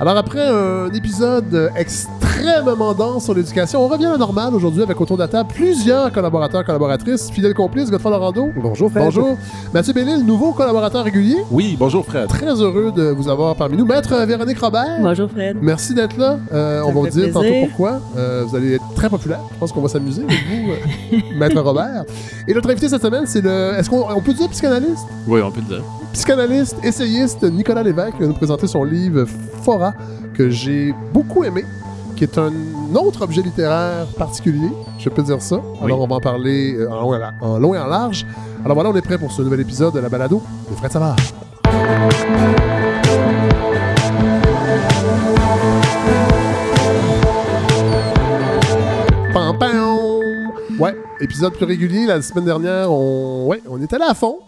Alors après un épisode extrêmement dense sur l'éducation, on revient à la normale aujourd'hui avec autour de la table plusieurs collaborateurs, collaboratrices, fidèles complices, Godefroy Lorando. Bonjour Fred. Bonjour. Mathieu Bellil, nouveau collaborateur régulier. Oui, bonjour Fred. Très heureux de vous avoir parmi nous. Maître Véronique Robert. Bonjour Fred. Merci d'être là. Euh, on va vous dire tantôt plaisir. pourquoi. Euh, vous allez être très populaire. Je pense qu'on va s'amuser avec vous, euh, Maître Robert. Et notre invité cette semaine, c'est le. Est-ce qu'on on peut dire psychanalyste? Oui, on peut le dire. Psychanalyste, essayiste Nicolas Lévesque qui va nous présenter son livre Fora, que j'ai beaucoup aimé, qui est un autre objet littéraire particulier, je peux dire ça. Alors on va en parler euh, en long, et en la- en long et en large. Alors voilà, on est prêt pour ce nouvel épisode de la balado de Fred Savard. Pam, pam. Ouais, épisode plus régulier. La semaine dernière, on, ouais, on était là à fond.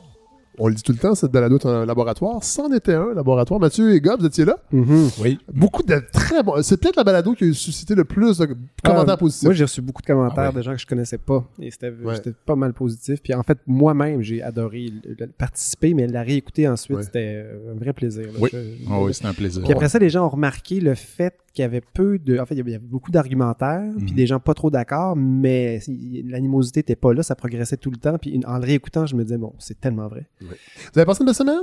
On le dit tout le temps, cette balado est un laboratoire. C'en était un laboratoire. Mathieu et Gob, vous étiez là. Mhm. Oui. Beaucoup de très bons. C'est peut-être la balado qui a suscité le plus de commentaires Ah, positifs. Moi, j'ai reçu beaucoup de commentaires Ah ouais. de gens que je connaissais pas. Et c'était Ouais. c'était pas mal positif. Puis en fait, moi-même, j'ai adoré participer, mais la réécouter ensuite, Ouais. c'était euh, un vrai plaisir. là. Oui. Je- Ah oui, c'est un plaisir. Puis après ça, les gens ont remarqué le fait qu'il y avait peu de. En fait, il y avait, beaucoup d'argumentaires, puis Mhm. des gens pas trop d'accord, mais si- l'animosité était pas là, ça progressait tout le temps. Puis en le réécoutant, je me disais, bon, c'est tellement vrai. Vous avez passé une belle semaine?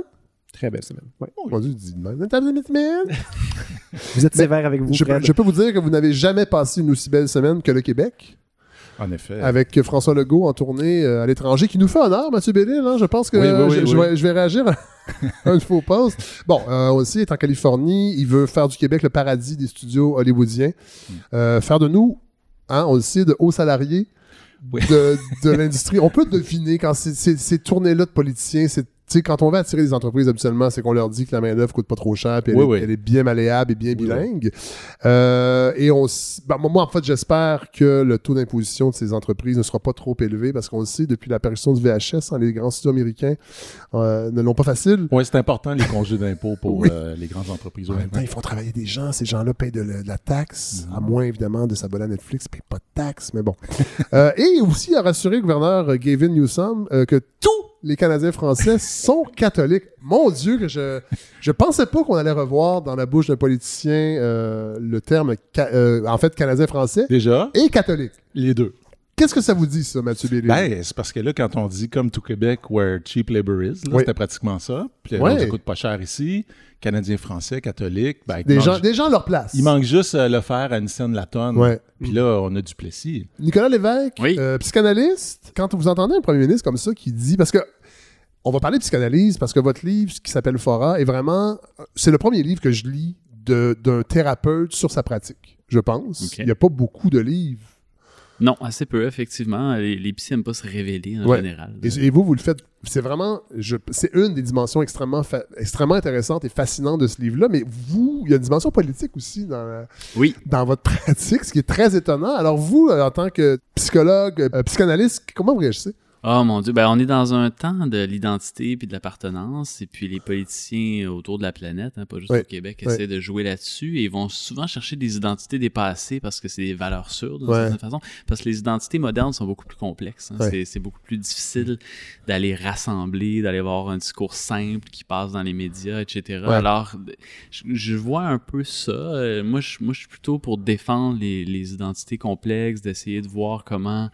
Très belle semaine. Ouais. Dis de même. Vous semaine? Êtes sévère avec vous, Je, Fred. je peux vous dire que vous n'avez jamais passé une aussi belle semaine que le Québec, En effet. avec François Legault en tournée euh, à l'étranger, qui nous fait honneur, Mathieu Bellil. hein. Je pense que Oui, oui, oui, je, je oui. vais, je vais réagir à une faux poste. Bon, euh, aussi, il est en Californie. Il veut faire du Québec le paradis des studios hollywoodiens. Hmm. Euh, faire de nous, hein, on le sait, de hauts salariés Oui. de, de l'industrie. On peut deviner quand c'est- c'est- ces tournées-là de politiciens, c'est tu sais, quand on va attirer des entreprises, habituellement, c'est qu'on leur dit que la main-d'œuvre coûte pas trop cher, puis elle, Oui, est, oui. elle est bien malléable et bien bilingue. Euh, et on, ben, moi, en fait, j'espère que le taux d'imposition de ces entreprises ne sera pas trop élevé, parce qu'on le sait, depuis l'apparition du VHS, hein, les grands studios américains euh, ne l'ont pas facile. Oui, c'est important les congés d'impôt pour Oui. euh, les grandes entreprises. En ouais. même temps, ils font travailler des gens. Ces gens-là payent de, la- de la taxe, Mhm. à moins évidemment de s'abonner à Netflix, ils payent pas de taxe, mais bon. Euh, et aussi à rassurer le gouverneur euh, Gavin Newsom euh, que tous les Canadiens français sont catholiques. Mon Dieu, que je je pensais pas qu'on allait revoir dans la bouche d'un politicien euh, le terme euh, en fait canadien français Déjà, et catholique. les deux. Qu'est-ce que ça vous dit ça, Mathieu Bellil? Ben, c'est parce que là, quand on dit comme to Québec, where cheap labor is, là, Oui. c'était pratiquement ça. Puis euh, Ouais. ça coûte pas cher ici. Canadiens, Français, catholiques. Ben, des gens, des gens à leur place. il manque juste euh, le faire à une scène la tonne. Ouais. Puis là, on a du Plessis. Nicolas Lévesque, Oui. euh, psychanalyste, quand vous entendez un premier ministre comme ça qui dit, parce que on va parler de psychanalyse, parce que votre livre qui s'appelle Fora est vraiment, c'est le premier livre que je lis d'un thérapeute sur sa pratique, je pense. Il n'y a pas beaucoup de livres. Non, assez peu, effectivement. Les, les psys n'aiment pas se révéler en Ouais. général. Et, et vous, vous le faites, c'est vraiment, c'est une des dimensions extrêmement, fa- extrêmement intéressantes et fascinantes de ce livre-là, mais vous, il y a une dimension politique aussi dans, la- Oui. dans votre pratique, ce qui est très étonnant. Alors vous, en tant que psychologue, euh, psychanalyste, comment vous réagissez? Oh mon Dieu, ben on est dans un temps de l'identité puis de l'appartenance, et puis les politiciens autour de la planète, hein, pas juste au Québec, essaient de jouer là-dessus et ils vont souvent chercher des identités dépassées parce que c'est des valeurs sûres d'une Ouais. certaine façon. Parce que les identités modernes sont beaucoup plus complexes. hein. Ouais. C'est- beaucoup plus difficile d'aller rassembler, d'aller avoir un discours simple qui passe dans les médias, etc. Ouais. Alors, je, je vois un peu ça. Euh, moi, je, moi, je suis plutôt pour défendre les, les identités complexes, d'essayer de voir comment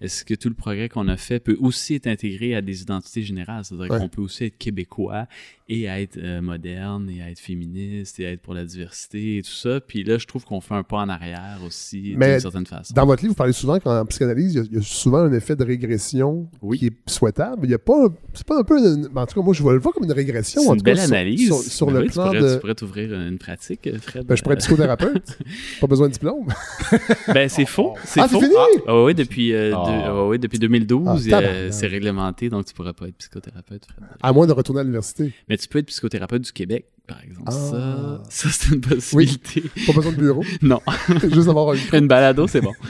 est-ce que tout le progrès qu'on a fait peut aussi être intégré à des identités générales? C'est-à-dire Ouais. qu'on peut aussi être québécois et être euh, moderne et être féministe et être pour la diversité et tout ça. Puis là, je trouve qu'on fait un pas en arrière aussi d'une certaine façon. Dans votre livre, vous parlez souvent qu'en psychanalyse, il y a- il y, a souvent un effet de régression Oui. qui est souhaitable. Il y a pas, c'est pas un peu, une- en tout cas, moi, je vois le vois comme une régression. C'est en une cas, belle sur- analyse. Sur, sur Ben le oui, tu plan pourrais- de. Tu pourrais t'ouvrir une pratique, Fred. Ben, je pourrais être psychothérapeute. pas besoin de diplôme. Ben, c'est faux. C'est Ah, c'est faux. fini? Ah, ouais, depuis, euh, Ah. de- ouais, depuis 2012, Ah, euh, c'est réglementé, donc tu pourras pas être psychothérapeute, Fred. À moins de retourner à l'université. Mais tu peux être psychothérapeute du Québec, par exemple. Ah. Ça, ça c'est une possibilité. Pas besoin de bureau. Non. Juste avoir un micro. Une balado, c'est bon.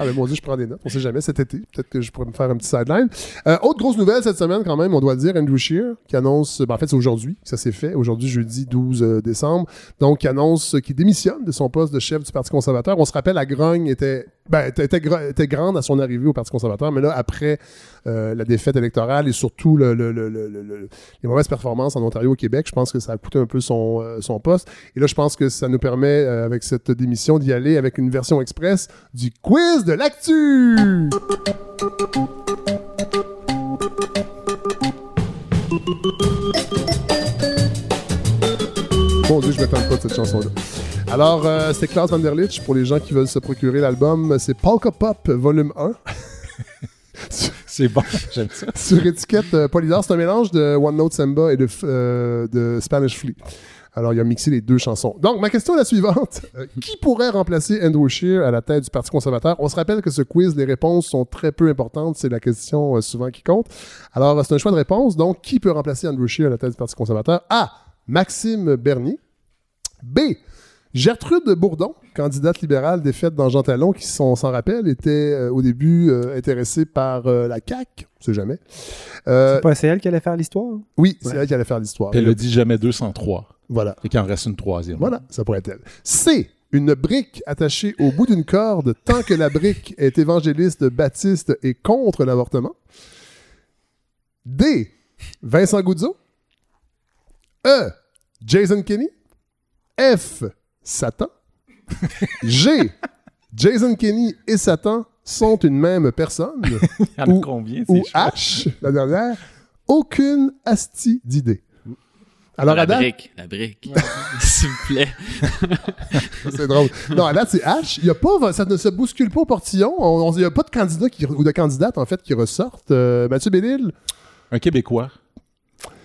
Ah, ben, mon Dieu, je prends des notes. On sait jamais cet été. Peut-être que je pourrais me faire un petit sideline. Euh, autre grosse nouvelle cette semaine, quand même, on doit le dire, Andrew Shear, qui annonce, ben, en fait, c'est aujourd'hui que ça s'est fait. Aujourd'hui, jeudi 12 euh, décembre. Donc, qui annonce qu'il démissionne de son poste de chef du Parti conservateur. On se rappelle, la grogne était ben, était, était gra- était grande à son arrivée au Parti conservateur, mais là, après euh, la défaite électorale et surtout le- le- le- le- le- le- les mauvaises performances en Ontario au Québec, je pense que ça a coûté un peu son, euh, poste. Et là, je pense que ça nous permet, euh, avec cette démission, d'y aller avec une version express du quiz de l'actu. Mon Dieu, je m'attends pas de cette chanson-là. Alors, euh, c'est Klaus Van der Lich. Pour les gens qui veulent se procurer l'album, c'est Polka Pop Volume 1. C'est bon, j'aime ça. sur étiquette euh, Polydor. C'est un mélange de One Note Samba et de, euh, de Spanish Flea. Alors, il a mixé les deux chansons. Donc, ma question est la suivante. Euh, qui pourrait remplacer Andrew Scheer à la tête du Parti conservateur? On se rappelle que ce quiz, les réponses sont très peu importantes. C'est la question euh, souvent qui compte. Alors, c'est un choix de réponse. Donc, qui peut remplacer Andrew Scheer à la tête du Parti conservateur? A. Maxime Bernier. B. Gertrude Bourdon, candidate libérale défaite dans Jean Talon, qui, on s'en rappelle, était euh, au début euh, intéressée par euh, la CAQ, on sait jamais. Euh, C'est pas elle qui allait faire l'histoire? oui, c'est Ouais. elle qui allait faire l'histoire. Elle a dit jamais 203. Voilà, Et qu'il en reste une troisième. voilà, ça pourrait être elle. C. Une brique attachée au bout d'une corde tant que la brique est évangéliste, baptiste et contre l'avortement. D. Vincent Goudzo. E. Jason Kenney. F. Satan. G. Jason Kenney et Satan sont une même personne. Il y en a Ou- combien? Ou choix? H, la dernière, aucune astie d'idée. Alors, la date, brique, la brique. S'il vous plaît. c'est drôle. Non, à date, c'est H. Il y a pas, ça ne se bouscule pas au portillon. On- on- Il n'y a pas de candidat qui, ou de candidate, en fait, qui ressortent. Euh, Mathieu Bellil, Un Québécois.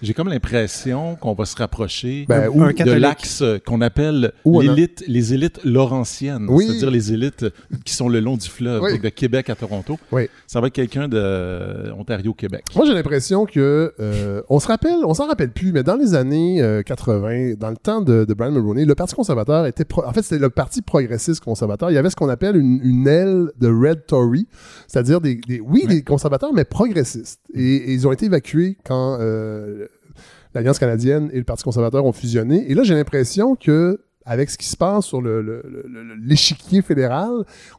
J'ai comme l'impression qu'on va se rapprocher Ben, Un- ou- un de l'axe euh, qu'on appelle l'élite, les élites laurentiennes, Oui. c'est-à-dire les élites qui sont le long du fleuve, Oui. de Québec à Toronto. Oui. Ça va être quelqu'un de euh, Ontario-Québec. Moi, j'ai l'impression que euh, on se rappelle, on s'en rappelle plus, mais dans les années euh, 80, dans le temps de, de Brian Mulroney, le Parti conservateur était, pro- en fait, c'était le Parti progressiste conservateur. Il y avait ce qu'on appelle une, une aile de Red Tory, c'est-à-dire des, des- oui, des conservateurs, mais progressistes. Et, et ils ont été évacués quand euh, l'Alliance canadienne et le Parti conservateur ont fusionné. Et là, j'ai l'impression que avec ce qui se passe sur le- le- le- le- l'échiquier fédéral,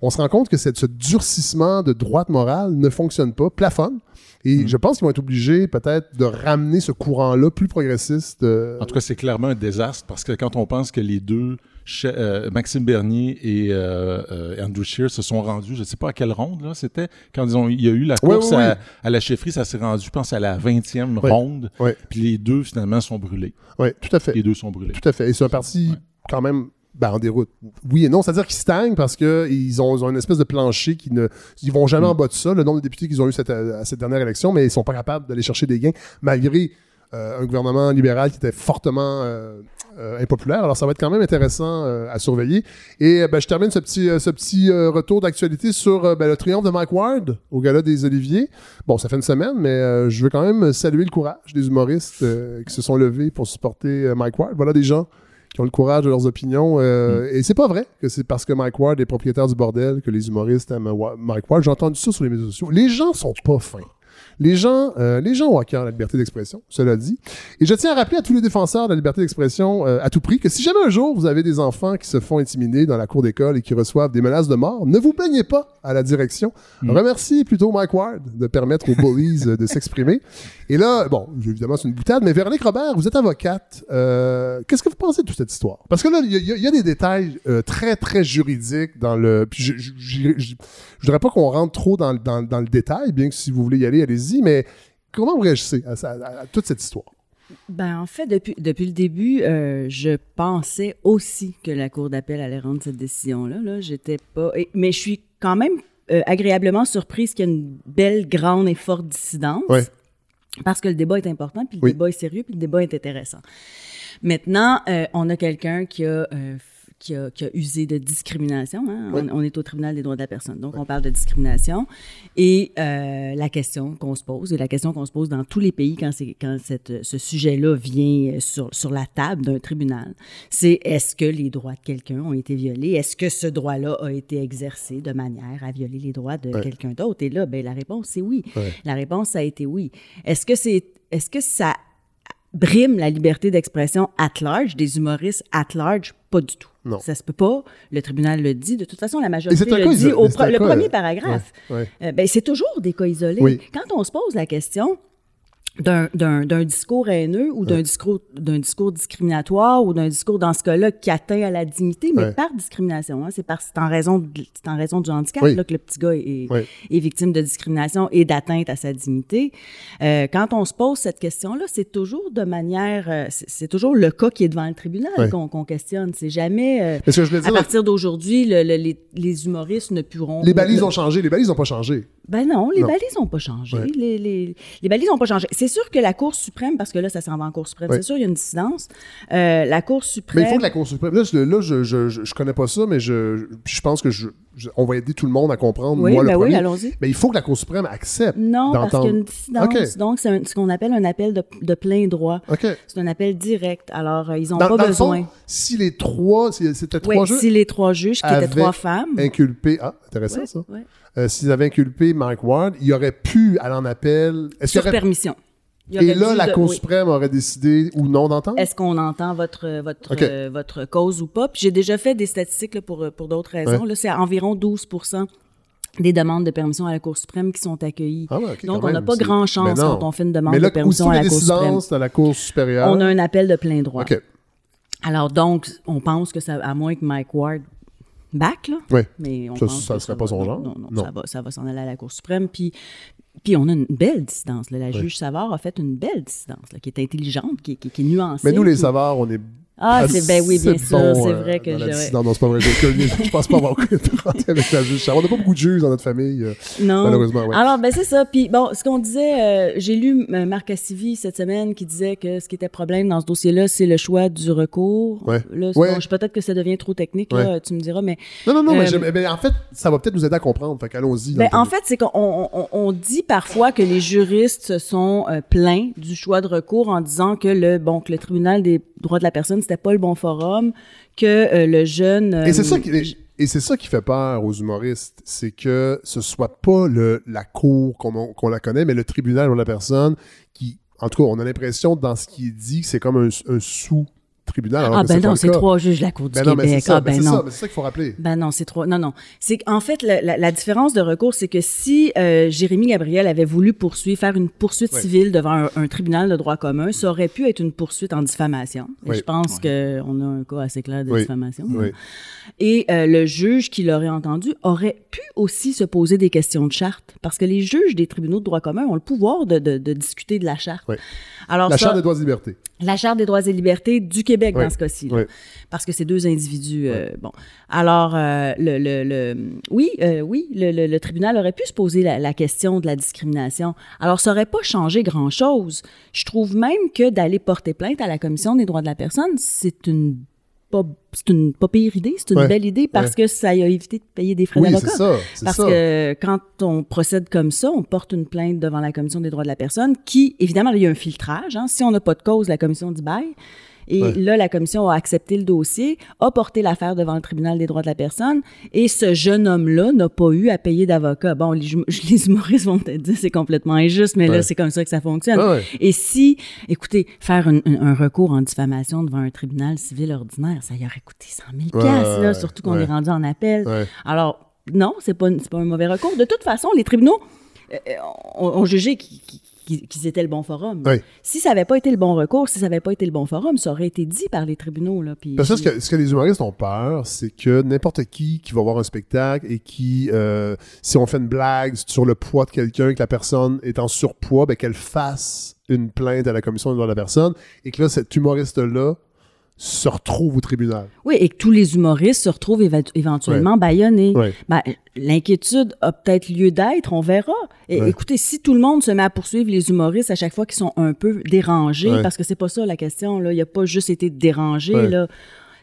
on se rend compte que cette- ce durcissement de droite morale ne fonctionne pas, plafonne. Et Mm. je pense qu'ils vont être obligés peut-être de ramener ce courant-là plus progressiste. euh, En tout cas, c'est clairement un désastre parce que quand on pense que les deux, euh, Maxime Bernier et euh, euh, Andrew Scheer, se sont rendus, je ne sais pas à quelle ronde, là, c'était quand ils ont, il y a eu la course à, la chefferie, ça s'est rendu, je pense, à la 20e Ouais. ronde. Puis les deux, finalement, sont brûlés. Oui, tout à fait. Les deux sont brûlés. Tout à fait. Et c'est un parti quand même ben, en déroute. Oui et non, c'est-à-dire qu'ils stagnent parce qu'ils ont, ils ont une espèce de plancher qui ne. Ils vont jamais Mm. en bas de ça, le nombre de députés qu'ils ont eu cette, à cette dernière élection, mais ils sont pas capables d'aller chercher des gains malgré euh, un gouvernement libéral qui était fortement euh, euh, impopulaire. Alors ça va être quand même intéressant à surveiller. Et ben, je termine ce petit, ce petit retour d'actualité sur ben, le triomphe de Mike Ward au Gala des Oliviers. Bon, ça fait une semaine, mais je veux quand même saluer le courage des humoristes qui se sont levés pour supporter Mike Ward. Voilà des gens qui ont le courage de leurs opinions. euh, Et c'est pas vrai que c'est parce que Mike Ward est propriétaire du bordel que les humoristes aiment Mike Ward. J'ai entendu ça sur les médias sociaux. Les gens sont pas fins. Les gens, euh, les gens ont à cœur la liberté d'expression, cela dit. Et je tiens à rappeler à tous les défenseurs de la liberté d'expression euh, à tout prix que si jamais un jour vous avez des enfants qui se font intimider dans la cour d'école et qui reçoivent des menaces de mort, ne vous plaignez pas à la direction. Remerciez plutôt Mike Ward de permettre aux bullies euh, de s'exprimer. Et là, bon, évidemment, c'est une boutade, mais Véronique Robert, vous êtes avocate. Euh, Qu'est-ce que vous pensez de toute cette histoire? Parce que là, il y, a- y y des détails très, très juridiques dans le. Puis je, je voudrais pas qu'on rentre trop dans, dans le détail, bien que si vous voulez y aller, allez-y, mais comment vous réagissez à, ça- à- à toute cette histoire? Ben, en fait, depuis, depuis le début, euh, je pensais aussi que la Cour d'appel allait rendre cette décision-là. Là. J'étais pas. et- mais je suis quand même euh, agréablement surprise qu'il y ait une belle, grande et forte dissidence. Ouais. Parce que le débat est important, puis le Oui. débat est sérieux, puis le débat est intéressant. Maintenant, euh, on a quelqu'un qui a. euh, qui a, qui a usé de discrimination. hein. Oui. On, on est au tribunal des droits de la personne. Donc, on parle de discrimination. Et euh, la question qu'on se pose, et la question qu'on se pose dans tous les pays quand, c'est, quand cette, ce sujet-là vient sur, sur la table d'un tribunal, c'est est-ce que les droits de quelqu'un ont été violés? Est-ce que ce droit-là a été exercé de manière à violer les droits de quelqu'un d'autre? Et là, ben, la réponse, c'est oui. La réponse, ça a été oui. Est-ce que c'est, est-ce que ça brime la liberté d'expression at large, des humoristes at large, pas du tout. Non. Ça se peut pas. Le tribunal le dit. De toute façon, la majorité le cas dit au un le premier paragraphe. ouais, ouais. Euh, ben, c'est toujours des cas isolés. Oui. Quand on se pose la question d'un, discours haineux ou d'un discours d'un discours discriminatoire ou d'un discours dans ce cas-là qui atteint à la dignité, mais Ouais. par discrimination. Hein, c'est parce c'est en raison de, c'est en raison du handicap Oui. là, que le petit gars est, Oui. est victime de discrimination et d'atteinte à sa dignité. Euh, quand on se pose cette question-là, c'est toujours de manière, euh, c'est, toujours le cas qui est devant le tribunal Oui. qu'on, questionne. C'est jamais euh, ce que je à dire, partir d'aujourd'hui, le- le- les, les humoristes ne pourront. les balises le- ont changé, les balises n'ont pas changé. ben non, les Non. balises n'ont pas changé. Les, les, les balises n'ont pas changé. C'est sûr que la Cour suprême, parce que là, ça s'en va en Cour suprême, c'est sûr, il y a une dissidence. Euh, la Cour Mais suprême. il faut que la Cour suprême. Là, je, là, je, je, connais pas ça, mais je, je, pense que je, on va aider tout le monde à comprendre. Oui, moi, le ben oui, allons-y. Mais il faut que la Cour suprême accepte. Non, parce qu'il y a une dissidence. Donc, c'est ce qu'on appelle un appel de, de plein droit. OK. C'est un appel direct. Alors, euh, ils n'ont pas dans le besoin. fond, si les trois, si c'était oui, trois jeux si les trois juges, qui étaient trois femmes. inculpés. Ah, intéressant ça. Euh, S'ils avaient inculpé Mike Ward, il aurait pu aller en appel. Sur aurait- permission. Et là, la de- Cour oui. suprême aurait décidé ou non d'entendre? Est-ce qu'on entend votre, euh, votre cause ou pas? Puis j'ai déjà fait des statistiques là, pour, pour d'autres raisons. Ouais. Là, c'est environ 12% des demandes de permission à la Cour suprême qui sont accueillies. Ah ouais, Donc, on n'a pas c'est- grand chance Mais non. quand on fait une demande Mais là, de permission à la Cour suprême. à la Cour supérieure. On a un appel de plein droit. OK. Alors, donc, on pense que ça, à moins que Mike Ward back, là, Oui. mais on Ça, pense ça que serait va- pas son genre? Non, non, Non. ça va, ça va s'en aller à la Cour suprême. Puis, puis on a une belle dissidence. là. La juge Savard a fait une belle dissidence, là, qui est intelligente, qui, qui- qui est nuancée. Mais nous, les Savares, on est. Ah, c'est ben oui, bien sûr, bon, c'est euh, vrai que j'aurais- dissidence. Non, c'est pas vrai. Je, je pense pas avoir rentré avec la juge. On n'a pas beaucoup de juges dans notre famille. euh, Non. Malheureusement, ouais. Alors, ben c'est ça. Puis bon, ce qu'on disait, euh, j'ai lu Marc Cassivi cette semaine qui disait que ce qui était problème dans ce dossier-là, c'est le choix du recours. Ouais. Là, Ouais. bon, je- peut-être que ça devient trop technique, là, tu me diras, mais Non, non, non, mais, Euh, j'aime- mais en fait, ça va peut-être nous aider à comprendre. Fait qu'allons-y. Ben, en fait, c'est qu'on on, on dit parfois que les juristes se sont euh, plaints du choix de recours en disant que le bon que le tribunal des droits de la personne c'était pas le bon forum, que euh, le jeune euh, Et c'est ça qui, et c'est ça qui fait peur aux humoristes, c'est que ce soit pas le, la cour qu'on la connaît, mais le tribunal ou la personne qui, en tout cas, on a l'impression dans ce qui est dit que c'est comme un, un alors ah que ben non, c'est trois juges de la Cour du Ben non, Québec. ça, ah ben ben c'est non. ça, mais c'est ça qu'il faut rappeler. Ben non, c'est trop. Non, non. C'est en fait la, la- la différence de recours, c'est que si euh, Jérémy Gabriel avait voulu poursuivre, faire une poursuite civile devant un, un tribunal de droit commun, ça aurait pu être une poursuite en diffamation. Et Oui. je pense que on a un cas assez clair de Oui. diffamation. Oui. Et euh, le juge qui l'aurait entendu aurait pu aussi se poser des questions de charte, parce que les juges des tribunaux de droit commun ont le pouvoir de, de- de discuter de la charte. Oui. Alors La ça- Charte des droits et libertés. la Charte des droits et libertés du Québec Oui. dans ce cas-ci. Oui. parce que c'est deux individus. euh, bon, alors euh, le, le, le- oui, euh, oui, le, le- tribunal aurait pu se poser la, la question de la discrimination. Alors ça aurait pas changé grand-chose. Je trouve même que d'aller porter plainte à la commission des droits de la personne, c'est une pas, c'est une pas pire idée, c'est une Ouais. belle idée parce que ça a évité de payer des frais Oui, d'avocat. ça. Parce ça. que quand on procède comme ça, on porte une plainte devant la Commission des droits de la personne qui, évidemment, il y a un filtrage. hein. Si on n'a pas de cause, la Commission dit bye. Et Ouais. là, la Commission a accepté le dossier, a porté l'affaire devant le tribunal des droits de la personne, et ce jeune homme-là n'a pas eu à payer d'avocat. Bon, les, les humoristes vont peut-être dire c'est complètement injuste, mais Ouais. là, c'est comme ça que ça fonctionne. Ouais. Et si, écoutez, faire un, un- un recours en diffamation devant un tribunal civil ordinaire, ça y aurait coûté 100 000 Ouais, piastres, là, surtout qu'on est rendu en appel. Alors, non, c'est pas, pas un mauvais recours. De toute façon, les tribunaux euh, ont, ont jugé qu'ils qu'ils- étaient le bon forum. Oui. Si ça n'avait pas été le bon recours, si ça n'avait pas été le bon forum, ça aurait été dit par les tribunaux. Là, puis, Parce que ce, que ce que les humoristes ont peur, c'est que n'importe qui qui va voir un spectacle et qui, euh, si on fait une blague sur le poids de quelqu'un, que la personne est en surpoids, ben, qu'elle fasse une plainte à la commission droits de la personne et que là, cet humoriste-là se retrouve au tribunal. Oui, et que tous les humoristes se retrouvent éventuellement. Ouais. Ben, L'inquiétude a peut-être lieu d'être, on verra. Et, Ouais. Écoutez, si tout le monde se met à poursuivre les humoristes à chaque fois qu'ils sont un peu dérangés, parce que c'est pas ça la question, là. il n'y a pas juste été dérangé, là.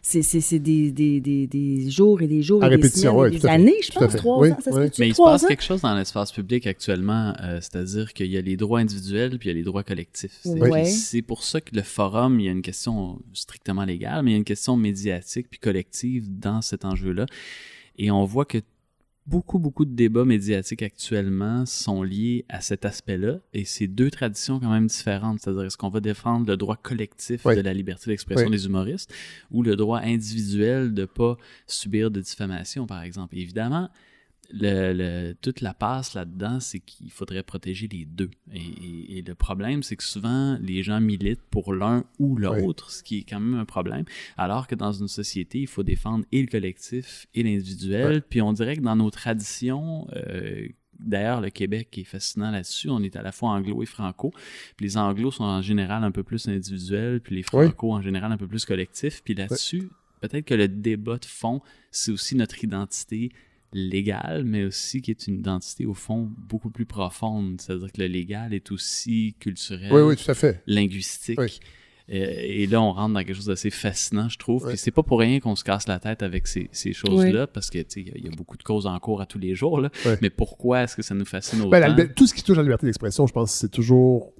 C'est, c'est, c'est des, des, des, des jours et des jours À et des semaines ouais, et années, je pense, fait. trois Oui, ans, ça oui. Mais il se passe ans? quelque chose dans l'espace public actuellement, euh, c'est-à-dire qu'il y a les droits individuels puis il y a les droits collectifs. C'est pour ça que le forum, il y a une question strictement légale, mais il y a une question médiatique puis collective dans cet enjeu-là. Et on voit que beaucoup, beaucoup de débats médiatiques actuellement sont liés à cet aspect-là, et c'est deux traditions quand même différentes. C'est-à-dire, est-ce qu'on va défendre le droit collectif Oui. de la liberté d'expression Oui. des humoristes ou le droit individuel de pas subir de diffamation, par exemple? Évidemment, le, le- toute la passe là-dedans, c'est qu'il faudrait protéger les deux. Et, et- et le problème, c'est que souvent, les gens militent pour l'un ou l'autre, ce qui est quand même un problème. Alors que dans une société, il faut défendre et le collectif et l'individuel. Puis on dirait que dans nos traditions, euh, D'ailleurs, le Québec est fascinant là-dessus. On est à la fois anglo et franco. Puis les anglos sont en général un peu plus individuels, puis les Oui. franco en général un peu plus collectifs. Puis là-dessus, peut-être que le débat de fond, c'est aussi notre identité légale, mais aussi qui est une identité au fond beaucoup plus profonde. C'est-à-dire que le légal est aussi culturel, Oui, oui, tout à fait. linguistique. Oui. Euh, et là, on rentre dans quelque chose d'assez fascinant, je trouve. Ouais. Puis c'est pas pour rien qu'on se casse la tête avec ces, ces choses-là, parce que tu sais, il y a- il y, a beaucoup de causes en cours à tous les jours. Là. Ouais. Mais pourquoi est-ce que ça nous fascine autant? Ben, la liber- tout ce qui touche à la liberté d'expression, je pense que c'est toujours.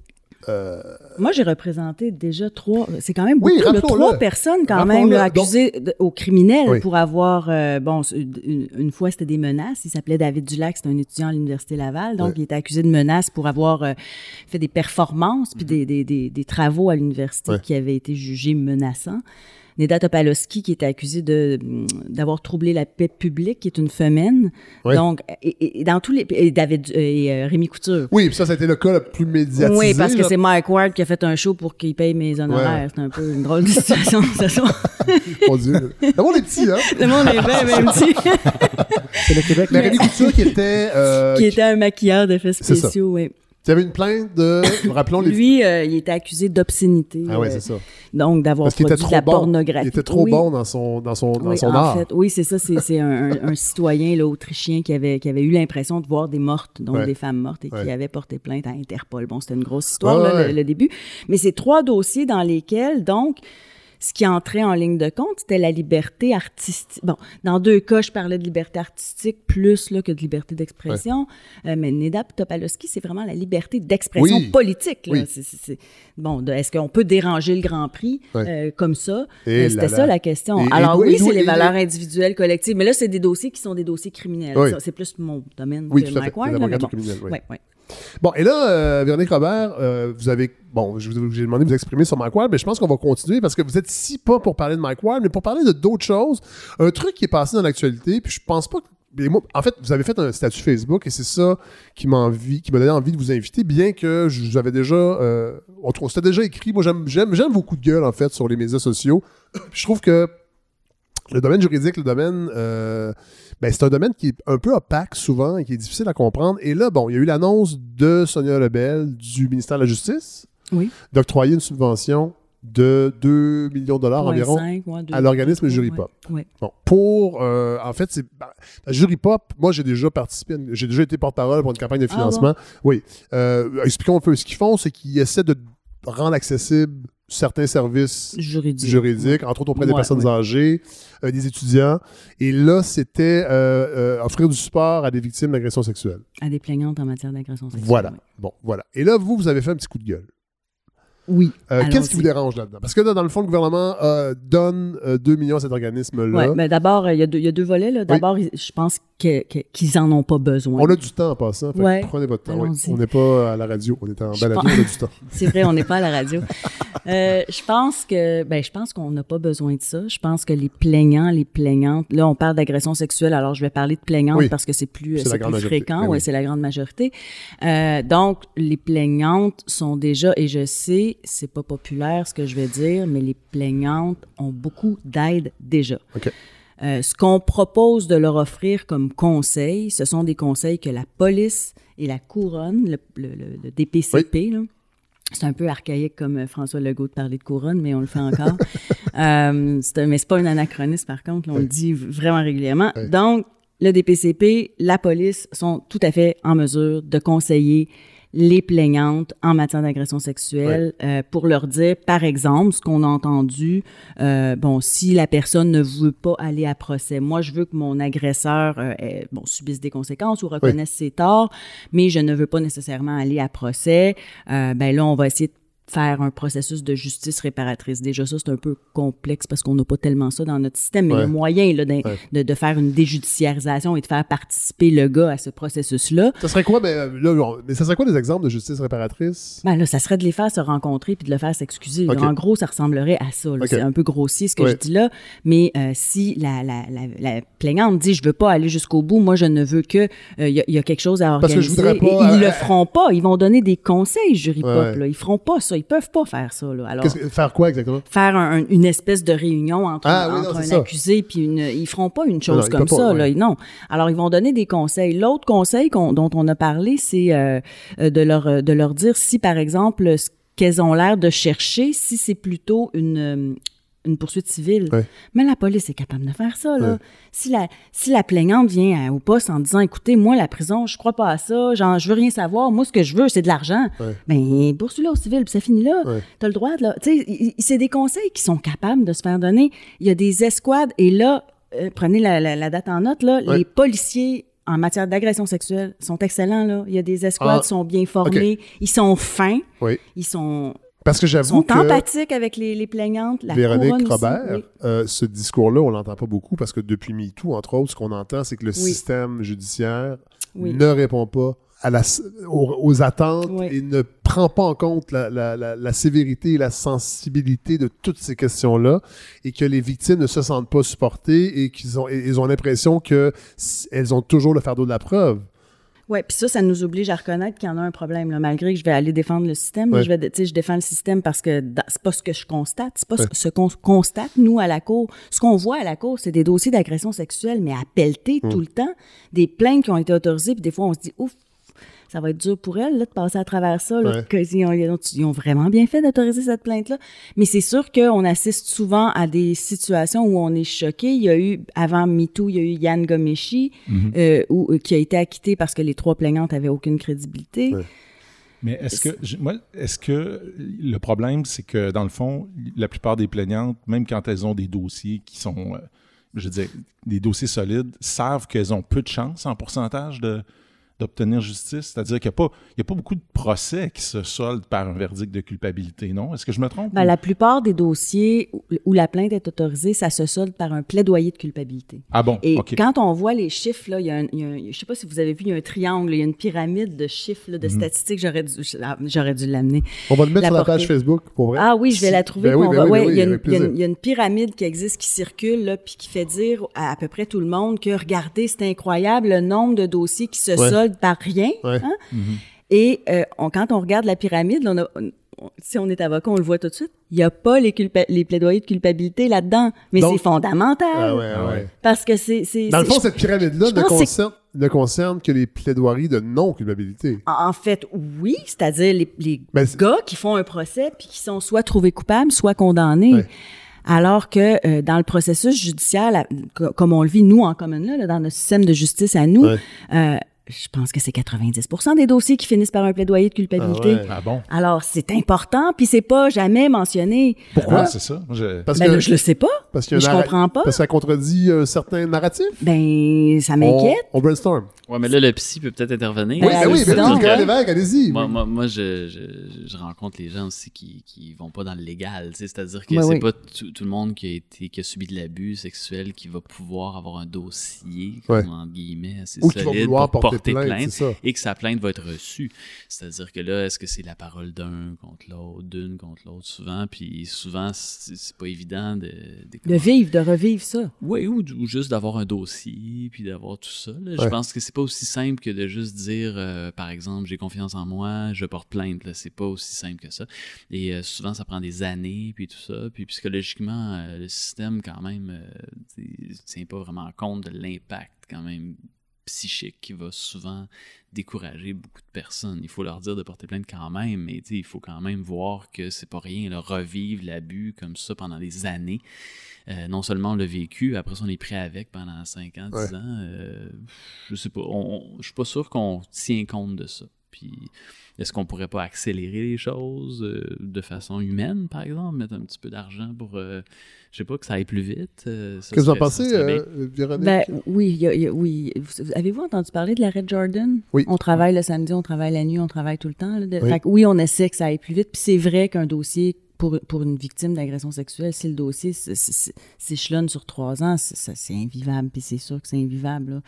Euh, Moi, j'ai représenté déjà trois. C'est quand même Oui, beaucoup, là, rappelons-le. trois personnes quand même là, Donc- accusées de- au criminel Oui. pour avoir. euh, bon, une, une fois c'était des menaces. Il s'appelait David Dulac, c'est un étudiant à l'université Laval, donc il était accusé de menaces pour avoir euh, fait des performances puis des, des, des, des travaux à l'université qui avaient été jugés menaçants. Neda Topalowski, qui était accusé de d'avoir troublé la paix publique, qui est une femelle. Ouais. Donc, et, et dans tous les et David et euh, Rémi Couture. Oui, puis ça, ça a été le cas le plus médiatisé. Oui, parce que c'est Mike Ward qui a fait un show pour qu'il paye mes honoraires. Ouais. C'est un peu une drôle de situation ce soir. Mon Dieu. D'abord, les petits, hein. Le monde est bien, même petit. C'est le Québec. Mais Rémi Couture qui était. euh, qui était un maquilleur d'effets spéciaux, oui. Qui avait une plainte de. Rappelons les. Lui, euh, il était accusé d'obscénité. Ah ouais, euh, c'est ça. donc, d'avoir produit de la bon. pornographie. Il était trop Oui. bon dans son, dans son, dans Oui, son en art. fait, oui, c'est ça. C'est un, un- citoyen là, autrichien qui avait, qui avait eu l'impression de voir des mortes, donc Ouais. des femmes mortes, et Ouais. qui avait porté plainte à Interpol. Bon, c'était une grosse histoire, là, le début. Mais c'est trois dossiers dans lesquels, donc, ce qui entrait en ligne de compte, c'était la liberté artistique. Bon, dans deux cas, je parlais de liberté artistique plus là, que de liberté d'expression. Euh, mais Neda Topalowski, c'est vraiment la liberté d'expression Oui. politique. Là. Oui. Bon, est-ce qu'on peut déranger le Grand Prix Ouais. euh, comme ça? Euh, C'était ça la question. Et- Alors et oui, c'est les valeurs individuelles, collectives. Mais là, c'est des dossiers qui sont des dossiers criminels. Oui. C'est plus mon domaine Oui, que bon. oui. Ouais. Bon, et là, euh, Véronique Robert, euh, vous avez. Bon, je vous j'ai demandé de vous exprimer sur Mike Ward, mais je pense qu'on va continuer parce que vous êtes ici pas pour parler de Mike Ward, mais pour parler de d'autres choses. Un truc qui est passé dans l'actualité, puis je pense pas que. en fait, vous avez fait un statut Facebook et c'est ça qui m'a donné envie de vous inviter, bien que je vous avais déjà, euh, on, on s'était déjà écrit. Moi, j'aime vos coups de gueule en fait sur les médias sociaux. je trouve que le domaine juridique, le domaine, euh, ben, c'est un domaine qui est un peu opaque souvent et qui est difficile à comprendre. Et là, bon, il y a eu l'annonce de Sonia Lebel du ministère de la Justice Oui. d'octroyer une subvention de 2 millions de dollars environ ouais, à l'organisme Jury ouais. Pop. Ouais. Bon, pour, euh, en fait, c'est ben, la Jury Pop. Moi, j'ai déjà participé, j'ai déjà été porte-parole pour une campagne de Ah financement. Oui. Euh, expliquons un peu ce qu'ils font, c'est qu'ils essaient de rendre accessibles certains services Juridique. juridiques, entre autres auprès des personnes ouais. âgées, euh, des étudiants. Et là, c'était euh, euh, offrir du support à des victimes d'agressions sexuelles. À des plaignantes en matière d'agression sexuelle. Voilà. ouais. Bon, voilà. Et là, vous, vous avez fait un petit coup de gueule. Oui. Euh. Qu'est-ce qui vous dérange là-dedans? Parce que là, dans le fond, le gouvernement euh, donne euh, 2 millions à cet organisme-là. Ouais, ben d'abord, il y, a deux- il y a deux volets. D'abord, je pense que- que- qu'ils en ont pas besoin. On a du temps en passant. fait que Ouais. Prenez votre temps. oui. On n'est pas à la radio. On est en pense- On a du temps. C'est vrai, on n'est pas à la radio. Euh, je pense que, ben, je pense qu'on n'a pas besoin de ça. Je pense que les plaignants, les plaignantes, là, on parle d'agression sexuelle, alors je vais parler de plaignantes Oui. parce que c'est plus, plus majorité. fréquent. Ben ouais, oui. c'est la grande majorité. Euh, donc, les plaignantes sont déjà, et je sais, c'est pas populaire ce que je vais dire, mais les plaignantes ont beaucoup d'aide déjà. Euh, ce qu'on propose de leur offrir comme conseil, ce sont des conseils que la police et la couronne, le, le- le- le DPCP, c'est un peu archaïque comme euh, François Legault de parler de couronne, mais on le fait encore. euh, un- mais c'est pas un anachronisme, par contre. on Oui. le dit vraiment régulièrement. Oui. Donc, le DPCP, la police sont tout à fait en mesure de conseiller les plaignantes en matière d'agression sexuelle euh, pour leur dire, par exemple, ce qu'on a entendu, euh, bon, si la personne ne veut pas aller à procès, moi, je veux que mon agresseur euh, bon, subisse des conséquences ou reconnaisse ses torts, mais je ne veux pas nécessairement aller à procès, euh, ben là, on va essayer de faire un processus de justice réparatrice. Déjà, ça, c'est un peu complexe parce qu'on n'a pas tellement ça dans notre système, mais Ouais. moyen là, Ouais. de, de faire une déjudiciarisation et de faire participer le gars à ce processus-là. Ça serait quoi, ben, euh, là, mais ça serait quoi des exemples de justice réparatrice? Ben là, ça serait de les faire se rencontrer puis de le faire s'excuser. En gros, ça ressemblerait à ça. C'est un peu grossier ce que Ouais. je dis là, mais euh, si la, la, la, la plaignante dit je veux pas aller jusqu'au bout, moi je ne veux que il y, a- y a quelque chose à Parce que organiser. je voudrais pas, et ils euh, le feront pas. Ils vont donner des conseils jury pop. Là. Ils feront pas ça. Ils peuvent pas faire ça. Là. Alors faire quoi exactement? faire un- une espèce de réunion entre, Ah, oui, entre un ça. accusé puis une ils feront pas une chose Non, comme pas, ça ouais. là non alors ils vont donner des conseils l'autre conseil dont on a parlé c'est euh, euh, de leur euh, de leur dire si par exemple ce qu'elles ont l'air de chercher si c'est plutôt une une poursuite civile. Mais la police est capable de faire ça. Là. Si, la, si la plaignante vient à- au poste en disant Écoutez, moi, la prison, je crois pas à ça, genre, je veux rien savoir, moi, ce que je veux, c'est de l'argent. Ouais. Ben, poursuis-le au civil, puis ça finit là. Ouais. T'as le droit de. Tu sais, c'est des conseils qui sont capables de se faire donner. Il y a des escouades, et là, euh, prenez la, la- la date en note, là, les policiers en matière d'agression sexuelle sont excellents. Là. Il y a des escouades Ah. qui sont bien formés, ils sont fins, Oui. ils sont, Parce que j'avoue sont que empathiques avec les, les plaignantes. La Véronique aussi, Robert, oui. euh, ce discours-là, on l'entend pas beaucoup parce que depuis MeToo, entre autres, ce qu'on entend, c'est que le système judiciaire Oui. ne répond pas à la, aux, aux attentes et ne prend pas en compte la, la- sévérité et la sensibilité de toutes ces questions-là et que les victimes ne se sentent pas supportées et qu'ils ont, ils ont l'impression que s- elles ont toujours le fardeau de la preuve. Oui, puis ça, ça nous oblige à reconnaître qu'il y en a un problème, là, malgré que je vais aller défendre le système. Ouais. je, vais, je défends le système parce que c'est pas ce que je constate, c'est pas ce- Ouais. ce qu'on constate, nous, à la Cour. Ce qu'on voit à la Cour, c'est des dossiers d'agression sexuelle, mais à pelleter Mm. tout le temps, des plaintes qui ont été autorisées, puis des fois, on se dit, ouf, ça va être dur pour elle là, de passer à travers ça. Là, Ouais. que- ils, ont, ils ont- ils ont vraiment bien fait d'autoriser cette plainte-là. Mais c'est sûr qu'on assiste souvent à des situations où on est choqué. Il y a eu, avant MeToo, il y a eu Yann Gomeshi, euh, où- euh, qui a été acquitté parce que les trois plaignantes avaient aucune crédibilité. Ouais. Mais est-ce que, moi, est-ce que le problème, c'est que dans le fond, la plupart des plaignantes, même quand elles ont des dossiers qui sont, euh, je veux dire, des dossiers solides, savent qu'elles ont peu de chance en pourcentage de d'obtenir justice, c'est-à-dire qu'il n'y a, pas- il y a pas beaucoup de procès qui se soldent par un verdict de culpabilité, non? Est-ce que je me trompe? Ben, la plupart des dossiers où, où la plainte est autorisée, ça se solde par un plaidoyer de culpabilité. Ah bon, Et quand on voit les chiffres, là, il y a un, il y a un- je sais pas si vous avez vu, il y a un triangle, il y a une pyramide de chiffres, là, de Mhm. statistiques, j'aurais dû, j'aurais dû l'amener. On va le mettre La sur la page Facebook, pour vrai. Ah oui, je vais Si- la trouver. Ben puis oui, on ben va- oui, ben ouais, oui, il, y a une, avec il y a une- plaisir. il y a une pyramide qui existe, qui circule, là, puis qui fait dire à, à peu près tout le monde que regardez, c'est incroyable le nombre de dossiers qui se Ouais. soldent par rien. Ouais. hein. Et euh, on- quand on regarde la pyramide, là, on a- on- on- si on est avocat, on le voit tout de suite. Il n'y a pas les, plaidoyers de culpabilité là-dedans, mais c'est fondamental. Ah ouais, Ah ouais. Parce que c'est. Dans le fond, cette pyramide-là ne concerne, ne concerne que les plaidoiries de non-culpabilité. En fait, oui, c'est-à-dire les, les Ben, gars qui font un procès puis qui sont soit trouvés coupables, soit condamnés. Ouais. Alors que euh, dans le processus judiciaire, la- comme on le vit nous en commun là, là, dans notre système de justice à nous, Ouais. euh, je pense que c'est 90% des dossiers qui finissent par un plaidoyer de culpabilité. Ah ouais. Ah bon? Alors c'est important, puis c'est pas jamais mentionné. Pourquoi? Ah, c'est ça. Je- Parce Ben que, là, je le sais pas. parce a je narra- comprends pas. Parce que ça contredit un certain narratif? Ben ça m'inquiète. on brainstorm. Ouais, mais là, le psy peut peut-être intervenir. Ben, oui, ben oui, ben. Lévesque, allez-y. Moi, moi, moi, je, je, je rencontre les gens aussi qui, qui vont pas dans le légal. tu sais, C'est-à-dire que Ouais, c'est oui. pas tout, tout le monde qui a, été, qui a subi de l'abus sexuel qui va pouvoir avoir un dossier, Ouais. comme, entre guillemets, assez Ou qui va solide vouloir pour porter plainte, et que sa plainte va être reçue. C'est-à-dire que là, est-ce que c'est la parole d'un contre l'autre, d'une contre l'autre, souvent, puis souvent, c'est pas évident de... De vivre, de revivre ça. Oui, ou, ou juste d'avoir un dossier, puis d'avoir tout ça. là. Je pense que c'est pas aussi simple que de juste dire, euh, par exemple, j'ai confiance en moi, je porte plainte. là. C'est pas aussi simple que ça. Et euh, souvent, ça prend des années, puis tout ça. Puis psychologiquement, euh, le système, quand même, euh, ne tient pas vraiment compte de l'impact, quand même, psychique qui va souvent décourager beaucoup de personnes. Il faut leur dire de porter plainte quand même, mais il faut quand même voir que c'est pas rien, là, revivre l'abus comme ça pendant des années. Euh, non seulement on l'a vécu, après ça, on est pris avec pendant 5 ans, 10 Ouais. ans. euh, je sais pas. On, on- je suis pas sûr qu'on tient compte de ça. Puis est-ce qu'on pourrait pas accélérer les choses euh, de façon humaine, par exemple, mettre un petit peu d'argent pour, euh, je sais pas, que ça aille plus vite? euh, Qu'est-ce que vous en pensez, euh, Véronique? Ben, oui, il y a- il y a- oui. Vous- Avez-vous entendu parler de l'arrêt Jordan? Oui. On travaille le samedi, on travaille la nuit, on travaille tout le temps. là, de- Oui. Fait que oui, on essaie que ça aille plus vite. Puis c'est vrai qu'un dossier pour, pour une victime d'agression sexuelle, si le dossier s'échelonne sur trois ans, c'est invivable. Puis c'est sûr que c'est invivable. là.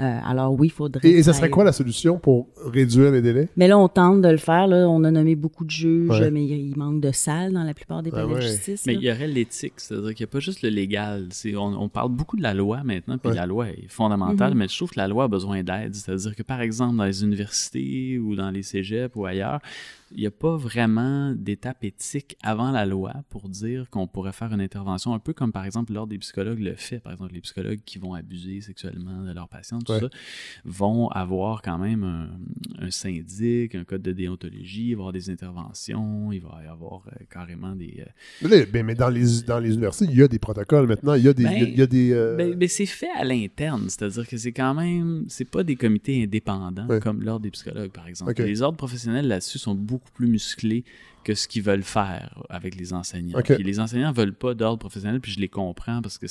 Euh, alors oui, il faudrait. et, et ça serait quoi la solution pour réduire les délais? Mais là, on tente de le faire. Là. On a nommé beaucoup de juges, Ouais. mais il manque de salles dans la plupart des Ah palais ouais. de justice. Mais là. il y aurait l'éthique, c'est-à-dire qu'il n'y a pas juste le légal. C'est, on, on parle beaucoup de la loi maintenant, puis Ouais. la loi est fondamentale, Mhm. mais je trouve que la loi a besoin d'aide. C'est-à-dire que, par exemple, dans les universités ou dans les cégeps ou ailleurs, il n'y a pas vraiment d'étape éthique avant la loi pour dire qu'on pourrait faire une intervention, un peu comme, par exemple, l'Ordre des psychologues le fait. Par exemple, les psychologues qui vont abuser sexuellement de leurs patients, tout Ouais. ça, vont avoir quand même un, un syndic, un code de déontologie, il va y avoir des interventions, il va y avoir euh, carrément des... euh, Mais, là, ben, mais dans, les, dans les universités, il y a des protocoles maintenant. Il y a des. Ben, il y a- des euh, Ben, ben, c'est fait à l'interne, c'est-à-dire que c'est quand même, c'est pas des comités indépendants Ouais. comme l'ordre des psychologues par exemple. Les ordres professionnels là-dessus sont beaucoup plus musclés que ce qu'ils veulent faire avec les enseignants. Puis les enseignants veulent pas d'ordre professionnel, puis je les comprends parce que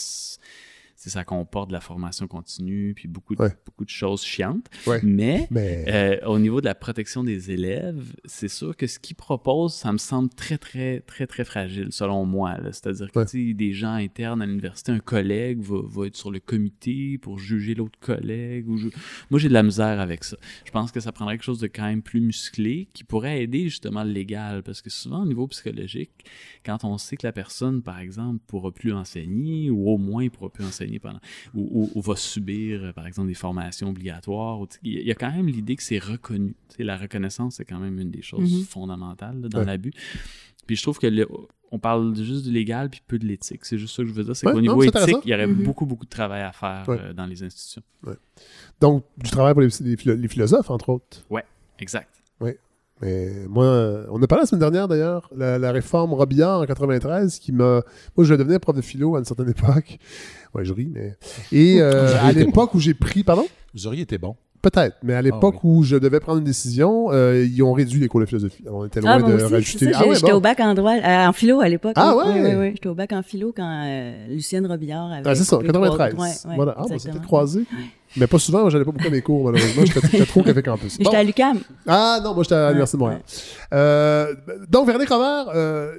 ça comporte de la formation continue, puis beaucoup de, Ouais. beaucoup de choses chiantes. Ouais. Mais mais euh, au niveau de la protection des élèves, c'est sûr que ce qu'ils proposent, ça me semble très, très, très, très fragile, selon moi. C'est-à-dire que Ouais. des gens internes à l'université, un collègue va, va être sur le comité pour juger l'autre collègue. Ou ju- Moi, j'ai de la misère avec ça. Je pense que ça prendrait quelque chose de quand même plus musclé qui pourrait aider justement le légal. Parce que souvent, au niveau psychologique, quand on sait que la personne, par exemple, pourra plus enseigner, ou au moins pourra plus enseigner pendant, ou, ou- ou va subir, euh, par exemple, des formations obligatoires, il y a- quand même l'idée que c'est reconnu. La reconnaissance, c'est quand même une des choses Mhm. fondamentales là, dans Ouais. l'abus. Puis je trouve que le- on parle juste du légal puis peu de l'éthique. C'est juste ça que je veux dire. C'est Ouais, qu'au niveau éthique, il y aurait Mhm. beaucoup, beaucoup de travail à faire Ouais. euh, dans les institutions. donc, du travail pour les, les philo- les philosophes, entre autres. Exact. Mais moi, on a parlé la semaine dernière d'ailleurs, la, la réforme Robillard en 93 qui m'a. Moi, je voulais devenir prof de philo à une certaine époque. Ouais, je ris, mais. Et euh, Vous à auriez été l'époque où j'ai pris. Pardon? Vous auriez été bon. Peut-être, mais à l'époque oui. où je devais prendre une décision, euh, ils ont réduit les cours de philosophie. Alors, on était loin Ah, de aussi, rajouter. j'ai- ouais, j'étais bon. au bac en droit, euh, en philo à l'époque. Ah oui. ouais? Oui, oui, oui. J'étais au bac en philo quand euh, Lucienne Robillard avait. Ah, c'est ça, coupé 93. trois- ouais, ouais, voilà. Ah, bon, c'était exactement. Mais pas souvent, moi, j'allais pas beaucoup à mes cours, malheureusement. J'étais trop Café Campus. Mais Bon. J'étais à l'UQAM. Ah non, moi j'étais à l'Université de Montréal. Euh, donc, Véronique Robert,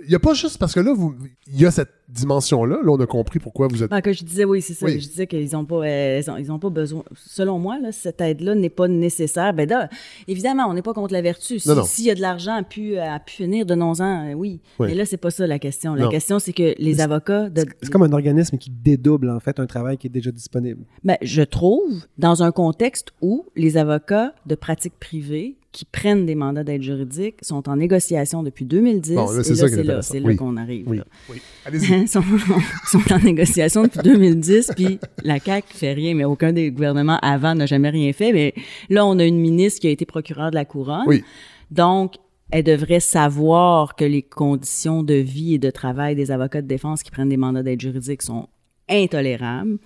il n'y a pas juste parce que là, vous- il y a cette dimension-là. Là, on a compris pourquoi vous êtes. Ah, que je disais, oui, c'est ça. Oui. Je disais qu'ils n'ont pas, euh, ils ont, ils ont pas besoin. Selon moi, là, cette aide-là n'est pas nécessaire. Ben, là, évidemment, on n'est pas contre la vertu. Si-. S'il y a de l'argent à pu, à pu finir, donnons-en, euh, oui. Oui. Mais là, c'est pas ça la question. La Non. question, c'est que les avocats. De, C'est comme un organisme qui dédouble, en fait, un travail qui est déjà disponible. Ben, je trouve, dans un contexte où les avocats de pratique privée qui prennent des mandats d'aide juridique sont en négociation depuis 2010. Bon, là, c'est là, c'est Oui. qu'on arrive. Oui. là. Oui. Allez-y. sont, sont en négociation depuis 2010, puis la CAQ fait rien, mais aucun des gouvernements avant n'a jamais rien fait. Mais là, on a une ministre qui a été procureure de la couronne. Oui. Donc, elle devrait savoir que les conditions de vie et de travail des avocats de défense qui prennent des mandats d'aide juridique sont intolérables.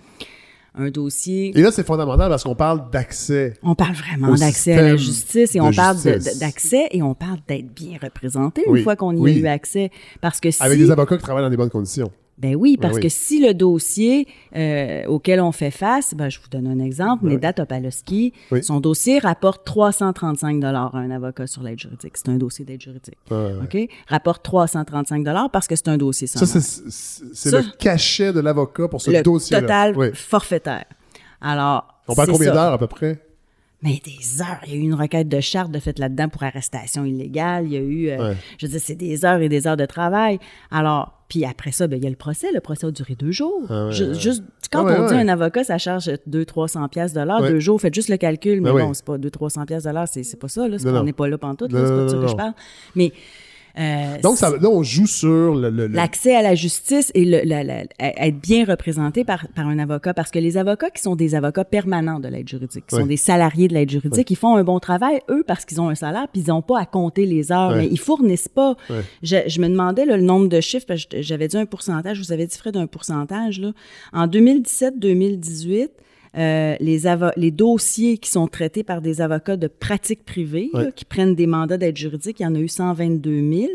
Un dossier... Et là, c'est fondamental parce qu'on parle d'accès. On parle vraiment d'accès à la justice et on parle d'accès et on parle d'être bien représenté Oui. une fois qu'on y Oui. a eu accès. Parce que si... Avec des avocats qui travaillent dans des bonnes conditions. Ben oui, parce oui. que si le dossier euh, auquel on fait face, ben je vous donne un exemple, Oui. Neda Topalowski, Oui. son dossier rapporte 335 à un avocat sur l'aide juridique. C'est un dossier d'aide juridique. OK? Rapporte 335 parce que c'est un dossier sans Ça, c'est le cachet de l'avocat pour ce le dossier-là. total forfaitaire. Alors, On parle combien d'heures à peu près? Mais des heures. Il y a eu une requête de charte de fait là-dedans pour arrestation illégale. Il y a eu, euh, je veux dire, c'est des heures et des heures de travail. Alors, puis après ça, ben, il y a le procès. Le procès a duré deux jours. Ah ouais. Juste, quand Ah ouais, on dit ouais. un avocat, ça charge 200-300 pièces deux jours. Faites juste le calcul. Mais Ben bon, c'est pas 200-300 pièces. C'est, c'est pas ça, là. C'est Non, on n'est pas là pantoute, là. C'est pas de ça que je parle. Mais, euh, Donc, ça, là, on joue sur le. L'accès à la justice et le, la- la- à- être bien représenté par, par un avocat, parce que les avocats qui sont des avocats permanents de l'aide juridique, qui sont des salariés de l'aide juridique, ils font un bon travail, eux, parce qu'ils ont un salaire, puis ils n'ont pas à compter les heures, mais ils fournissent pas. Je, je me demandais là, le nombre de chiffres, parce que j'avais dit un pourcentage, je vous avais dit Fred un pourcentage. Là. En 2017-2018, euh, les, dossiers qui sont traités par des avocats de pratique privée, là, qui prennent des mandats d'aide juridique, il y en a eu 122 000.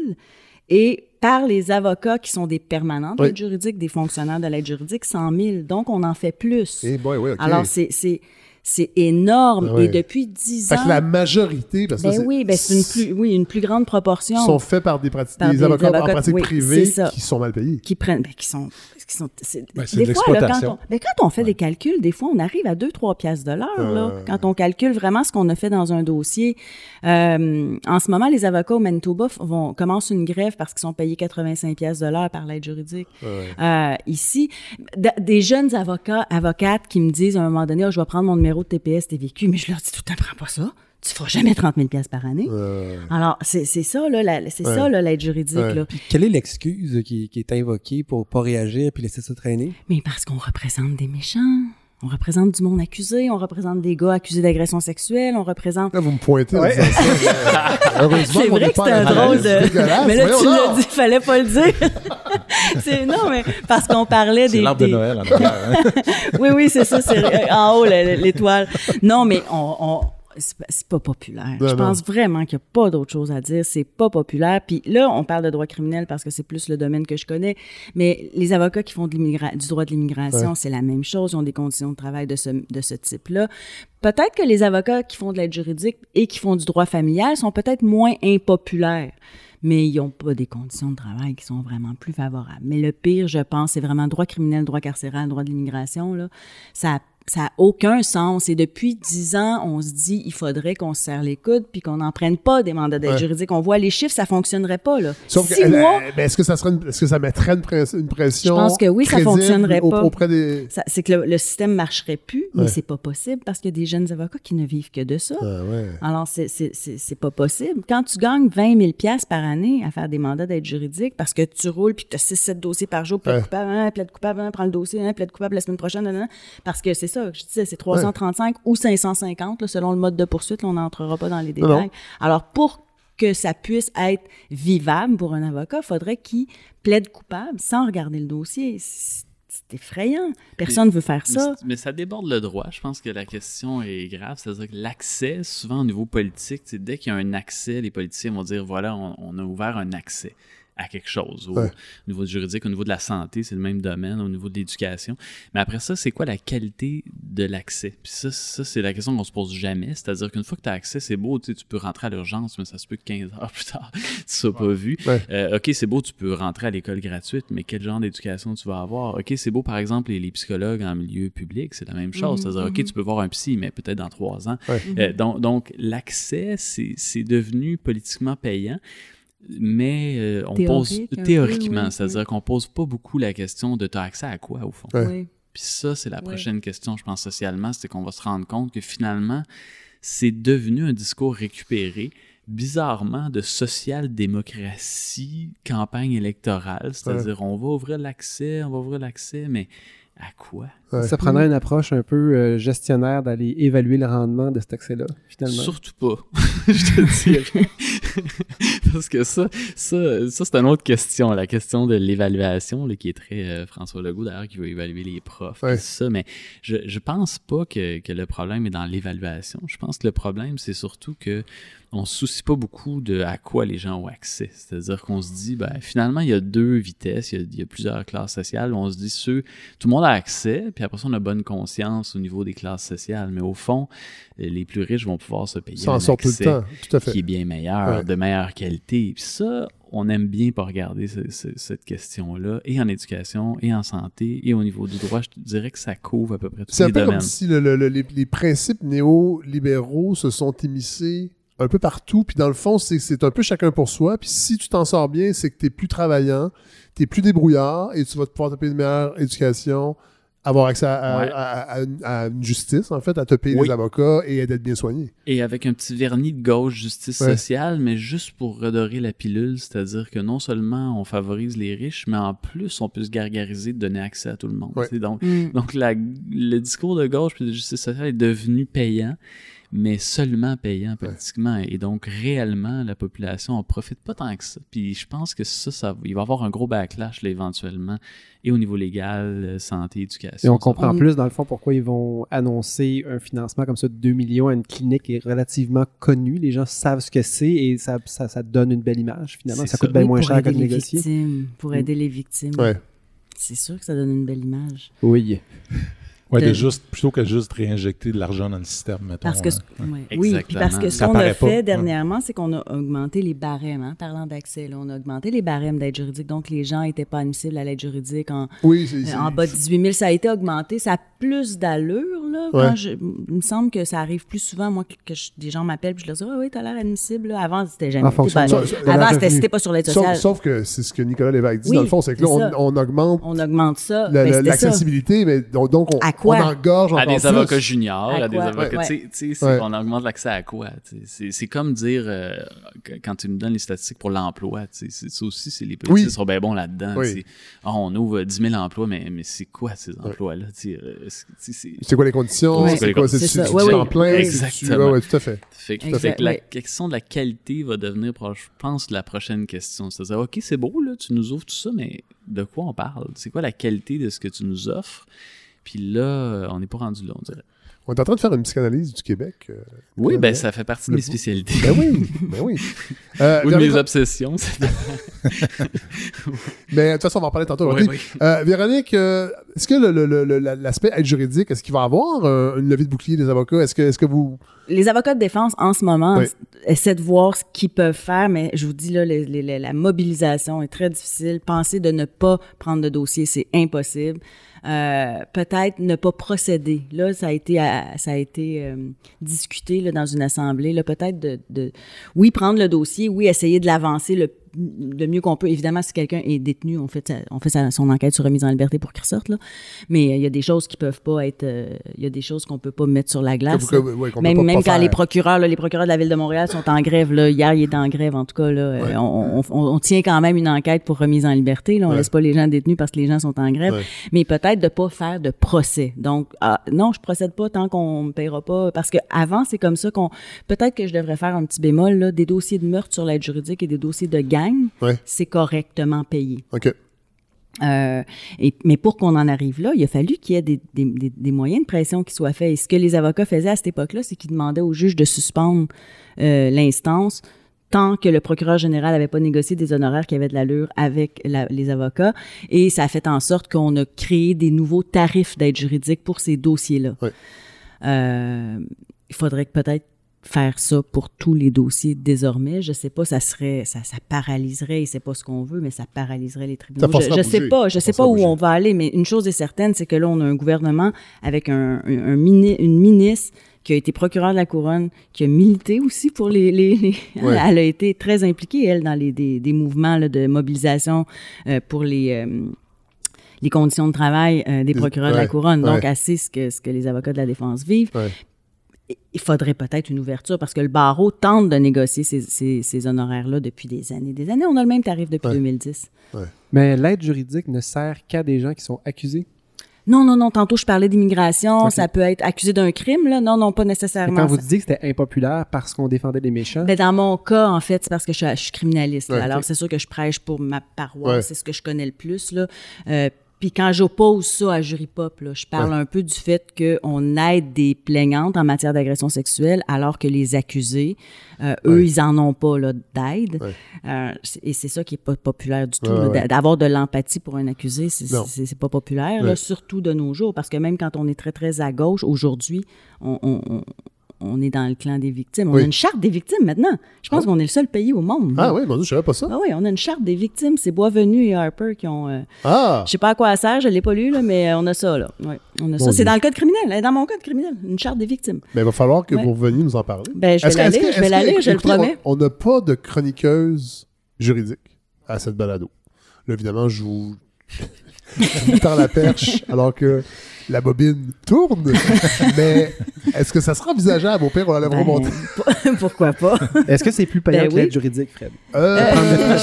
Et par les avocats qui sont des permanents de l'aide juridique, des fonctionnaires de l'aide juridique, 100 000. Donc, on en fait plus. Eh boy, oui, OK. Alors, c'est, c'est, énorme. Ah. Et depuis 10 Fait ans... que la majorité, parce que ben oui, ben c'est une plus, oui, une plus grande proportion sont faits par des, prati- Par des des avocats, en avocats, pratique oui, privée c'est ça. qui sont mal payés. qui prennent, ben, qui sont, qui sont, c'est, Ben, c'est des de fois, là, quand l'exploitation. on, ben, quand on fait des calculs, des fois, on arrive à 2-3 piastres de l'heure, là, Euh. quand on calcule vraiment ce qu'on a fait dans un dossier. Euh, en ce moment, les avocats au Manitoba vont, commencent une grève parce qu'ils sont payés 85 piastres de l'heure par l'aide juridique. Euh, ici, des jeunes avocats, avocates qui me disent à un moment donné, Ah, je vais prendre mon numéro de TPS TVQ, mais je leur dis, tu t'apprends pas ça. Tu feras jamais 30 000 piastres par année. Euh, Alors, c'est c'est ça, là, la- c'est Ouais. ça, là, l'aide juridique, Ouais. là. Puis quelle est l'excuse qui, qui est invoquée pour pas réagir puis laisser ça traîner? Mais parce qu'on représente des méchants. On représente du monde accusé, on représente des gars accusés d'agression sexuelle, on représente... Là, vous me pointez ça. Heureusement C'est vrai que c'est un drôle de... Mais là, tu l'as dit, fallait pas le dire. c'est non, mais parce qu'on parlait C'est des... l'arbre de Noël en arrière. hein. Oui, oui, c'est ça, c'est euh, en haut, l'étoile. Non, mais on... on c'est pas- populaire. Je non. pense vraiment qu'il n'y a pas d'autre chose à dire. C'est pas populaire. Puis là, on parle de droit criminel parce que c'est plus le domaine que je connais. Mais les avocats qui font de du droit de l'immigration, c'est la même chose. Ils ont des conditions de travail de ce, de ce type-là. Peut-être que les avocats qui font de l'aide juridique et qui font du droit familial sont peut-être moins impopulaires mais ils n'ont pas des conditions de travail qui sont vraiment plus favorables. Mais le pire, je pense, c'est vraiment droit criminel, droit carcéral, droit de l'immigration. Ça ça a aucun sens. Et depuis dix ans, on se dit, il faudrait qu'on se serre les coudes puis qu'on n'en prenne pas des mandats d'aide Ouais. juridique. On voit les chiffres, ça fonctionnerait pas, là. Sauf que, Six elle- mois, elle- ben, est-ce que ça serait une, est-ce que ça mettrait une, press- une pression Je pense que oui, ça fonctionnerait pas. auprès des. ça- c'est que le, le système marcherait plus, mais Ouais. c'est pas possible parce qu'il y a des jeunes avocats qui ne vivent que de ça. Ah ouais. Alors, c'est- c'est c'est- c'est pas possible. Quand tu gagnes 20 000 piastres par année à faire des mandats d'aide juridique parce que tu roules puis que tu as 6-7 dossiers par jour, plaide coupable, hein, plaide coupable, hein, prends le dossier, hein, plaide coupable la semaine prochaine, nan. parce que c'est ça, je disais, c'est 335 ou 550, là, selon le mode de poursuite, là, on n'entrera pas dans les non. détails. Alors, pour que ça puisse être vivable pour un avocat, il faudrait qu'il plaide coupable sans regarder le dossier. C'est effrayant. Personne ne veut faire ça. Mais ça déborde le droit. Je pense que la question est grave. C'est-à-dire que l'accès, souvent au niveau politique, dès qu'il y a un accès, les politiciens vont dire voilà, on, on a ouvert un accès à quelque chose. Au, Ouais. au niveau juridique, au niveau de la santé, c'est le même domaine, au niveau de l'éducation. Mais après ça, c'est quoi la qualité de l'accès? Puis ça, ça c'est la question qu'on se pose jamais. C'est-à-dire qu'une fois que tu as accès, c'est beau, tu sais, tu peux rentrer à l'urgence, mais ça se peut que 15 heures plus tard, tu ne sois pas vu. Ouais. Euh, OK, c'est beau, tu peux rentrer à l'école gratuite, mais quel genre d'éducation tu vas avoir? OK, c'est beau, par exemple, les, les psychologues en milieu public, c'est la même chose. C'est-à-dire, OK, tu peux voir un psy, mais peut-être dans trois ans. Ouais. Euh, donc, donc l'accès, c'est c'est devenu politiquement payant. Mais euh, on pose Théorique, théoriquement, oui, c'est-à-dire oui. qu'on pose pas beaucoup la question de t'as accès à quoi au fond. Oui. Puis ça, c'est la prochaine question, je pense, socialement, c'est qu'on va se rendre compte que finalement, c'est devenu un discours récupéré, bizarrement, de social-démocratie, campagne électorale. C'est-à-dire, on va ouvrir l'accès, on va ouvrir l'accès, mais à quoi? Ouais. Ça prendrait une approche un peu euh, gestionnaire d'aller évaluer le rendement de cet accès-là, finalement. Surtout pas, je te dirais. Parce que ça, ça, ça c'est une autre question, la question de l'évaluation, là, qui est très euh, François Legault, d'ailleurs, qui veut évaluer les profs. Ouais. ça, mais je, je pense pas que, que le problème est dans l'évaluation. Je pense que le problème, c'est surtout que on se soucie pas beaucoup de à quoi les gens ont accès. C'est-à-dire qu'on se dit, ben, finalement, il y a deux vitesses, il y a, il y a plusieurs classes sociales. On se dit, ceux, tout le monde a accès, puis après ça, on a bonne conscience au niveau des classes sociales. Mais au fond, les plus riches vont pouvoir se payer Ça en un sort tout le accès temps. Tout à qui est fait. bien meilleur, Ouais. de meilleure qualité. Puis ça, on aime bien pas regarder ce- ce- cette question-là, et en éducation, et en santé, et au niveau du droit. Je te dirais que ça couvre à peu près tous C'est un les peu domaines. comme si le- le- le- les, les principes néolibéraux se sont émissés un peu partout. Puis dans le fond, c'est un peu chacun pour soi. Puis si tu t'en sors bien, c'est que tu es plus travaillant, tu es plus débrouillard et tu vas pouvoir te payer une meilleure éducation, avoir accès à, à- Ouais. à- à une, à une justice, en fait, à te payer Oui. des avocats et d'être bien soigné. Et avec un petit vernis de gauche justice Ouais. sociale, mais juste pour redorer la pilule, c'est-à-dire que non seulement on favorise les riches, mais en plus on peut se gargariser de donner accès à tout le monde. Ouais. Donc, Mm. donc la- le discours de gauche puis de justice sociale est devenu payant. Mais seulement payant politiquement. Et donc, réellement, la population en profite pas tant que ça. Puis je pense que ça, ça il va y avoir un gros backlash là, éventuellement, et au niveau légal, euh, santé, éducation. Et on comprend plus, dans le fond, pourquoi ils vont annoncer un financement comme ça de 2 millions à une clinique qui est relativement connue. Les gens savent ce que c'est et ça, ça, ça donne une belle image, finalement. Ça coûte bien Oui, moins cher que aider de les négocier. victimes, pour Mm. aider les victimes. Ouais. C'est sûr que ça donne une belle image. Oui. De juste, plutôt que juste réinjecter de l'argent dans le système, mettons. Parce que, hein. ouais. Oui, puis parce que ce Ça qu'on a pas. fait dernièrement, c'est qu'on a augmenté les barèmes. hein, parlant d'accès, on a augmenté les barèmes d'aide juridique. Donc, les gens n'étaient pas admissibles à l'aide juridique en, Oui, c'est- en bas de 18 000. Ça a été augmenté. Ça a plus d'allure. Là, Ouais. quand je- il me semble que ça arrive plus souvent, moi, que, que je- des gens m'appellent puis je leur dis Oui, oui, t'as l'air admissible. là. Avant, c'était jamais. Ça- ça- leur avant, c'était pas sur l'aide Sauf, sociale. sauf que c'est ce que Nicolas Lévesque dit, Oui, dans le fond, c'est que là, on, augmente On augmente ça. Ben, l'accessibilité, mais donc, donc on, À quoi? on engorge encore à des plus. avocats juniors, À à, des avocats. Ouais. tu sais, Ouais. qu'on augmente l'accès à quoi? tu sais. C'est comme dire, euh, quand tu nous donnes les statistiques pour l'emploi, tu sais, c'est- ça aussi, c'est les Oui. politiciens sont bien bons là-dedans. Oui. Ah, on ouvre 10 000 emplois, mais, mais c'est quoi ces emplois-là? tu sais, euh, c'est- quoi les conditions? Ouais. C'est quoi? C'est Ouais, temps oui. plein? Oui. Exactement. Ouais, tout à fait. Fait que, Exact, fait que la question de la qualité va devenir, je pense, la prochaine question. C'est-à-dire, OK, c'est beau, là, tu nous ouvres tout ça, mais de quoi on parle? C'est quoi la qualité de ce que tu nous offres? Puis là, on n'est pas rendu là, on dirait. On est en train de faire une psychanalyse du Québec. euh, Oui, ben ça fait partie de mes spécialités. Ben oui, ben oui. Euh, Ou de mes obsessions. c'est- mais de toute façon, on va en parler tantôt. Oui, oui. Euh, Véronique, euh, est-ce que le- le- le- le- la- l'aspect aide juridique, est-ce qu'il va y avoir euh, une levée de bouclier des avocats? Est-ce que, est-ce que vous... Les avocats de défense, en ce moment, Oui. essaient de voir ce qu'ils peuvent faire, mais je vous dis, là, les- les- les- la mobilisation est très difficile. Penser de ne pas prendre de dossier, c'est impossible. Euh, peut-être ne pas procéder. Là, ça a été, ça a été euh, discuté là, dans une assemblée. Là, peut-être de, de, oui, prendre le dossier, oui, essayer de l'avancer le, le mieux qu'on peut. Évidemment, si quelqu'un est détenu, on fait, on fait sa- son enquête sur remise en liberté pour qu'il ressorte. Là. Mais euh, il y a des choses qui peuvent pas être, euh, il y a des choses qu'on peut pas mettre sur la glace. que- ouais, peut même même quand faire. les procureurs, là, les procureurs de la ville de Montréal sont en grève. Là, hier, il était en grève, en tout cas. Là, on, on- on- tient quand même une enquête pour remise en liberté. Là, on laisse pas les gens détenus parce que les gens sont en grève. Mais peut-être de pas faire de procès. Donc, ah, non, je procède pas tant qu'on me paiera pas. Parce que avant, c'est comme ça qu'on. Peut-être que je devrais faire un petit bémol. Là, des dossiers de meurtre sur l'aide juridique et des dossiers de gang, Ouais. c'est correctement payé. OK. Euh, et, mais pour qu'on en arrive là, il a fallu qu'il y ait des, des- des- des moyens de pression qui soient faits. Et ce que les avocats faisaient à cette époque-là, c'est qu'ils demandaient au juge de suspendre euh, l'instance tant que le procureur général n'avait pas négocié des honoraires qui avaient de l'allure avec la- les avocats. Et ça a fait en sorte qu'on a créé des nouveaux tarifs d'aide juridique pour ces dossiers-là. Euh, il faudrait que peut-être faire ça pour tous les dossiers désormais. Je sais pas, ça serait, ça, ça paralyserait, et c'est pas ce qu'on veut, mais ça paralyserait les tribunaux. Je, je sais pas, je Ça sais pas où bouger. on va aller, mais une chose est certaine, c'est que là, on a un gouvernement avec un, un- un mini- une ministre qui a été procureure de la couronne, qui a milité aussi pour les... les, les- Ouais. Elle a été très impliquée, elle, dans les, des, des mouvements là, de mobilisation euh, pour les... euh, les conditions de travail euh, des procureurs de la couronne. Donc, ouais. sait ce que, ce que les avocats de la défense vivent Ouais. Il faudrait peut-être une ouverture parce que le barreau tente de négocier ces, ces- ces honoraires-là depuis des années. Des années, on a le même tarif depuis Ouais. 2010. Mais l'aide juridique ne sert qu'à des gens qui sont accusés? Non, non, non. Tantôt, je parlais d'immigration. Ça peut être accusé d'un crime, là. Non, non, pas nécessairement. quand vous Ça- disiez que c'était impopulaire parce qu'on défendait les méchants, Ben, dans mon cas, en fait, c'est parce que je suis, je suis criminaliste. là. Alors, c'est sûr que je prêche pour ma paroisse. Ouais. C'est ce que je connais le plus. Là. Euh, puis quand j'oppose ça à Jury Pop, là, je parle Ouais. un peu du fait qu'on aide des plaignantes en matière d'agression sexuelle alors que les accusés, euh, eux, Ouais. ils en ont pas d'aide. Ouais. Euh, et c'est ça qui est pas populaire du tout. D'avoir de l'empathie pour un accusé, c'est pas populaire, là, surtout de nos jours. Parce que même quand on est très, très à gauche, aujourd'hui, on, on- on- est dans le clan des victimes. On Oui. a une charte des victimes maintenant. Je pense Oh. qu'on est le seul pays au monde. Ah oui, mon Dieu, je savais pas ça. Ah oui, on a une charte des victimes. C'est Boisvenu et Harper qui ont. euh, Ah! je sais pas à quoi elle sert, je l'ai pas lu, là, mais euh, on a ça, là. Ouais, on a Mon ça. C'est dans le code criminel. Est Dans mon code criminel, une charte des victimes. Mais il va falloir que Ouais. vous reveniez nous en parler. Ben, je vais Est-ce que- la est-ce lire, que- je vais est-ce la que- lire, je le promets. On n'a pas de chroniqueuse juridique à cette balado. Là, évidemment, je vous, tends la perche alors que la bobine tourne. Mais Est-ce que ça sera envisageable? Au pire, on la lève Ben, remonter. Pourquoi pas? Est-ce que c'est plus payant Ben que oui. l'aide juridique, Fred? Euh, euh,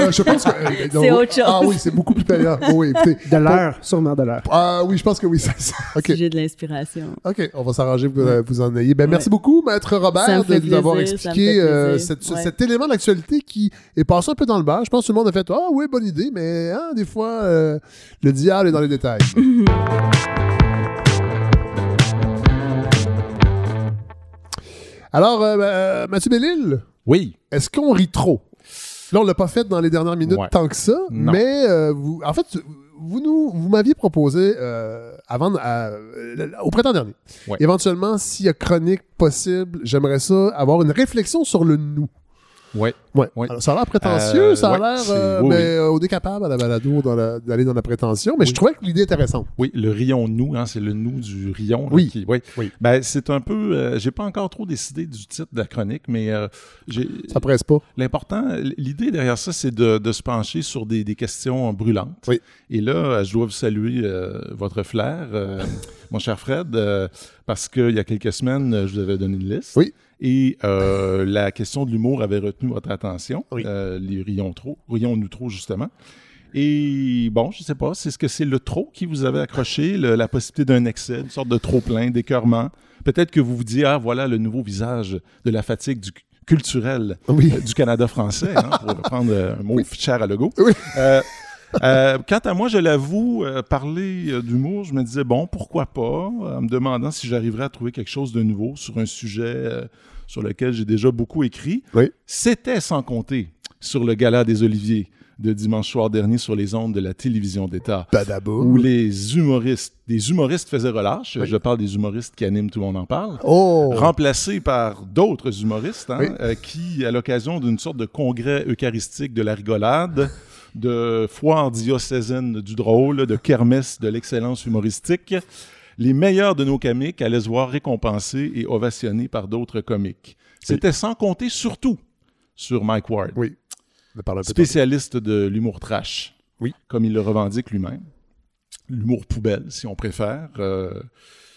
euh, je pense que. euh, C'est autre chose. Ah oui, c'est beaucoup plus payant. Oh, oui, écoutez. De l'heure, sûrement de l'heure. Ah oui, je pense que oui. ça- ça- OK. Si j'ai de l'inspiration. OK, on va s'arranger pour que vous en ayez. Ben, merci beaucoup, Maître Robert, me fait de nous avoir plaisir, ça me expliqué euh, cette- Ouais. cet élément d'actualité qui est passé un peu dans le bar. Je pense que tout le monde a fait Ah oui, bonne idée, mais hein, des fois, euh, le diable est dans les détails. Alors, euh, euh, Mathieu Bellil, Oui. est-ce qu'on rit trop? Là, on l'a pas fait dans les dernières minutes Ouais. tant que ça, Non. mais euh, vous, en fait, vous nous, vous m'aviez proposé euh, avant, à- au printemps dernier, Ouais. éventuellement, s'il y a chronique possible, j'aimerais ça avoir une réflexion sur le nous. Ouais. Ouais. Ouais. Alors, ça a l'air prétentieux, Euh, ça a ouais, l'air, euh, oui, mais oui. euh, on est capable à la balado d'aller dans la prétention, mais je trouvais que l'idée est intéressante. Oui, le rion nous, hein, c'est le nous du rion. Oui. qui- oui. Oui. Ben, c'est un peu. euh, j'ai pas encore trop décidé du titre de la chronique, mais euh, j'ai. Ça presse pas. L'important, l'idée derrière ça, c'est de, de se pencher sur des, des questions brûlantes. Oui. Et là, je dois vous saluer votre flair, mon cher Fred, parce qu'il y a quelques semaines, je vous avais donné une liste. Oui. Et euh, la question de l'humour avait retenu votre attention. Oui. Euh, les rions trop, rions-nous trop, justement. Et bon, je sais pas, c'est ce que c'est le trop qui vous avait accroché, le- la possibilité d'un excès, une sorte de trop plein, d'écœurement? Peut-être que vous vous dites, ah, voilà le nouveau visage de la fatigue du culturel Oui. euh, du Canada français, hein, pour reprendre euh, un mot Oui. cher à Legault. Oui. Euh, quant à moi, je l'avoue, euh, parler euh, d'humour, je me disais, bon, pourquoi pas, en me demandant si j'arriverais à trouver quelque chose de nouveau sur un sujet sur lequel j'ai déjà beaucoup écrit. Oui. C'était sans compter sur le gala des Oliviers de dimanche soir dernier sur les ondes de la télévision d'État où les humoristes, des humoristes faisaient relâche. Oui. Je parle des humoristes qui animent Tout le monde en parle Oh! remplacé par d'autres humoristes hein, Oui. euh, qui, à l'occasion d'une sorte de congrès eucharistique de la rigolade, de foire diocésaine du drôle, de kermesse de l'excellence humoristique, les meilleurs de nos comiques allaient se voir récompensés et ovationnés par d'autres comiques. C'était sans compter surtout sur Mike Ward, Oui. Parle spécialiste de l'humour trash, Oui. comme il le revendique lui-même. L'humour poubelle, si on préfère. Euh,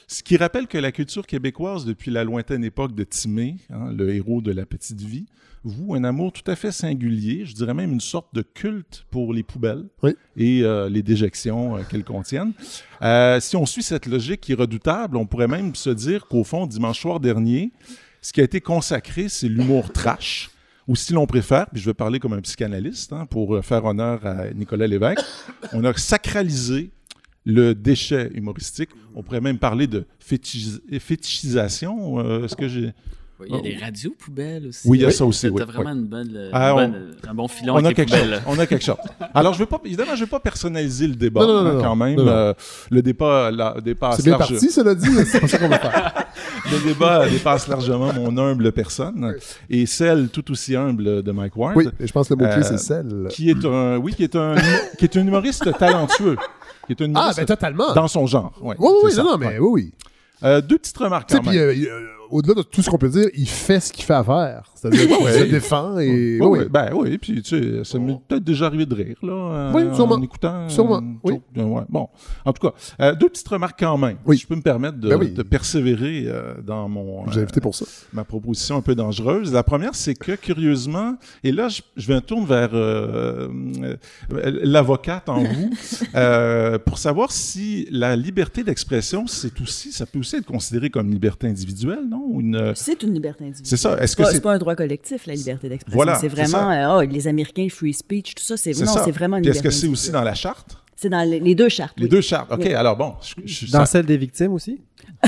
ce qui rappelle que la culture québécoise, depuis la lointaine époque de Timée, hein, le héros de la petite vie, voue un amour tout à fait singulier, je dirais même une sorte de culte pour les poubelles Oui. et euh, les déjections euh, qu'elles contiennent. Euh, si on suit cette logique qui est redoutable, on pourrait même se dire qu'au fond, dimanche soir dernier, ce qui a été consacré, c'est l'humour trash. Ou si l'on préfère, puis je vais parler comme un psychanalyste hein, pour faire honneur à Nicolas Lévesque, on a sacralisé le déchet humoristique. On pourrait même parler de fétichis- fétichisation. Est-ce que j'ai. Il y a Oh. des radios poubelles aussi. Oui, il y a ça aussi, T'as oui, t'as vraiment une bonne, euh, Ah, une on- bonne- un bon filon On a, les quelque chose. poubelles. on a quelque chose. Alors, je vais pas, évidemment, je ne vais pas personnaliser le débat Non, non, non, hein, quand même. Non, non. Euh, le débat la, dépasse C'est bien large- parti, cela dit, mais c'est pas ça qu'on va faire. Le débat dépasse largement mon humble personne et celle tout aussi humble de Mike Ward. Oui, et je pense que le mot-clé, Euh, c'est celle. qui est un oui qui est un qui est un humoriste talentueux qui est un Ah, humoriste ben totalement. dans son genre ouais, Oui, oui, non, non, mais Ouais. oui, oui. Euh, deux petites remarques Tu sais, quand puis euh, euh, au-delà de tout ce qu'on peut dire, il fait ce qu'il fait à faire. C'est-à-dire qu'il se défend et. Oui, oui, oui, ben oui, puis tu sais, ça m'est peut-être déjà arrivé de rire, là, euh, Oui, sûrement. en écoutant. Sûrement, euh, oui. de- ouais. Bon, en tout cas, euh, deux petites remarques quand même. Oui. Si je peux me permettre de, Ben oui. de persévérer euh, dans mon, vous euh, invité pour ça. ma proposition un peu dangereuse. La première, c'est que curieusement, et là, je, je vais un tourne vers euh, euh, l'avocate en vous, euh, pour savoir si la liberté d'expression, c'est aussi, ça peut aussi être considéré comme une liberté individuelle, non? Une, C'est une liberté individuelle. C'est ça. Est-ce que c'est- c'est pas un droit collectif, la liberté d'expression. Voilà, c'est c'est vraiment, euh, oh, les Américains, free speech, tout ça, c'est c'est non, ça. c'est vraiment une Est-ce que c'est aussi dans la charte? C'est dans les, les deux chartes. Les oui. deux chartes. OK, Oui. alors bon, je, je- Dans ça, celle des victimes aussi?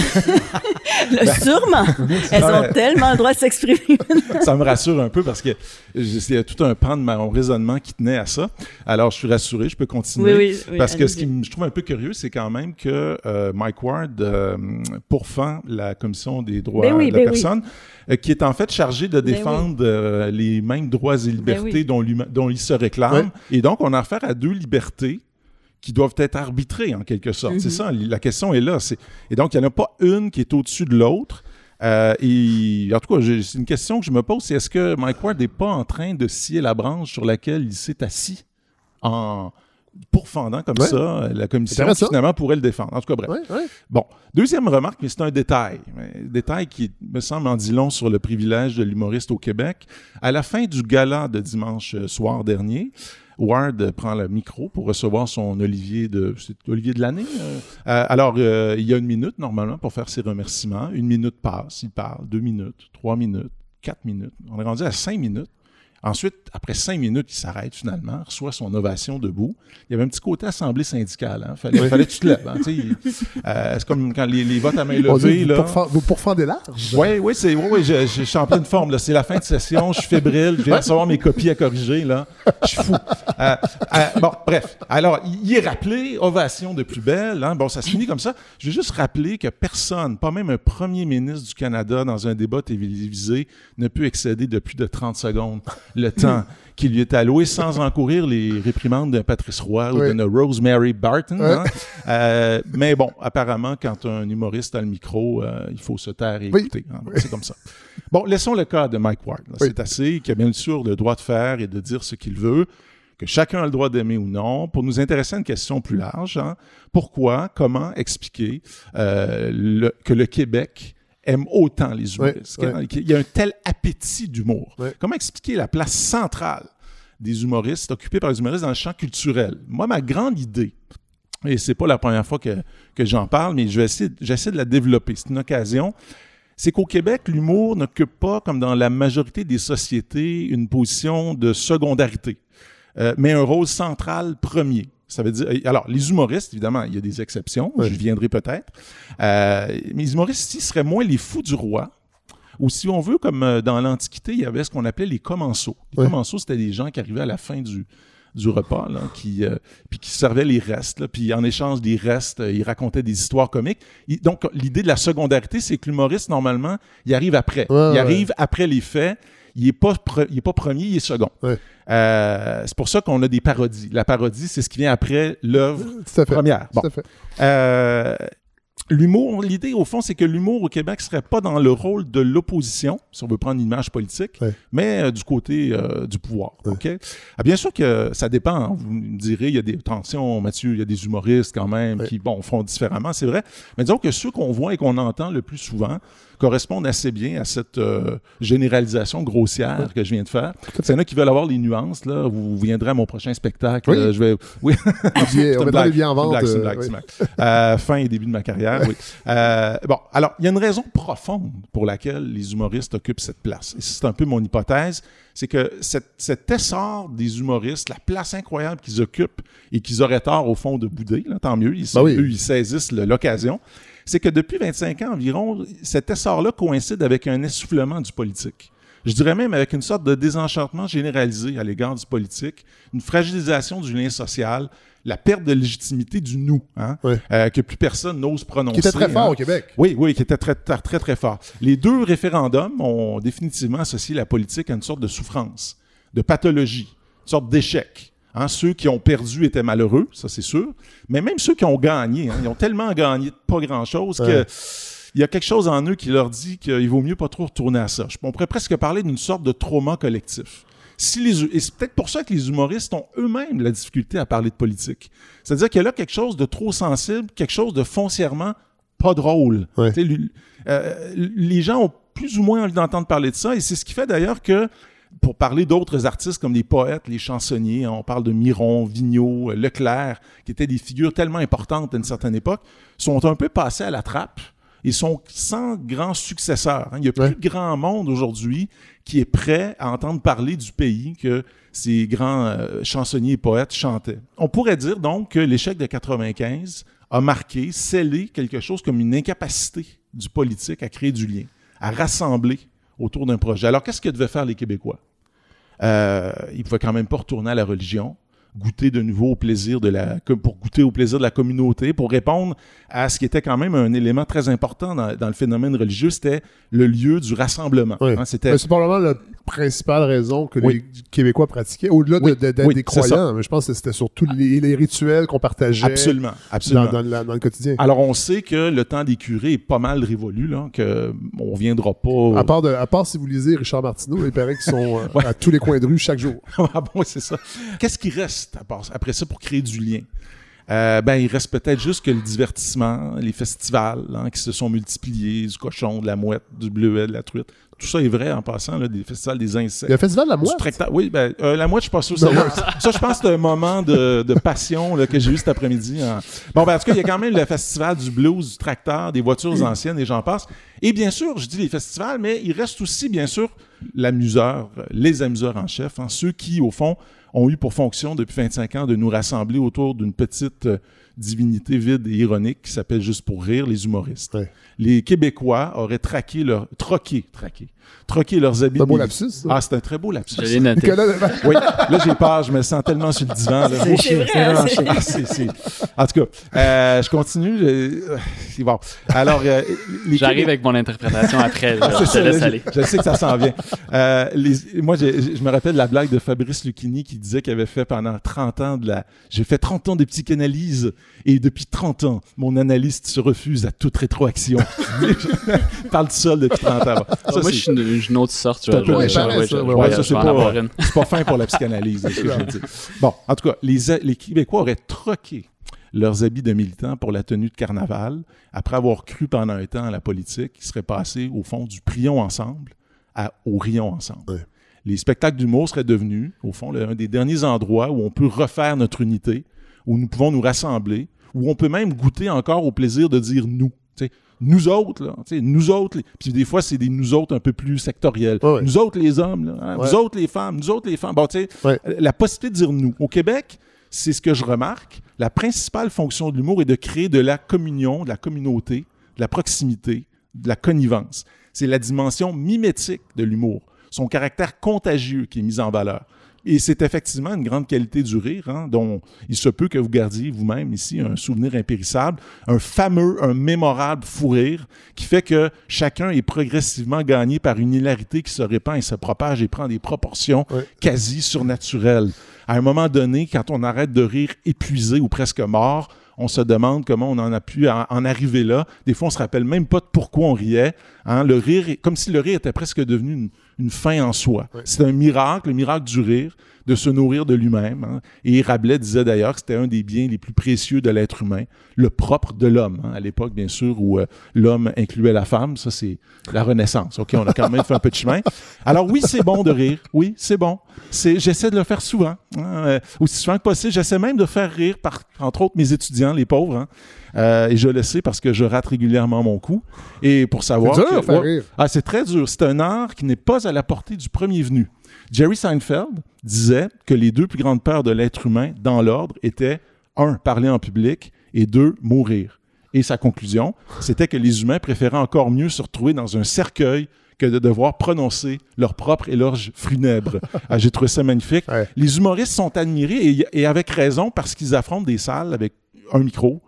Là, Sûrement. Elles ont tellement le droit de s'exprimer. ça me rassure un peu parce que je- il y a tout un pan de mon raisonnement qui tenait à ça. Alors, je suis rassuré, je peux continuer. oui, oui, oui. Parce que ce qui me- je trouve un peu curieux, c'est quand même que euh, Mike Ward euh, pourfend la Commission des droits Ben oui, de la ben oui. personne, euh, qui est en fait chargée de Ben défendre euh, les mêmes droits et libertés oui. dont, il se réclame. Et donc, on a affaire à deux libertés qui doivent être arbitrées en quelque sorte. C'est Mhm. ça, la question est là. Et donc, il n'y en a pas une qui est au-dessus de l'autre. Euh, et en tout cas, c'est une question que je me pose, c'est est-ce que Mike Ward n'est pas en train de scier la branche sur laquelle il s'est assis en pourfendant comme Ouais. ça la commission finalement pourrait le défendre. En tout cas, bref. Ouais, ouais. Bon, deuxième remarque, mais c'est un détail. Un détail qui me semble en dit long sur le privilège de l'humoriste au Québec. À la fin du gala de dimanche euh, soir dernier, Ward euh, prend le micro pour recevoir son Olivier de Olivier de l'année. euh. Euh, alors, euh, il y a une minute normalement pour faire ses remerciements. Une minute passe, il parle. Deux minutes, trois minutes, quatre minutes. On est rendu à cinq minutes. Ensuite, après cinq minutes, il s'arrête finalement, reçoit son ovation debout. Il y avait un petit côté assemblée syndicale. Hein? Fallait, fallait que tu te lèves. Hein? Euh, c'est comme quand les, les votes à main levée. vous là. pourfend- vous pourfendez large. Oui, oui, c'est, oui, oui, je, je- je suis en pleine forme. Là. C'est la fin de session, je suis fébrile, je viens recevoir mes copies à corriger. Là. Je suis fou. Euh, euh, bon, bref. Alors, il est rappelé, ovation de plus belle. Hein. Bon, ça se finit comme ça. Je veux juste rappeler que personne, pas même un premier ministre du Canada dans un débat télévisé, ne peut excéder de plus de 30 secondes le temps qui lui est alloué sans encourir les réprimandes d'un Patrice Roy ou d'une Rosemary Barton. Hein. Euh, mais bon, apparemment, quand un humoriste a le micro, euh, il faut se taire et Oui. écouter. hein. Donc, C'est comme ça. Bon, laissons le cas de Mike Ward. C'est assez, qui a bien sûr le droit de faire et de dire ce qu'il veut, que chacun a le droit d'aimer ou non, pour nous intéresser à une question plus large. hein. Pourquoi, comment expliquer euh, le- que le Québec aime autant les humoristes, qu'il y a un tel appétit d'humour. Comment expliquer la place centrale des humoristes, occupée par les humoristes dans le champ culturel? Moi, ma grande idée, et c'est pas la première fois que, que j'en parle, mais je vais essayer, j'essaie de la développer. C'est une occasion. C'est qu'au Québec, l'humour n'occupe pas, comme dans la majorité des sociétés, une position de secondarité, euh, mais un rôle central premier. Ça veut dire, alors, les humoristes, évidemment, il y a des exceptions, je viendrai peut-être, euh, mais les humoristes ici seraient moins les fous du roi, ou si on veut, comme euh, dans l'Antiquité, il y avait ce qu'on appelait les commensaux. Les Ouais. commensaux, c'était des gens qui arrivaient à la fin du, du repas, là, qui, euh, puis qui servaient les restes, là, puis en échange des restes, euh, ils racontaient des histoires comiques. Il- donc, l'idée de la secondarité, c'est que l'humoriste, normalement, il arrive après. Ouais, il ouais. arrive après les faits. Il n'est pas, pre- il est pas premier, il est second. Ouais. Euh, c'est pour ça qu'on a des parodies. La parodie, c'est ce qui vient après l'œuvre fait. première. Bon. Euh, L'humour, l'idée au fond, c'est que l'humour au Québec serait pas dans le rôle de l'opposition, si on veut prendre une image politique, Ouais. mais euh, du côté euh, du pouvoir. Ouais. Ah, bien sûr que ça dépend. hein. Vous me direz, il y a des attention, Mathieu, il y a des humoristes quand même qui bon font différemment, c'est vrai. Mais disons que ceux qu'on voit et qu'on entend le plus souvent correspondent assez bien à cette euh, généralisation grossière que je viens de faire. C'est y en a qui veulent avoir les nuances. Là, vous viendrez à mon prochain spectacle. Oui. Euh, je vais, oui, on mettra les biens en vente. blague, euh, blague, oui. Euh, fin et début de ma carrière, oui. Euh, bon, alors, il y a une raison profonde pour laquelle les humoristes occupent cette place. Et c'est un peu mon hypothèse, c'est que cette- cet essor des humoristes, la place incroyable qu'ils occupent et qu'ils auraient tort, au fond, de bouder, là, tant mieux, ils, Ben oui. eux, ils saisissent l'occasion, c'est que depuis 25 ans environ, cet essor-là coïncide avec un essoufflement du politique. Je dirais même avec une sorte de désenchantement généralisé à l'égard du politique, une fragilisation du lien social, la perte de légitimité du nous, hein, euh, que plus personne n'ose prononcer. Qui était très fort hein. au Québec. Oui, oui, qui était très, très, très, très fort. Les deux référendums ont définitivement associé la politique à une sorte de souffrance, de pathologie, une sorte d'échec. Hein, ceux qui ont perdu étaient malheureux, ça c'est sûr, mais même ceux qui ont gagné, hein, ils ont tellement gagné de pas grand-chose Ouais. que il y a quelque chose en eux qui leur dit qu'il vaut mieux pas trop retourner à ça. On pourrait presque parler d'une sorte de trauma collectif. Si les, et c'est peut-être pour ça que les humoristes ont eux-mêmes la difficulté à parler de politique. C'est-à-dire qu'il y a là quelque chose de trop sensible, quelque chose de foncièrement pas drôle. Ouais. Euh, les gens ont plus ou moins envie d'entendre parler de ça, et c'est ce qui fait d'ailleurs que, pour parler d'autres artistes comme les poètes, les chansonniers, hein, on parle de Miron, Vigneault, euh, Leclerc, qui étaient des figures tellement importantes à une certaine époque, sont un peu passés à la trappe. Ils sont sans grand successeur. hein. Il n'y a plus de grand monde aujourd'hui qui est prêt à entendre parler du pays que ces grands euh, chansonniers et poètes chantaient. On pourrait dire donc que l'échec de 95 a marqué, scellé quelque chose comme une incapacité du politique à créer du lien, à rassembler autour d'un projet. Alors, qu'est-ce que devaient faire les Québécois? Euh, ils pouvaient quand même pas retourner à la religion, goûter de nouveau au plaisir de la, pour goûter au plaisir de la communauté, pour répondre à ce qui était quand même un élément très important dans, dans le phénomène religieux, c'était le lieu du rassemblement. Oui. Hein, c'était c'est probablement la principale raison que Oui. les Québécois pratiquaient, au-delà de- Oui, de- des croyants. Mais je pense que c'était surtout les, les rituels qu'on partageait absolument, absolument. dans, dans la- dans le quotidien. Alors, on sait que le temps des curés est pas mal révolu, là, que on viendra pas. À part, de, à part si vous lisez Richard Martineau, il paraît qu'ils sont euh, à tous les coins de rue chaque jour. ah bon, c'est ça. Qu'est-ce qui reste reste, après ça, pour créer du lien? Euh, ben, il reste peut-être juste que le divertissement, les festivals hein, qui se sont multipliés, du cochon, de la mouette, du bleuet, de la truite. Tout ça est vrai en passant, là, des festivals des insectes. Un festival de la mouette? Oui, ben, euh, la mouette, je suis pas sûr. Ça, ça, je pense que c'est un moment de, de passion là, que j'ai eu cet après-midi. Bon, ben, en tout cas, il y a quand même le festival du blues, du tracteur, des voitures anciennes et j'en passe. Et bien sûr, je dis les festivals, mais il reste aussi, bien sûr, l'amuseur, les amuseurs en chef, hein, ceux qui, au fond, ont eu pour fonction depuis 25 ans de nous rassembler autour d'une petite euh, divinité vide et ironique qui s'appelle juste pour rire les humoristes. Les Québécois auraient traqué leur troqué, traqué, troqué leurs habits. C'est un beau lapsus. Ça. Ah, c'est un très beau lapsus. Je l'ai noté. oui, là j'ai peur, je me sens tellement sur le divan. C'est chiant, c'est vraiment chiant. Ah, c'est, c'est... En tout cas, euh, je continue. Je... Bon. Alors, euh, les J'arrive avec mon interprétation après. c'est je te ça, laisse là, aller. Je, je sais que ça s'en vient. Euh, les- moi, j'ai- je me rappelle la blague de Fabrice Lucchini qui disait qu'il avait fait pendant 30 ans de la... J'ai fait 30 ans de psychanalyse et depuis 30 ans, mon analyste se refuse à toute rétroaction. Il parle tout seul depuis 30 ans. Ça, Ah, moi, c'est- je suis une, une autre sorte. Tu C'est un vois, peu c'est pas, fin pour la psychanalyse, c'est ce que. Bon, en tout cas, les, les Québécois auraient troqué leurs habits de militants pour la tenue de carnaval, après avoir cru pendant un temps à la politique, qui serait passé au fond du prions ensemble à au rions ensemble. Ouais. Les spectacles d'humour seraient devenus, au fond, le- un des derniers endroits où on peut refaire notre unité, où nous pouvons nous rassembler, où on peut même goûter encore au plaisir de dire nous. Tu sais, nous autres, là, nous autres, les- puis des fois, c'est des nous autres un peu plus sectoriels. Ouais, ouais. Nous autres, les hommes, là, hein, Ouais. nous autres, les femmes, nous autres, les femmes. Bon, tu sais, Ouais. la possibilité de dire nous. Au Québec, c'est ce que je remarque. La principale fonction de l'humour est de créer de la communion, de la communauté, de la proximité, de la connivence. C'est la dimension mimétique de l'humour, son caractère contagieux qui est mis en valeur. Et c'est effectivement une grande qualité du rire, hein, dont il se peut que vous gardiez vous-même ici un souvenir impérissable, un fameux, un mémorable fou rire qui fait que chacun est progressivement gagné par une hilarité qui se répand et se propage et prend des proportions quasi surnaturelles. À un moment donné, quand on arrête de rire épuisé ou presque mort, on se demande comment on en a pu en, arriver là. Des fois, on se rappelle même pas de pourquoi on riait. Hein. Le rire, comme si le rire était presque devenu une, une fin en soi. C'est un miracle, le miracle du rire, de se nourrir de lui-même. hein. Et Rabelais disait d'ailleurs que c'était un des biens les plus précieux de l'être humain, le propre de l'homme. hein. À l'époque, bien sûr, où euh, l'homme incluait la femme, ça c'est la Renaissance. Ok, on a quand même fait un peu de chemin. Alors oui, c'est bon de rire. Oui, c'est bon. C'est, j'essaie de le faire souvent, hein, euh, aussi souvent que possible. J'essaie même de faire rire, par, entre autres, mes étudiants, les pauvres. hein. Euh, et je le sais parce que je rate régulièrement mon coup. Et pour savoir C'est dur que- faire ouais, rire. ah, c'est très dur. C'est un art qui n'est pas à la portée du premier venu. Jerry Seinfeld disait que les deux plus grandes peurs de l'être humain, dans l'ordre, étaient un, parler en public et deux, mourir. Et sa conclusion, c'était que les humains préféraient encore mieux se retrouver dans un cercueil que de devoir prononcer leur propre éloge funèbre. Ah, J'ai trouvé ça magnifique. Ouais. Les humoristes sont admirés et, et avec raison parce qu'ils affrontent des salles avec un micro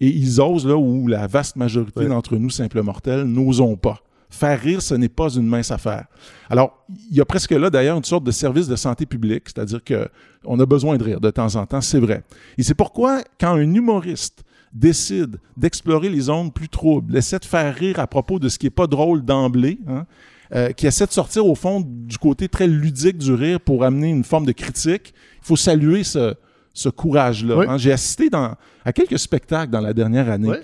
et ils osent là où la vaste majorité Ouais. d'entre nous, simples mortels, n'osons pas. Faire rire, ce n'est pas une mince affaire. Alors, il y a presque là d'ailleurs une sorte de service de santé publique, c'est-à-dire que on a besoin de rire de temps en temps, c'est vrai. Et c'est pourquoi quand un humoriste décide d'explorer les zones plus troubles, essaie de faire rire à propos de ce qui est pas drôle d'emblée, hein, euh, qui essaie de sortir au fond du côté très ludique du rire pour amener une forme de critique, il faut saluer ce, ce courage-là. Oui. hein. J'ai assisté dans, à quelques spectacles dans la dernière année. Ouais.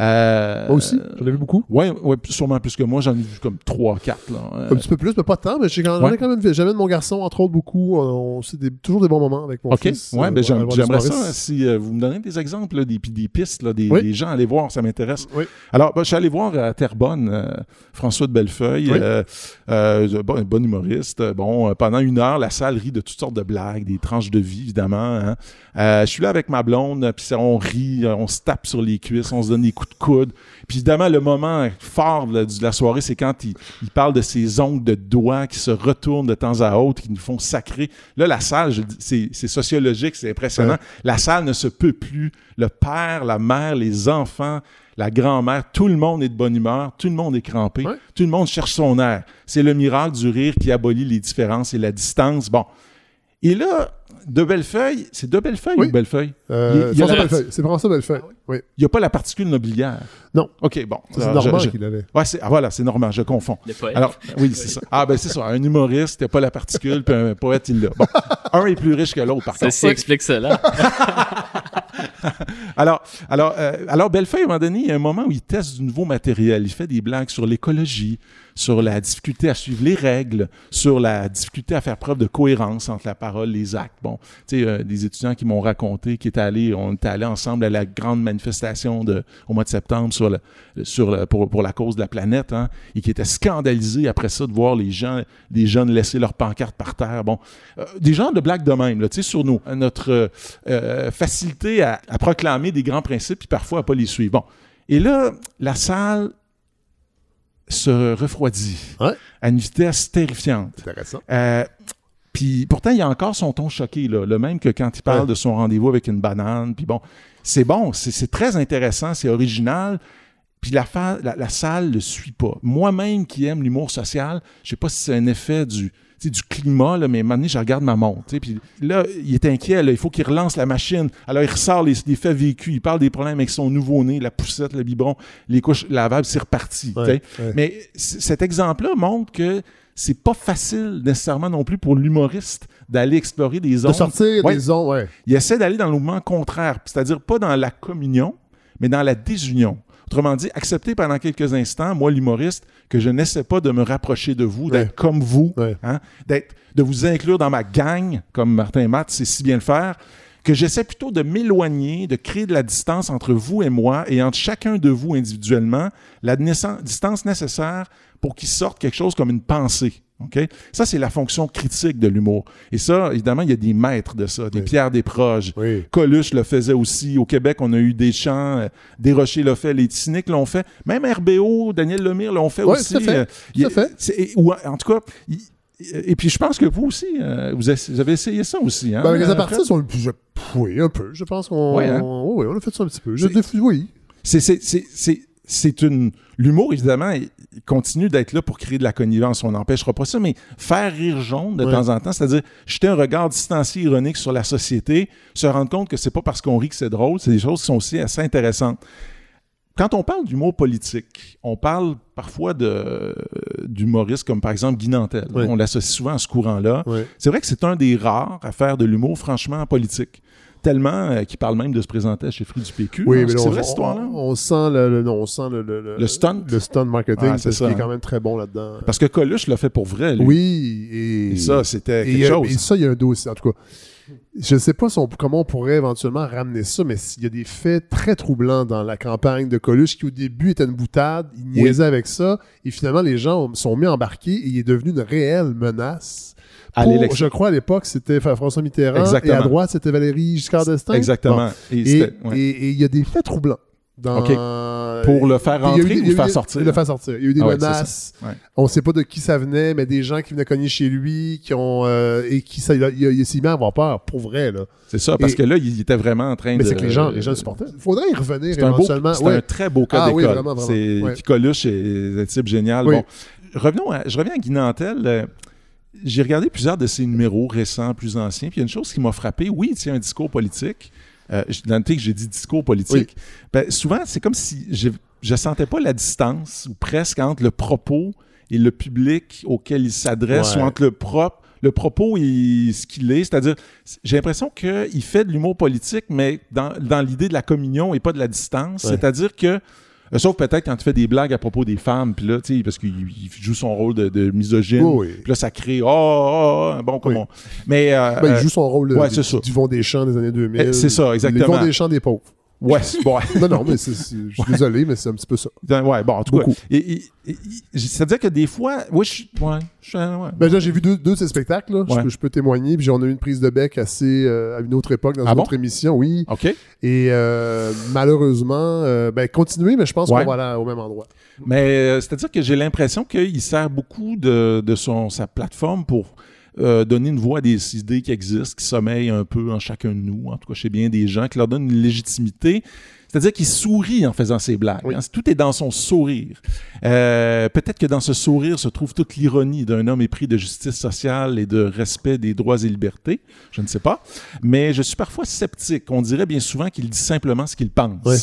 Euh, Moi aussi, j'en ai vu beaucoup. Ouais, ouais, sûrement plus que moi, j'en ai vu comme 3 4 là. Euh, Un petit peu plus, mais pas tant. Mais j'ai quand- j'en ai Ouais. quand même vu. J'amène mon garçon, entre autres, beaucoup. On, c'est des- toujours des bons moments avec mon OK. fils. ouais, euh, ben, j'aimerais ça si euh, vous me donnez des exemples, là, des, pistes, là, des, Oui. des gens à aller voir, ça m'intéresse. Oui. Alors, ben, je suis allé voir à Terrebonne euh, François de Bellefeuille, Oui. euh, euh, bon, un bon humoriste. Euh, Bon, euh, pendant une heure, la salle rit de toutes sortes de blagues, des tranches de vie, évidemment. hein. Euh, je suis là avec ma blonde, euh, puis ça, on rit, euh, on se tape sur les cuisses, on se donne des coups de coude. Puis évidemment, le moment fort de la, de la soirée, c'est quand il, il parle de ses ongles de doigts qui se retournent de temps à autre, qui nous font sacrer. Là, la salle, c'est c'est sociologique, c'est impressionnant. Ouais. La salle ne se peut plus. Le père, la mère, les enfants, la grand-mère, tout le monde est de bonne humeur, tout le monde est crampé, Ouais. tout le monde cherche son air. C'est le miracle du rire qui abolit les différences et la distance. Bon. Et là, de Bellefeuille, c'est de Bellefeuille Oui. ou Bellefeuille? Euh, Il y a François Bellefeuille. C'est François Bellefeuille. oui. Il n'y a pas la particule nobiliaire. Non. OK, bon. C'est Normand je- qui l'avait. Ouais, c'est, ah, voilà, c'est Normand, je confonds. Le poète. Alors, oui, c'est ça. Ah, ben c'est ça. Un humoriste, il n'y a pas la particule, puis un poète, il l'a. Bon, un est plus riche que l'autre, par contre. Ceci explique cela. Alors, alors, euh, alors Bellefeuille, à un moment donné, il y a un moment où il teste du nouveau matériel. Il fait des blagues sur l'écologie, sur la difficulté à suivre les règles, sur la difficulté à faire preuve de cohérence entre la parole et les actes. Bon, tu sais, euh, des étudiants qui m'ont raconté qu'ils étaient allés, on était allés ensemble à la grande manifestation de, au mois de septembre sur le, sur le, pour, pour la cause de la planète, hein, et qui étaient scandalisés après ça de voir les gens, les jeunes laisser leurs pancartes par terre. Bon, euh, des gens de blagues de même, tu sais, sur nous, notre euh, facilité à, à proclamer des grands principes, puis parfois à pas les suivre. Bon, et là, la salle se refroidit Ouais. à une vitesse terrifiante. Intéressant. Euh, puis pourtant, il y a encore son ton choqué, là, le même que quand il parle Ouais. de son rendez-vous avec une banane. Puis bon, c'est bon, c'est très intéressant, c'est original. Puis la, la, la salle le suit pas. Moi-même qui aime l'humour social, je sais pas si c'est un effet du, du climat, là, mais donné, je regarde ma montre. Puis là, il est inquiet, là, il faut qu'il relance la machine. Alors, il ressort les, les faits vécus, il parle des problèmes avec son nouveau-né, la poussette, le biberon, les couches lavables, c'est reparti. Ouais, ouais. Mais cet exemple-là montre que c'est pas facile nécessairement non plus pour l'humoriste d'aller explorer des De zones. sortir Ouais. des zones, ouais. Il essaie d'aller dans le mouvement contraire, c'est-à-dire pas dans la communion, mais dans la désunion. Autrement dit, accepter pendant quelques instants, moi l'humoriste, que je n'essaie pas de me rapprocher de vous, d'être Ouais. comme vous, Ouais. hein, d'être, de vous inclure dans ma gang, comme Martin et Matt sait si bien le faire, que j'essaie plutôt de m'éloigner, de créer de la distance entre vous et moi et entre chacun de vous individuellement, la distance nécessaire pour qu'il sorte quelque chose comme une pensée. OK? Ça, c'est la fonction critique de l'humour. Et ça, évidemment, il y a des maîtres de ça, des Oui. Pierre Desproges. Oui. Coluche le faisait aussi. Au Québec, on a eu des chants. euh, Desrochers l'a fait. Les cyniques l'ont fait. Même RBO, Daniel Lemire l'ont fait aussi. à fait. Euh, fait. ou, en tout cas, il- et puis je pense que vous aussi, euh, vous, avez essayé ça aussi. Hein, Ben, les euh, sont le plus. je- Oui, un peu. Je pense qu'on. Hein? Oui, oui, on a fait ça un petit peu. Je Oui. C'est- une. L'humour, évidemment, il il continue d'être là pour créer de la connivence. On n'empêchera pas ça, mais faire rire jaune de Ouais. temps en temps, c'est-à-dire jeter un regard distancié, ironique sur la société, se rendre compte que c'est pas parce qu'on rit que c'est drôle, c'est des choses qui sont aussi assez intéressantes. Quand on parle d'humour politique, on parle parfois de d'humoristes comme par exemple Guy Nantel. Oui. On l'associe souvent à ce courant-là. C'est vrai que c'est un des rares à faire de l'humour franchement politique. Tellement euh, qu'il parle même de se présenter à chefferie du PQ. Oui, hein. mais c'est vrai, cette histoire-là? on, on sent le, le- non, on sent le, le, Le stunt? le stunt marketing, Ah, c'est ce qui est hein. quand même très bon là-dedans. Parce que Coluche l'a fait pour vrai, lui. Oui, et, Et ça, c'était quelque chose. et ça, il y a un dossier. En tout cas, je ne sais pas si on- comment on pourrait éventuellement ramener ça, mais il y a des faits très troublants dans la campagne de Coluche qui, au début, était une boutade. Il niaisait avec ça. Et finalement, les gens sont mis embarqués et il est devenu une réelle menace. À Pour- l'élection. je crois à l'époque, c'était François Mitterrand. Exactement. Et à droite, c'était Valérie Giscard d'Estaing. Exactement. Et ouais. il y a des faits troublants. Dans... Pour le faire eu rentrer ou faire sortir? Le faire sortir. Il y a eu des Ah ouais, menaces. Ouais. On ne sait pas de qui ça venait, mais des gens qui venaient cogner chez lui, qui ont euh, et qui ça, il, a- il, a- il s'est mis à avoir peur, pour vrai. C'est ça, parce Et- que là, il était vraiment en train Mais de... c'est que les gens, les gens le supportaient. Il faudrait y revenir C'est un, beau, éventuellement. c'est Ouais. un très beau cas Ah oui, d'école. vraiment, vraiment. C'est Coluche est un type génial. Oui. Bon, revenons à- je reviens à Guy Nantel. J'ai regardé plusieurs de ses numéros récents, plus anciens, puis il y a une chose qui m'a frappé. Oui, il tient un discours politique. Euh, dans le que j'ai dit discours politique, ben, souvent, c'est comme si je ne sentais pas la distance, ou presque, entre le propos et le public auquel il s'adresse, Ouais. ou entre le propre le propos et ce qu'il est. C'est-à-dire, j'ai l'impression qu'il fait de l'humour politique, mais dans, dans l'idée de la communion et pas de la distance. Ouais. C'est-à-dire que, euh, sauf peut-être quand tu fais des blagues à propos des femmes, puis là, tu sais, parce qu'il il joue son rôle de, de misogyne. Oui, oui. Puis là, ça crée, oh, oh, oh, bon, comment. Mais, euh, Ben, il euh, joue son rôle ouais, de, c'est ça. du Vont des Champs des années 2000. Eh, c'est ça, exactement. Les Vont des Champs des pauvres. ouais, bon, Non, non, mais c'est- c'est- je suis désolé, mais c'est un petit peu ça. ouais, bon, en tout Beaucoup. cas. Et, et- et- et- c'est-à-dire que des fois, oui, je suis, ouais, je ouais. Ben, j'ai vu deux, deux de ces spectacles, là. Je Ouais. peux- Je, peux témoigner. Puis on a eu une prise de bec assez euh, à une autre époque, dans Ah une bon? autre émission, oui. OK. Et euh, malheureusement, euh, ben, continuez, mais je pense qu'on va aller au même endroit. Mais c'est-à-dire que j'ai l'impression qu'il sert beaucoup de, de son, sa plateforme pour euh, donner une voix à des idées qui existent, qui sommeillent un peu en chacun de nous, en tout cas chez bien des gens, qui leur donnent une légitimité. C'est-à-dire qu'il sourit en faisant ses blagues. Oui. hein. Tout est dans son sourire. Euh, Peut-être que dans ce sourire se trouve toute l'ironie d'un homme épris de justice sociale et de respect des droits et libertés. Je ne sais pas. Mais je suis parfois sceptique. On dirait bien souvent qu'il dit simplement ce qu'il pense. Oui.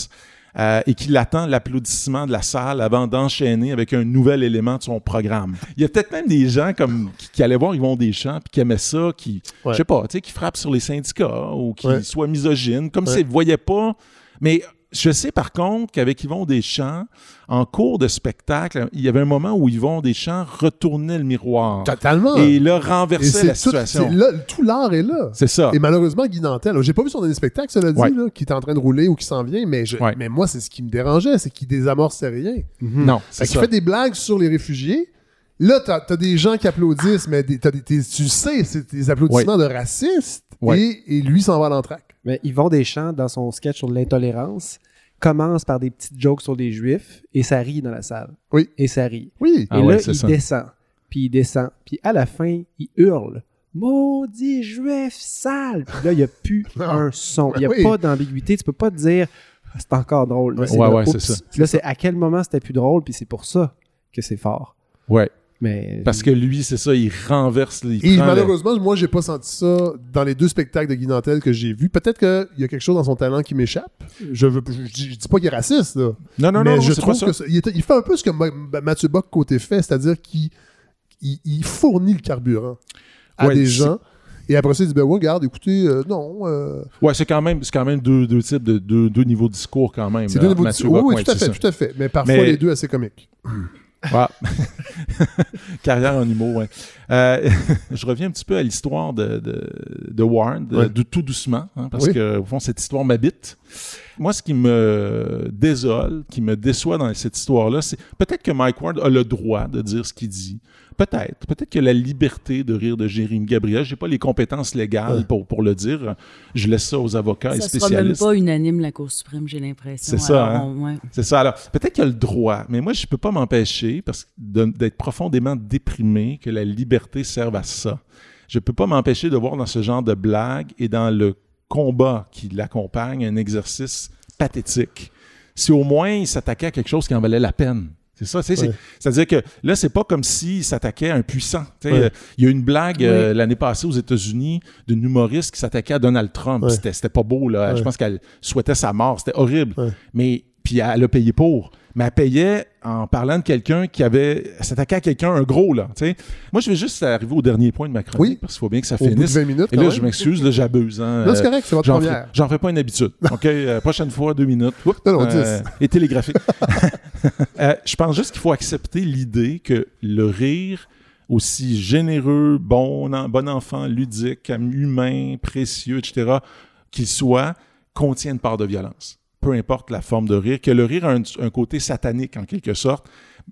Euh, et qu'il attend l'applaudissement de la salle avant d'enchaîner avec un nouvel élément de son programme. Il y a peut-être même des gens comme qui, qui allaient voir Yvon Deschamps puis qui aimaient ça, qui, Ouais. je sais pas, tu sais, qui frappent sur les syndicats ou qui Ouais. soient misogynes, comme s'ils ne voyaient pas. Mais je sais par contre qu'avec Yvon Deschamps, en cours de spectacle, il y avait un moment où Yvon Deschamps retournait le miroir Totalement. et là Et renversait c'est la tout, situation. là, tout l'art est là. C'est ça. Et malheureusement, Guy Nantel, j'ai pas vu son dernier spectacle, cela dit, Ouais. là, qui est en train de rouler ou qui s'en vient, mais, je- Ouais. mais moi, c'est ce qui me dérangeait, c'est qu'il désamorçait rien. Non, Fait c'est qu'il fait des blagues sur les réfugiés. Là, t'as as des gens qui applaudissent, mais des- des- tu sais, c'est des applaudissements de racistes. Et, et lui s'en va à l'entraque. Mais Yvon Deschamps, dans son sketch sur l'intolérance, commence par des petites jokes sur les juifs et ça rit dans la salle. Oui. Et ça rit. Oui. Ah et ouais, là, c'est il ça. descend. Puis il descend. Puis à la fin, il hurle. Maudit juif sale! Puis là, il n'y a plus un son. Il n'y a Oui. pas d'ambiguïté. Tu peux pas te dire Ah, c'est encore drôle. Là, Ouais. c'est Ouais, ouais, ça. Là, c'est à quel moment c'était plus drôle, puis c'est pour ça que c'est fort. Ouais. Mais Parce que lui, c'est ça, il renverse. Il Et malheureusement, moi, j'ai pas senti ça dans les deux spectacles de Guy Nantel que j'ai vus. Peut-être qu'il y a quelque chose dans son talent qui m'échappe. Je, veux, je, dis- je dis pas qu'il est raciste, là. Non, non, mais non, je pas trouve ça. que ça- il, est- il fait un peu ce que Ma- Mathieu Bock côté fait, c'est-à-dire qu'il il, il fournit le carburant à Ouais, des gens. Et après ça, il dit ben ouais, regarde, écoutez, euh, non. euh, Ouais, c'est quand même, c'est quand même deux, deux types de deux, deux niveaux de discours quand même. c'est deux niveaux de Mathieu Oui, tout à fait, tout à fait. Mais parfois, Mais- les deux assez comiques. Ah. Carrière en humour, ouais. Euh, je reviens un petit peu à l'histoire de, de, de Warren, de, Ouais. de tout doucement, hein, parce Oui. que, au fond, cette histoire m'habite. Moi, ce qui me désole, qui me déçoit dans cette histoire-là, c'est peut-être que Mike Ward a le droit de dire ce qu'il dit. Peut-être. Peut-être que la liberté de rire de Jérémy Gabriel, j'ai pas les compétences légales Ouais. pour, pour le dire. Je laisse ça aux avocats et Ça sera même spécialistes. pas unanime, la Cour suprême, j'ai l'impression. C'est ça, hein? on- ouais. C'est ça. Alors, peut-être qu'il a le droit, mais moi, je peux pas m'empêcher parce d'être profondément déprimé que la liberté serve à ça. Je peux pas m'empêcher de voir dans ce genre de blague et dans le combat qui l'accompagne un exercice pathétique. Si au moins il s'attaquait à quelque chose qui en valait la peine. C'est ça, tu sais, Ouais. c'est-à-dire que là, c'est pas comme s'il s'attaquait à un puissant. Tu sais, Ouais. euh, Il y a eu une blague euh, l'année passée aux États-Unis d'une humoriste qui s'attaquait à Donald Trump. Ouais. C'était c'était pas beau, là. Ouais. Je pense qu'elle souhaitait sa mort. C'était horrible. Ouais. Mais puis elle a payé pour. Mais elle payait en parlant de quelqu'un qui avait s'attaquait à quelqu'un, un gros, là. tu sais. Moi, je vais juste arriver au dernier point de ma chronique, Oui. parce qu'il faut bien que ça Au bout de finisse. 20 minutes. Et là, même. je m'excuse, là, j'abuse. Hein. Non, c'est Euh, correct, c'est votre J'en première. j'en fais pas une habitude. OK? Euh, prochaine fois, deux minutes. Oups, Non, non, euh, et télégraphique. Euh, je pense juste qu'il faut accepter l'idée que le rire, aussi généreux, bon, en- bon enfant, ludique, humain, précieux, etc., qu'il soit, contient une part de violence. Peu importe la forme de rire, que le rire a un, côté satanique en quelque sorte,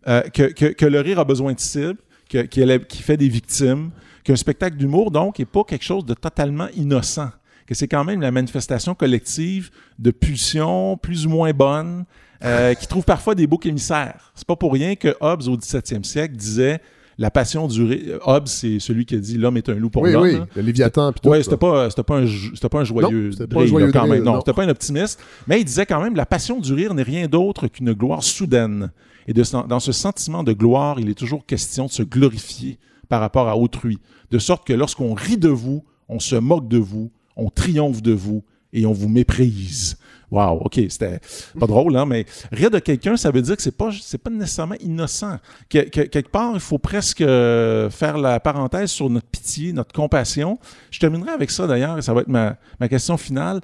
euh, que, que- le rire a besoin de cible, qu'il fait des victimes, qu'un spectacle d'humour, donc, n'est pas quelque chose de totalement innocent, que c'est quand même la manifestation collective de pulsions plus ou moins bonnes, euh, qui trouvent parfois des boucs émissaires. C'est pas pour rien que Hobbes, au 17e siècle, disait la passion du rire. Hobbes, c'est celui qui a dit l'homme est un loup pour Oui, l'homme. oui, là. le Léviathan. puis tout, Ouais, c'était pas, c'était pas, un, c'était pas un joyeux Non, c'était pas un joyeux là, quand même. Non, non. c'était pas un optimiste. Mais il disait quand même la passion du rire n'est rien d'autre qu'une gloire soudaine. Et de, dans ce sentiment de gloire, il est toujours question de se glorifier par rapport à autrui. De sorte que lorsqu'on rit de vous, on se moque de vous, on triomphe de vous et on vous méprise. Wow, OK, c'était pas drôle, hein, mais rire de quelqu'un, ça veut dire que c'est pas, c'est pas nécessairement innocent. Que- que- quelque part, il faut presque euh, faire la parenthèse sur notre pitié, notre compassion. Je terminerai avec ça d'ailleurs, et ça va être ma, question finale.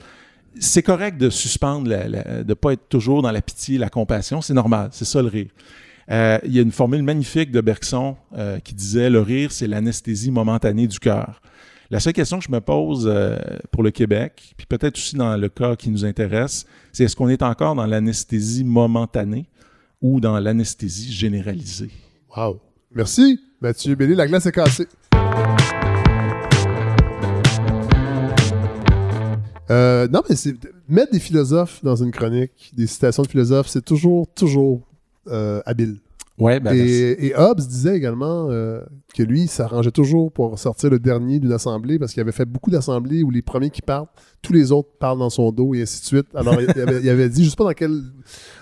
C'est correct de suspendre, de pas être toujours dans la pitié, la compassion, c'est normal, c'est ça le rire. Euh, il y a une formule magnifique de Bergson euh, qui disait le rire, c'est l'anesthésie momentanée du cœur. La seule question que je me pose euh, pour le Québec, puis peut-être aussi dans le cas qui nous intéresse, c'est est-ce qu'on est encore dans l'anesthésie momentanée ou dans l'anesthésie généralisée? Wow. Merci, Mathieu Bellé. La glace est cassée. Euh, non, mais mettre des philosophes dans une chronique, des citations de philosophes, c'est toujours, toujours euh, habile. Ouais, ben. Et, et Hobbes disait également euh, que lui, il s'arrangeait toujours pour sortir le dernier d'une assemblée parce qu'il avait fait beaucoup d'assemblées où les premiers qui partent, tous les autres parlent dans son dos et ainsi de suite. Alors, il avait, il avait dit, je sais pas dans quel.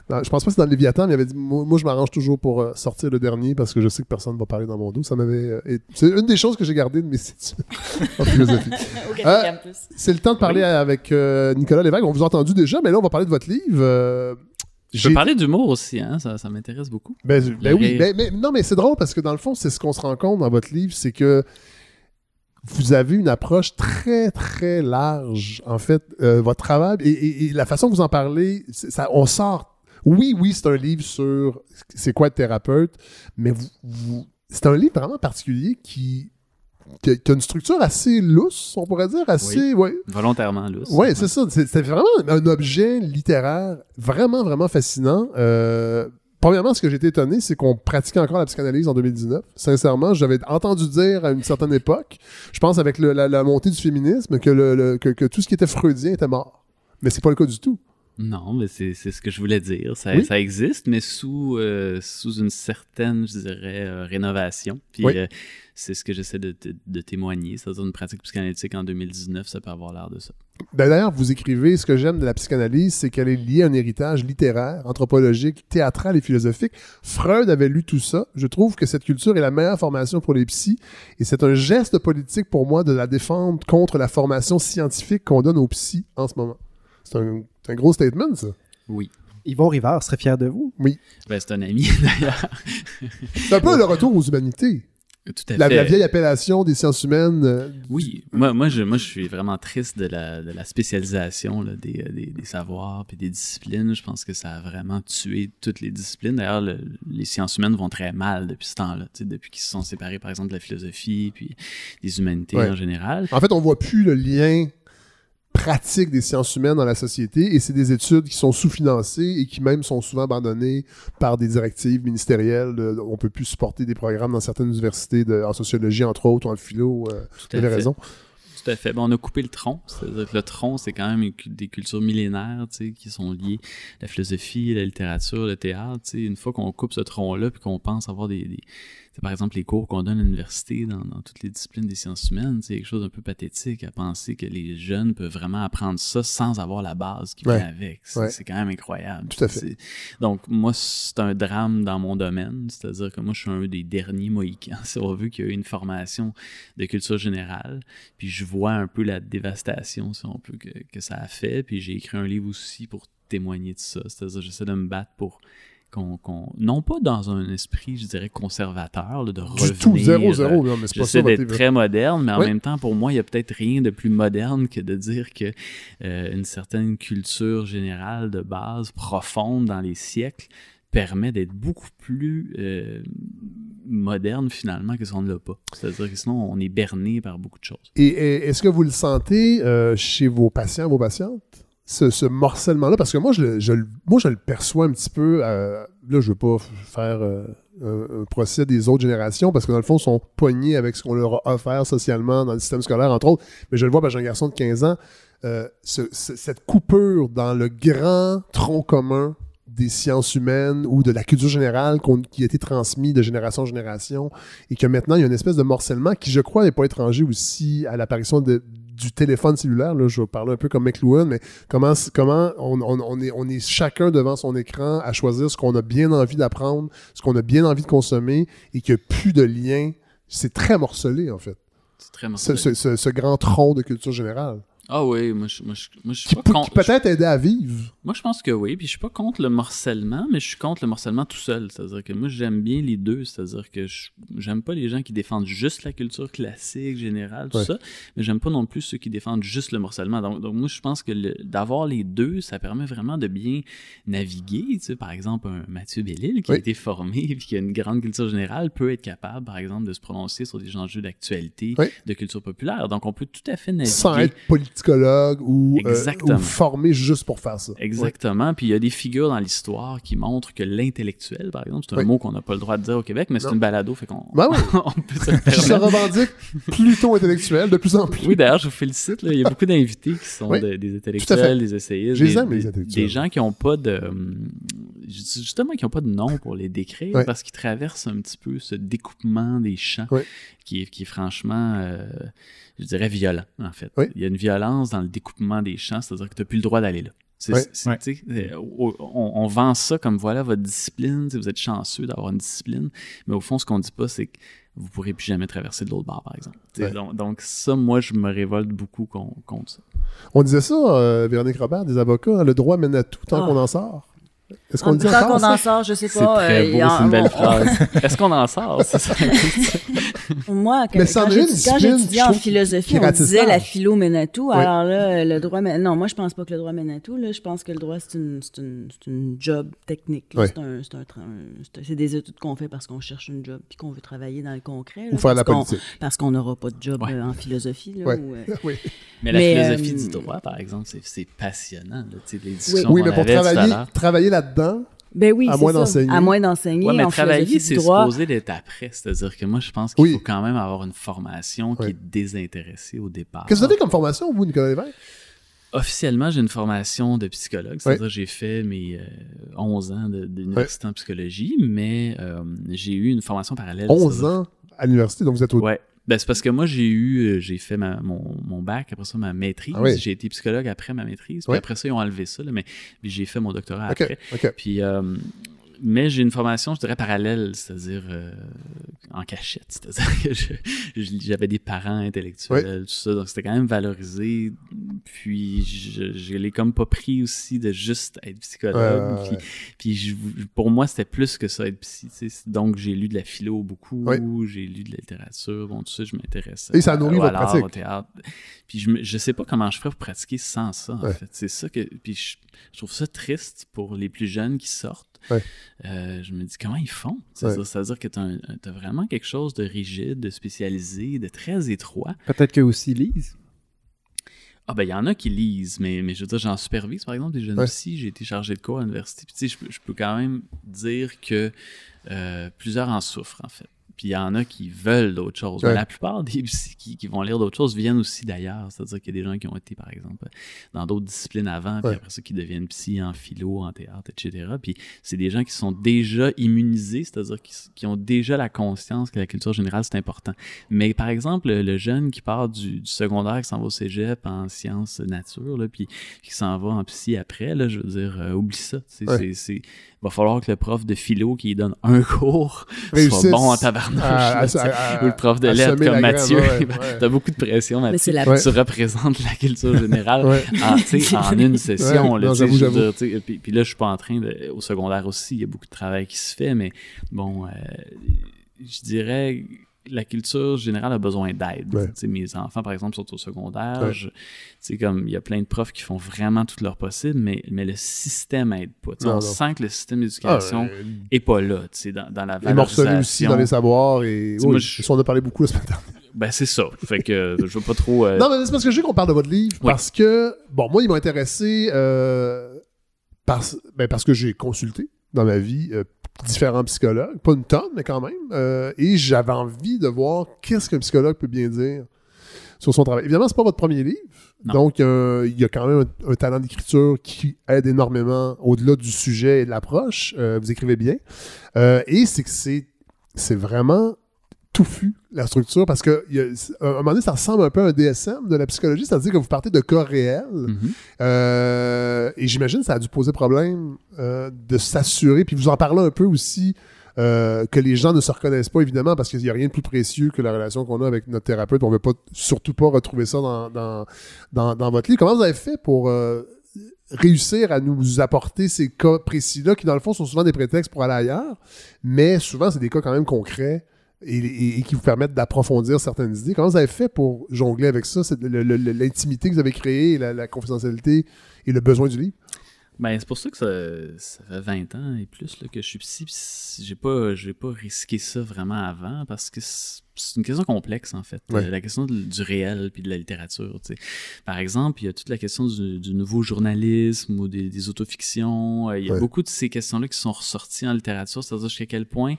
dans- je pense pas que c'est dans le Léviathan, mais il avait dit Moi, moi, je m'arrange toujours pour euh, sortir le dernier parce que je sais que personne ne va parler dans mon dos. Ça m'avait. euh, c'est une des choses que j'ai gardées de mes études en philosophie. C'est le temps de parler avec euh, Nicolas Lévesque. On vous a entendu déjà, mais là, on va parler de votre livre. Je peux parler d'humour aussi, hein? ça, ça m'intéresse beaucoup. Ben, ben oui, ben- mais, non, mais c'est drôle parce que dans le fond, c'est ce qu'on se rend compte dans votre livre, c'est que vous avez une approche très, très large. En fait, euh, votre travail et, et- et la façon que vous en parlez, ça, on sort. Oui, oui, c'est un livre sur c'est quoi être thérapeute, mais vous, vous- c'est un livre vraiment particulier qui, qui a, qui a une structure assez lousse, on pourrait dire, assez. ouais. Volontairement, là. Ouais, c'est ça. C'est c'est vraiment un objet littéraire vraiment, vraiment fascinant. Euh, premièrement, ce que j'ai été étonné, c'est qu'on pratiquait encore la psychanalyse en 2019. Sincèrement, j'avais entendu dire à une certaine époque, je pense avec le- la, la montée du féminisme, que, le, le- que, que tout ce qui était freudien était mort. Mais c'est pas le cas du tout. Non, mais c'est c'est ce que je voulais dire. Ça, Oui. ça existe, mais sous, euh, sous une certaine, je dirais, euh, rénovation. Puis Oui. euh, c'est ce que j'essaie de, de- de témoigner. C'est-à-dire une pratique psychanalytique en 2019, ça peut avoir l'air de ça. Ben, D'ailleurs, vous écrivez, ce que j'aime de la psychanalyse, c'est qu'elle est liée à un héritage littéraire, anthropologique, théâtral et philosophique. Freud avait lu tout ça. Je trouve que cette culture est la meilleure formation pour les psys et c'est un geste politique pour moi de la défendre contre la formation scientifique qu'on donne aux psys en ce moment. C'est un, gros statement, ça. Oui. Yvon Rivard serait fier de vous. Ben, c'est un ami, d'ailleurs. C'est un peu le retour aux humanités. Tout à La, fait. la vieille appellation des sciences humaines. euh, Oui, moi, moi, je, moi, je suis vraiment triste de la, de la spécialisation là, des, euh, des, des savoirs et des disciplines. Je pense que ça a vraiment tué toutes les disciplines. D'ailleurs, le- les sciences humaines vont très mal depuis ce temps-là, depuis qu'ils se sont séparés, par exemple, de la philosophie puis des humanités Ouais. en général. En fait, on voit plus le lien pratique des sciences humaines dans la société et c'est des études qui sont sous-financées et qui même sont souvent abandonnées par des directives ministérielles. de- on peut plus supporter des programmes dans certaines universités de- en sociologie, entre autres, ou en philo. Euh, Tout à fait. raison. Tout à fait. Ben, on a coupé le tronc. C'est-à-dire que le tronc, c'est quand même des cultures millénaires tu sais, qui sont liées à la philosophie, la littérature, le théâtre. tu sais. Une fois qu'on coupe ce tronc-là puis qu'on pense avoir des. Par exemple, les cours qu'on donne à l'université dans, dans toutes les disciplines des sciences humaines, c'est quelque chose d'un peu pathétique à penser que les jeunes peuvent vraiment apprendre ça sans avoir la base qui Ouais. vient avec. C'est Ouais. c'est quand même incroyable. Tout à fait. C'est- Donc, moi, c'est un drame dans mon domaine. C'est-à-dire que moi, je suis un des derniers Mohicans, si on veut, qui a eu une formation de culture générale. Puis je vois un peu la dévastation, si on peut, que, que ça a fait. Puis j'ai écrit un livre aussi pour témoigner de ça. C'est-à-dire, j'essaie de me battre pour qu'on. qu'on- non pas dans un esprit, je dirais, conservateur, là, de Du revenir. tout, zéro, euh, zéro. Mais c'est pas ça d'être très moderne, mais en Oui. même temps, pour moi, il y a peut-être rien de plus moderne que de dire que euh, une certaine culture générale de base, profonde dans les siècles, permet d'être beaucoup plus euh, moderne finalement que si on ne l'a pas. C'est-à-dire que sinon, on est berné par beaucoup de choses. Et, et est-ce que vous le sentez euh, chez vos patients, vos patientes, ce, ce morcellement-là? Parce que moi je, moi, je le perçois un petit peu. euh, là, je veux pas faire euh, un, procès des autres générations parce que dans le fond, ils sont poignés avec ce qu'on leur a offert socialement dans le système scolaire, entre autres. Mais je le vois, ben, j'ai un garçon de 15 ans. euh, ce- ce- cette coupure dans le grand tronc commun des sciences humaines ou de la culture générale qui a été transmis de génération en génération et que maintenant il y a une espèce de morcellement qui, je crois, n'est pas étranger aussi à l'apparition de- du téléphone cellulaire. Là, je vais parler un peu comme McLuhan, mais comment, comment on, on- on est, on est chacun devant son écran à choisir ce qu'on a bien envie d'apprendre, ce qu'on a bien envie de consommer et qu'il n'y a plus de lien. C'est très morcelé, en fait, C'est très ce, mortel. ce- ce- ce grand tronc de culture générale Ah oui, moi je, moi, je, moi, je suis qui, pas contre. qui peut-être aider à vivre. Moi, je pense que oui. Puis je suis pas contre le morcellement, mais je suis contre le morcellement tout seul. C'est-à-dire que moi, j'aime bien les deux. C'est-à-dire que je- j'aime pas les gens qui défendent juste la culture classique, générale, tout Ouais. ça. Mais j'aime pas non plus ceux qui défendent juste le morcellement. Donc, donc moi, je pense que le- d'avoir les deux, ça permet vraiment de bien naviguer. Tu sais, par exemple, un Mathieu Bellil qui a été formé et qui a une grande culture générale peut être capable, par exemple, de se prononcer sur des enjeux d'actualité, Oui. de culture populaire. Donc, on peut tout à fait naviguer. Sans être politicologue ou, euh, ou formé juste pour faire ça. Exactement. Puis il y a des figures dans l'histoire qui montrent que l'intellectuel, par exemple, c'est un Oui. mot qu'on n'a pas le droit de dire au Québec, mais c'est une balado, fait qu'on Ben oui. on peut se le Qui se revendique plutôt intellectuel de plus en plus. Oui, d'ailleurs, je vous félicite. là. Il y a beaucoup d'invités qui sont des, intellectuels, des essayistes, des, aime, les intellectuels. des gens qui n'ont pas de. hum, justement qu'ils n'ont pas de nom pour les décrire parce qu'ils traversent un petit peu ce découpement des champs qui, qui est franchement, euh, je dirais, violent, en fait. Ouais. Il y a une violence dans le découpement des champs, c'est-à-dire que tu n'as plus le droit d'aller là. Sais, euh, on, on vend ça comme voilà votre discipline, vous êtes chanceux d'avoir une discipline, mais au fond, ce qu'on dit pas, c'est que vous pourrez plus jamais traverser de l'autre bord, par exemple. Ouais. Donc, donc ça, moi, je me révolte beaucoup con- contre ça. On disait ça, euh, Véronique Robert, des avocats, hein, le droit mène à tout tant Ah. qu'on en sort. Est-ce qu'on dit encore, qu'on en sort, je sais C'est pas. très euh, beau, y a- c'est une belle phrase. Est-ce qu'on en sort? C'est ça. Moi, que- Mais c'en quand quand j'étudiais en philosophie, on disait la philo mène à tout. Oui. Alors là, le droit mène... Non, moi, je pense pas que le droit mène à tout. Là. Je pense que le droit, c'est une, c'est une, c'est une job technique. Oui. C'est, un, c'est, un tra- un- c'est un- c'est des études qu'on fait parce qu'on cherche une job puis qu'on veut travailler dans le concret. là, Ou faire la parce qu'on- politique. Parce qu'on n'aura pas de job Ouais. euh, en philosophie. Là, Ouais. ou, euh, Oui. Mais la philosophie euh, du droit, par exemple, c'est, c'est passionnant. Les discussions Oui, mais pour travailler, l'heure. Là-dedans, Ben oui, À c'est moins ça. d'enseigner. À moins d'enseigner Ouais, mais en travailler, c'est supposé d'être après. C'est-à-dire que moi, je pense qu'il Oui. faut quand même avoir une formation qui Oui. est désintéressée au départ. qu'est-ce que vous avez comme formation, vous, Nicolas Lévesque? Officiellement, j'ai une formation de psychologue. C'est-à-dire que j'ai fait mes euh, 11 ans d'université en psychologie, mais euh, j'ai eu une formation parallèle. 11 c'est-à-dire- ans à l'université, donc vous êtes au... Ouais. Ben, c'est parce que moi, j'ai eu, euh, j'ai fait ma- mon, mon bac, après ça, ma maîtrise. Ah oui. J'ai été psychologue après ma maîtrise. Puis après ça, ils ont enlevé ça, là, mais j'ai fait mon doctorat après. Puis, euh, mais j'ai une formation, je dirais, parallèle, c'est-à-dire euh, en cachette. C'est-à-dire que j'avais des parents intellectuels, tout ça, donc c'était quand même valorisé. Puis je, je l'ai comme pas pris aussi de juste être psychologue. Ouais, puis puis je- pour moi, c'était plus que ça, être psy. Donc j'ai lu de la philo beaucoup, Ouais. j'ai lu de la littérature, bon, tout ça, je m'intéresse. Et ça nourrit votre pratique. Au théâtre. Puis je, je sais pas comment je ferais pour pratiquer sans ça, en Ouais. fait. C'est ça que. Puis je, je trouve ça triste pour les plus jeunes qui sortent. Ouais. Euh, je me dis comment ils font? C'est Ouais. ça, C'est-à-dire que tu as, vraiment quelque chose de rigide, de spécialisé, de très étroit. Peut-être qu'eux aussi lisent. Ah ben il y en a qui lisent, mais, mais je veux dire, j'en supervise par exemple des jeunes Ouais. aussi. J'ai été chargé de cours à l'université. Puis tu sais, je peux- je peux quand même dire que euh, plusieurs en souffrent en fait. Puis il y en a qui veulent d'autres choses. Mais la plupart des psy qui, qui vont lire d'autres choses viennent aussi d'ailleurs. C'est-à-dire qu'il y a des gens qui ont été, par exemple, dans d'autres disciplines avant, puis Ouais. après ça, qui deviennent psy en philo, en théâtre, etc. Puis c'est des gens qui sont déjà immunisés, c'est-à-dire qui, qui ont déjà la conscience que la culture générale, c'est important. Mais par exemple, le, jeune qui part du, du secondaire, qui s'en va au cégep en sciences nature, là, puis qui s'en va en psy après, là, je veux dire, euh, oublie ça. C'est- va falloir que le prof de philo qui donne un cours soit bon en tabarnouche. à- Ou le prof de lettres comme Mathieu. ouais, ouais. T'as beaucoup de pression, Mathieu. c'est la Ouais. Tu représentes la culture générale Ouais. en, une session. Là, puis là, je suis pas en train de. Au secondaire aussi, il y a beaucoup de travail qui se fait, mais bon, euh, je dirais. La culture générale a besoin d'aide. Ouais. Mes enfants, par exemple, sont au secondaire. Ouais. Je- comme il y a plein de profs qui font vraiment tout leur possible, mais, mais le système aide pas. Non, on non. sent que le système Ah, d'éducation euh, est pas là, dans, dans la il est morcelé aussi valorisation. dans les savoirs et... Oui, moi, je- on a parlé beaucoup la semaine dernière. Ben, c'est ça. Fait que euh, je veux pas trop. euh, Non, mais c'est parce que je veux qu'on parle de votre livre, Oui. parce que, bon, moi, il m'a intéressé euh, parce, ben, parce que j'ai consulté dans ma vie différents psychologues, pas une tonne, mais quand même, euh, et j'avais envie de voir qu'est-ce qu'un psychologue peut bien dire sur son travail. Évidemment, c'est pas votre premier livre, Non. donc euh, il y a quand même un, un talent d'écriture qui aide énormément au-delà du sujet et de l'approche. Euh, vous écrivez bien. Euh, et c'est que c'est c'est vraiment touffu, la structure, parce que il y a- à un moment donné, ça ressemble un peu à un DSM de la psychologie, c'est-à-dire que vous partez de cas réels, mhm. euh, et j'imagine que ça a dû poser problème euh, de s'assurer, puis vous en parlez un peu aussi, euh, que les gens ne se reconnaissent pas, évidemment, parce qu'il n'y a rien de plus précieux que la relation qu'on a avec notre thérapeute. On ne veut pas, surtout pas retrouver ça dans, dans, dans, dans votre livre. Comment vous avez fait pour réussir à nous apporter ces cas précis-là, qui dans le fond sont souvent des prétextes pour aller ailleurs, mais souvent c'est des cas quand même concrets et, qui vous permettent d'approfondir certaines idées. Comment vous avez fait pour jongler avec ça, l'intimité que vous avez créée, la, la confidentialité et le besoin du livre? Ben, c'est pour ça que ça, fait 20 ans et plus que je suis psy. J'ai pas, pas risqué ça vraiment avant parce que c'est une question complexe, en fait. Ouais. La question de- du réel puis de la littérature. tu sais. Par exemple, il y a toute la question du, du nouveau journalisme ou des, des autofictions. Euh, Il y a Ouais. beaucoup de ces questions-là qui sont ressorties en littérature, c'est-à-dire jusqu'à quel point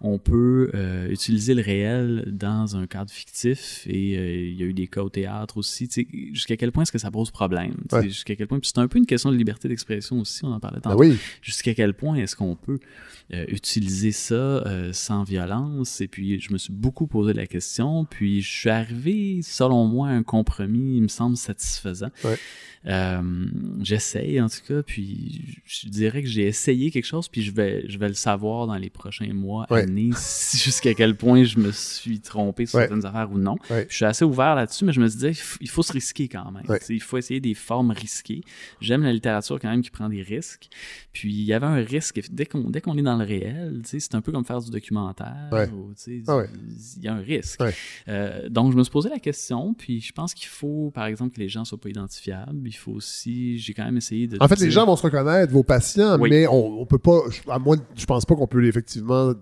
on peut euh, utiliser le réel dans un cadre fictif. Et euh, il y a eu des cas au théâtre aussi. Jusqu'à quel point est-ce que ça pose problème? Ouais. Jusqu'à quel point. Puis c'est un peu une question de liberté d'expression aussi, on en parlait Ben tantôt oui. jusqu'à quel point est-ce qu'on peut euh, utiliser ça sans violence? Et puis, je me suis beaucoup posé la question, puis je suis arrivé, selon moi, à un compromis, il me semble satisfaisant. Ouais. Euh, J'essaye, en tout cas, puis je dirais que j'ai essayé quelque chose, puis je vais, je vais le savoir dans les prochains mois, Ouais. années, si- jusqu'à quel point je me suis trompé sur Ouais. certaines affaires ou non. Ouais. Je suis assez ouvert là-dessus, mais je me disais, il faut- il faut se risquer quand même. Ouais. Il faut essayer des formes risquées. J'aime la littérature quand même qui prend des risques. Puis il y avait un risque, dès qu'on qu'on est dans le réel, c'est un peu comme faire du documentaire. Ouais. ou, Ah ouais. Il y a un risque. Ouais. Euh, donc je me suis posé la question, puis je pense qu'il faut, par exemple, que les gens soient pas identifiables. Il faut aussi, j'ai quand même essayé de... En fait, les gens vont se reconnaître, vos patients, Oui. mais on, on peut pas. je- À moi, je pense pas qu'on peut effectivement. euh,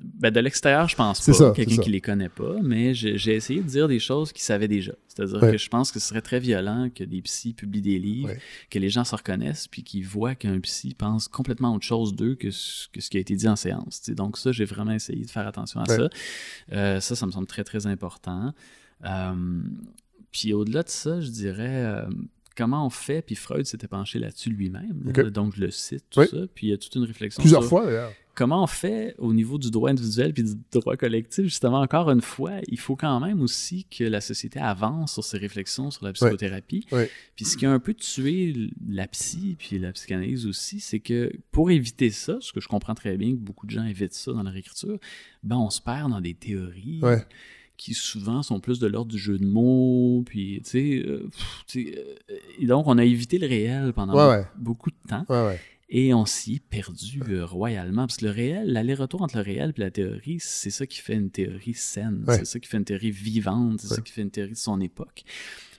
Ben, de l'extérieur, je pense pas. Quelqu'un qui les connaît pas, mais j'ai essayé de dire des choses qu'ils savaient déjà. C'est-à-dire Ouais. que je pense que ce serait très violent que des psys publient des livres, Ouais. que les gens se reconnaissent, puis qu'ils voient qu'un psy pense complètement autre chose d'eux que, ce- que ce qui a été dit en séance. Donc ça, j'ai vraiment essayé de faire attention à Ouais. ça. Euh, ça, ça me semble très, très important. Euh, puis au-delà de ça, je dirais... euh, Comment on fait, puis Freud s'était penché là-dessus lui-même, là. Donc je le cite, tout Oui. ça, puis il y a toute une réflexion plusieurs sur- fois, d'ailleurs. Comment on fait au niveau du droit individuel puis du droit collectif, justement, encore une fois, il faut quand même aussi que la société avance sur ses réflexions sur la psychothérapie. Puis ce qui a un peu tué la psy puis la psychanalyse aussi, c'est que pour éviter ça, ce que je comprends très bien que beaucoup de gens évitent ça dans leur écriture, ben on se perd dans des théories. Qui souvent sont plus de l'ordre du jeu de mots, puis tu sais, euh, euh, et donc on a évité le réel pendant Ouais, ouais. beaucoup de temps. Ouais. Et on s'y est perdu euh, royalement. Parce que le réel, l'aller-retour entre le réel et la théorie, c'est ça qui fait une théorie saine. Ouais. C'est ça qui fait une théorie vivante. C'est Ouais. ça qui fait une théorie de son époque.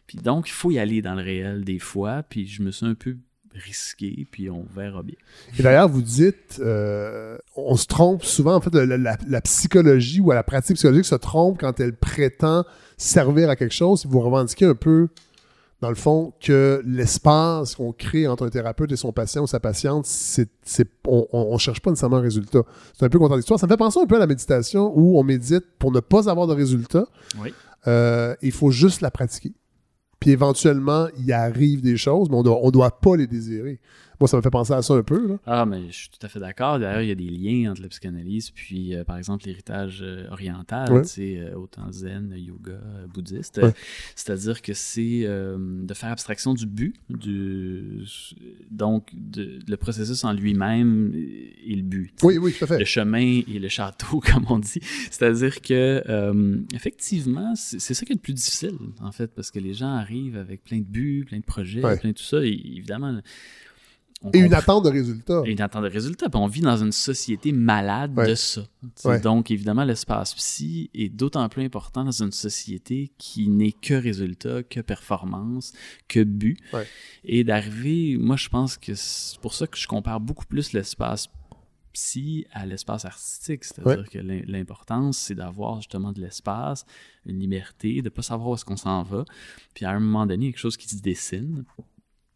Puis donc, il faut y aller dans le réel des fois. Puis je me suis un peu risqué, puis on verra bien. Et d'ailleurs, vous dites, euh, on se trompe souvent, en fait, la, la- la psychologie ou la pratique psychologique se trompe quand elle prétend servir à quelque chose. Si vous revendiquez un peu, dans le fond, que l'espace qu'on crée entre un thérapeute et son patient ou sa patiente, c'est, c'est- on, on cherche pas nécessairement un résultat. C'est un peu contradictoire. Ça me fait penser un peu à la méditation où on médite pour ne pas avoir de résultat. Oui. Euh, il faut juste la pratiquer. Puis éventuellement, il arrive des choses, mais on doit, on doit pas les désirer. Moi, ça me fait penser à ça un peu. Là. Ah, mais je suis tout à fait d'accord. D'ailleurs, il y a des liens entre la psychanalyse puis, euh, par exemple, l'héritage euh, oriental, Ouais. tu sais, euh, autant zen, yoga, bouddhiste. Ouais. C'est-à-dire que c'est de faire abstraction du but, du, donc de- le processus en lui-même et le but. tu sais. Oui, oui, tout à fait. Le chemin et le château, comme on dit. C'est-à-dire que, effectivement, c'est c'est ça qui est le plus difficile, en fait, parce que les gens arrivent avec plein de buts, plein de projets, Ouais. plein de tout ça, et évidemment... on Et une attente de résultat. et une attente de résultat. Puis on vit dans une société malade Ouais. de ça. Ouais. Donc, évidemment, l'espace psy est d'autant plus important dans une société qui n'est que résultat, que performance, que but. Ouais. Et d'arriver, moi, je pense que c'est pour ça que je compare beaucoup plus l'espace psy à l'espace artistique. C'est-à-dire que l'im- l'importance, c'est d'avoir justement de l'espace, une liberté, de ne pas savoir où est-ce qu'on s'en va. Puis à un moment donné, quelque chose qui se dessine,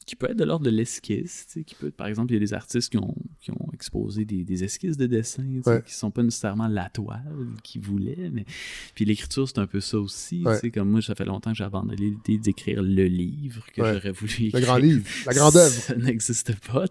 qui peut être de l'ordre de l'esquisse, qui peut par exemple, il y a des artistes qui ont, qui ont exposé des, des esquisses de dessin, Ouais. qui sont pas nécessairement la toile qu'ils voulaient, mais puis l'écriture, c'est un peu ça aussi, Ouais. comme moi, ça fait longtemps que j'ai abandonné l'idée d'écrire le livre que Ouais. j'aurais voulu Le écrire. grand livre, la grande œuvre. Ça n'existe pas,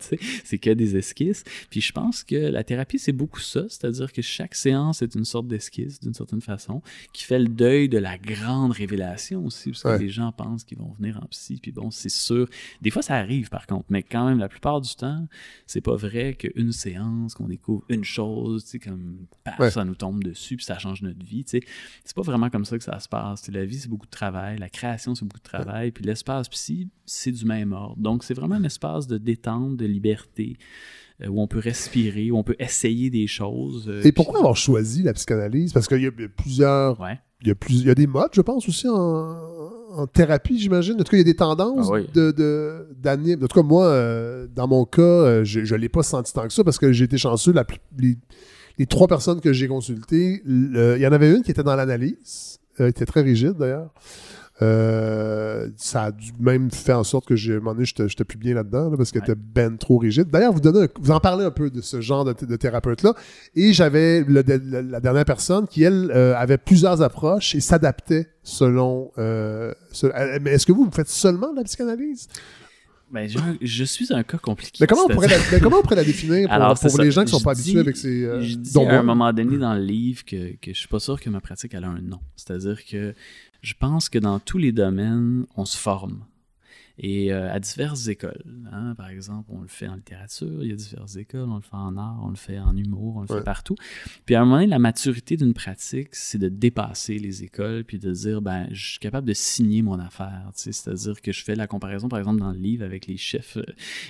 c'est que des esquisses. Puis je pense que la thérapie, c'est beaucoup ça, c'est-à-dire que chaque séance est une sorte d'esquisse, d'une certaine façon, qui fait le deuil de la grande révélation aussi, parce que les gens pensent qu'ils vont venir en psy, puis bon, c'est sûr. Des fois, ça arrive, par contre, mais quand même, la plupart du temps, c'est pas vrai qu'une séance, qu'on découvre une chose, tu sais, comme, paf, Ouais. ça nous tombe dessus, puis ça change notre vie, tu sais. C'est pas vraiment comme ça que ça se passe. La vie, c'est beaucoup de travail, la création, c'est beaucoup de travail, puis l'espace psy, c'est du même ordre. Donc, c'est vraiment un espace de détente, de liberté, euh, où on peut respirer, où on peut essayer des choses. euh, Et puis- pourquoi avoir choisi la psychanalyse? Parce qu'il y a il y a plusieurs. Ouais. Il y, a plus, il y a des modes, je pense, aussi en, en thérapie, j'imagine? En tout cas, il y a des tendances Ah oui. de. En tout cas, moi, euh, dans mon cas, euh, je ne l'ai pas senti tant que ça parce que j'ai été chanceux. La, les, les trois personnes que j'ai consultées, il y en avait une qui était dans l'analyse, euh, était très rigide d'ailleurs. Euh, ça a dû même fait en sorte que j'ai, un moment donné, j'étais plus bien là-dedans, là, parce qu'elle Ouais. était ben trop rigide. D'ailleurs, vous, donnez un- vous en parlez un peu de ce genre de, de thérapeute-là. Et j'avais le- le- la dernière personne qui, elle, euh, avait plusieurs approches et s'adaptait selon... euh, mais est-ce que vous, vous faites seulement de la psychanalyse? Ben, je, je suis un cas compliqué. Mais comment, on pourrait la, mais comment on pourrait la définir pour, Alors, pour les gens qui sont Je pas dis- habitués avec ces... euh, je dis à un moment donné dans le livre que, que je suis pas sûr que ma pratique elle a un nom. C'est-à-dire que je pense que dans tous les domaines, on se forme. Et euh, à diverses écoles. hein. Par exemple, on le fait en littérature, il y a diverses écoles, on le fait en art, on le fait en humour, on le Ouais. fait partout. Puis à un moment donné, la maturité d'une pratique, c'est de dépasser les écoles puis de dire, ben, je suis capable de signer mon affaire. C'est-à-dire que je fais la comparaison, par exemple, dans le livre avec les chefs euh,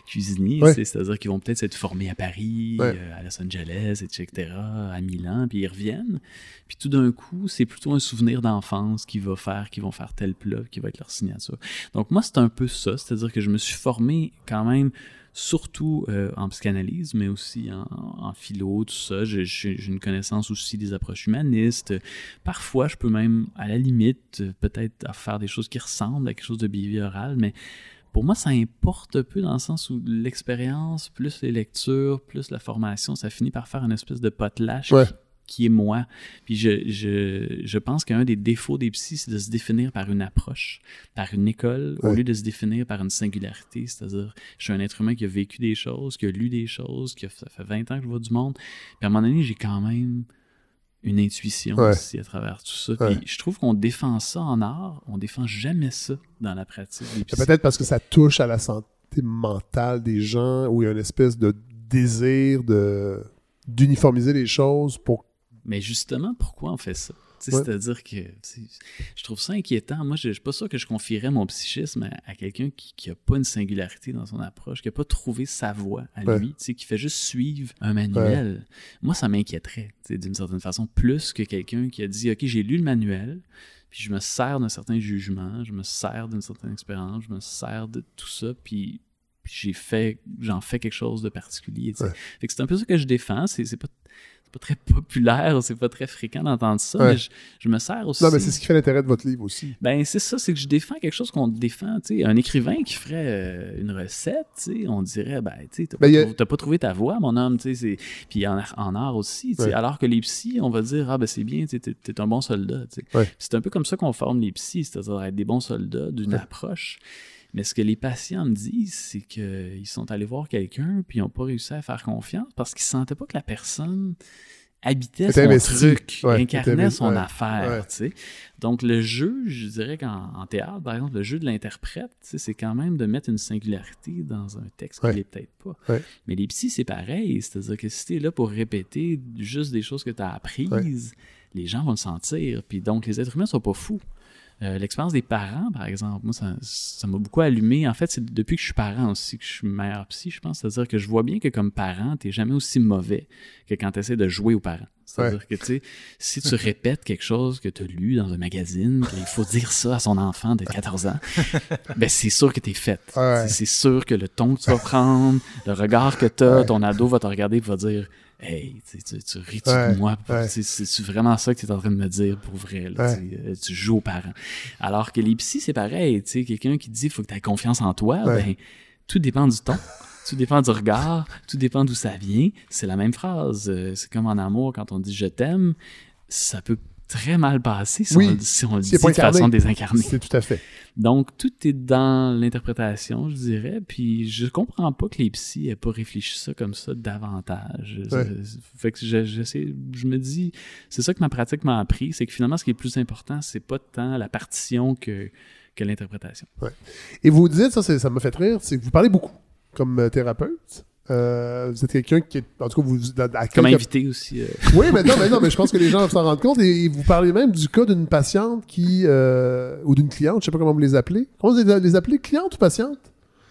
cuisiniers. Ouais. C'est-à-dire qu'ils vont peut-être s'être formés à Paris, Ouais. euh, à Los Angeles, etc., à Milan, puis ils reviennent. Puis tout d'un coup, c'est plutôt un souvenir d'enfance qui va faire, qui vont faire tel plat, qui va être leur signature. Donc moi, c'est un peu ça, c'est-à-dire que je me suis formé quand même surtout euh, en psychanalyse, mais aussi en, en philo, tout ça. J'ai- une connaissance aussi des approches humanistes. Parfois, je peux même, à la limite, peut-être faire des choses qui ressemblent à quelque chose de behavioral, mais pour moi, ça importe peu dans le sens où l'expérience, plus les lectures, plus la formation, ça finit par faire une espèce de Ouais. qui, qui est moi. Puis je, je, je pense qu'un des défauts des psys, c'est de se définir par une approche, par une école, au lieu de se définir par une singularité. C'est-à-dire, je suis un être humain qui a vécu des choses, qui a lu des choses, qui a, ça fait 20 ans que je vois du monde. Puis à un moment donné, j'ai quand même une intuition Ouais. aussi à travers tout ça. Ouais. Puis je trouve qu'on défend ça en art, on défend jamais ça dans la pratique peut-être parce que ça touche à la santé mentale des gens, où il y a une espèce de désir de d'uniformiser les choses pour Mais justement, pourquoi on fait ça? Ouais. C'est-à-dire que je trouve ça inquiétant. Moi, je ne suis pas sûr que je confierais mon psychisme à, à quelqu'un qui n'a pas une singularité dans son approche, qui n'a pas trouvé sa voie à Ouais. lui, qui fait juste suivre un manuel. Moi, ça m'inquiéterait, d'une certaine façon, plus que quelqu'un qui a dit OK, j'ai lu le manuel, puis je me sers d'un certain jugement, je me sers d'une certaine expérience, je me sers de tout ça, puis j'ai fait j'en fais quelque chose de particulier fait que c'est un peu ça que je défends c'est pas pas très populaire, c'est pas très fréquent d'entendre ça, Ouais. mais je, je me sers aussi. Non, mais c'est ce qui fait l'intérêt de votre livre aussi. Ben, c'est ça, c'est que je défends quelque chose qu'on défend. tu sais. Un écrivain qui ferait euh, une recette, tu sais, on dirait, ben, tu t'as Ben, pas, a- t'as pas trouvé ta voie, mon homme. tu sais, c'est- Puis en, en art aussi. tu sais. Ouais. Alors que les psys, on va dire, ah, ben, c'est bien, t'es t'es un bon soldat. Ouais. C'est un peu comme ça qu'on forme les psys, c'est-à-dire être des bons soldats d'une approche. Mais ce que les patients me disent, c'est qu'ils sont allés voir quelqu'un, puis ils n'ont pas réussi à faire confiance parce qu'ils sentaient pas que la personne habitait son investi. truc, Ouais, incarnait son ouais. affaire. Ouais. Donc, le jeu, je dirais qu'en en théâtre, par exemple, le jeu de l'interprète, c'est quand même de mettre une singularité dans un texte qui l'est peut-être pas. Mais les psys, c'est pareil. C'est-à-dire que si tu es là pour répéter juste des choses que tu as apprises, les gens vont le sentir. Puis donc, les êtres humains sont pas fous. Euh, L'expérience des parents, par exemple, moi, ça ça m'a beaucoup allumé. En fait, c'est depuis que je suis parent aussi que je suis meilleur psy, je pense. C'est-à-dire que je vois bien que comme parent, tu jamais aussi mauvais que quand tu essaies de jouer aux parents. C'est-à-dire que, tu sais, si tu répètes quelque chose que tu as lu dans un magazine, qu'il faut dire ça à son enfant de 14 ans, ben c'est sûr que tu es faite. Ouais. C'est c'est sûr que le ton que tu vas prendre, le regard que tu as, ton ado va te regarder et va dire Hey, tu, tu, tu ris Ouais, de moi? ouais. C'est- vraiment ça que tu es en train de me dire pour vrai. là, Ouais. tu sais, euh, tu joues aux parents. Alors que les psys, c'est pareil. Quelqu'un qui dit il faut que tu aies confiance en toi, ben, tout dépend du ton. Tout dépend du regard, tout dépend d'où ça vient. C'est la même phrase. Euh, C'est comme en amour, quand on dit je t'aime, ça peut très mal passer si Oui, on, le- si on le dit de façon incarné. désincarnée. C'est tout à fait. Donc, tout est dans l'interprétation, je dirais. Puis, je comprends pas que les psys aient pas réfléchi ça comme ça davantage. Ouais. Fait que je, me dis, c'est ça que ma pratique m'a appris, c'est que finalement, ce qui est le plus important, c'est pas tant la partition que, que l'interprétation. Et vous dites, ça, c'est- ça m'a fait rire, c'est que vous parlez beaucoup comme euh, thérapeute. Euh, vous êtes quelqu'un qui est. En tout cas, vous. à- à Comme invité aussi. euh, Oui, mais non, mais non, mais je pense que les gens s'en rendre compte. Et, et vous parlez même du cas d'une patiente qui. euh, ou d'une cliente, je sais pas comment vous les appelez. Comment vous les appelez? Cliente ou patiente?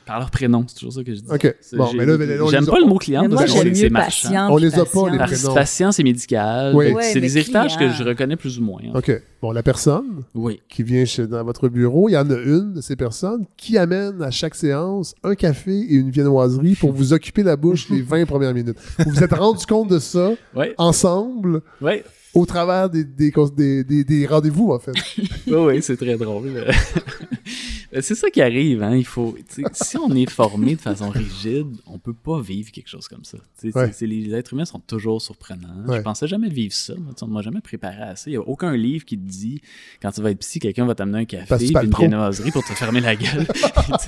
Par leur prénom, c'est toujours ça que je dis. OK. C'est- Bon, mais là, mais là, on J'aime pas le mot client parce que j'aime c'est mieux marchand. patient. On les a pas, les prénoms. Patient, c'est médical. Oui. donc Ouais, c'est des héritages client. que je reconnais plus ou moins. hein. OK. Bon, la personne Oui. qui vient chez, dans votre bureau, il y en a une de ces personnes qui amène à chaque séance un café et une viennoiserie pour vous occuper la bouche les 20 premières minutes. Vous vous êtes rendu compte de ça ensemble Oui. au travers des, des, cons- des, des- des rendez-vous, en fait. Oui, oui, c'est très drôle. Mais c'est ça qui arrive, hein. Il faut, si on est formé de façon rigide, on peut pas vivre quelque chose comme ça. Ouais. les êtres humains sont toujours surprenants. Ouais. Je pensais jamais vivre ça. Moi, on m'a jamais préparé à ça. Il y a aucun livre qui te dit, quand tu vas être psy, quelqu'un va t'amener un café parles une viennoiserie pour te fermer la gueule.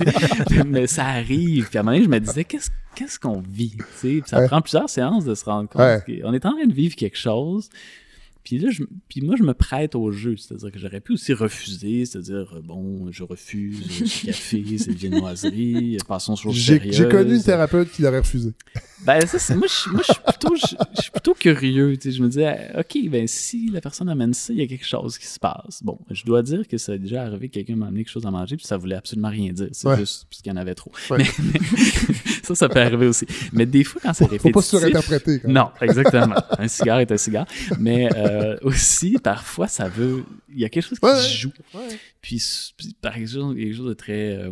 Mais ça arrive. Puis à un moment donné, je me disais, qu'est-ce qu'on vit? Sais, Puis ça Ouais. prend plusieurs séances de se rendre compte qu'on est en train de vivre quelque chose. Puis là, je, puis moi, je me prête au jeu. C'est-à-dire que j'aurais pu aussi refuser, c'est-à-dire, euh, bon, je refuse euh, ce café, cette viennoiserie, euh, passons sur sérieuses. j'ai connu une thérapeute qui l'aurait refusé. Ben, ça, c'est- moi, je, moi, je suis plutôt, je, je suis plutôt curieux. tu sais. Je me disais, OK, ben, si la personne amène ça, il y a quelque chose qui se passe. Bon, je dois dire que ça a déjà arrivé que quelqu'un m'a amené quelque chose à manger, puis ça voulait absolument rien dire. C'est Ouais. juste parce qu'il y en avait trop. Ouais. Mais, mais ça, ça peut arriver aussi. Mais des fois, quand c'est Faut, faut pas répétitif... surinterpréter. Non, exactement. un cigare est un cigare. Mais euh, aussi, parfois, ça veut. Il y a quelque chose qui Ouais, joue. Ouais. Puis, par exemple, quelque chose de très euh,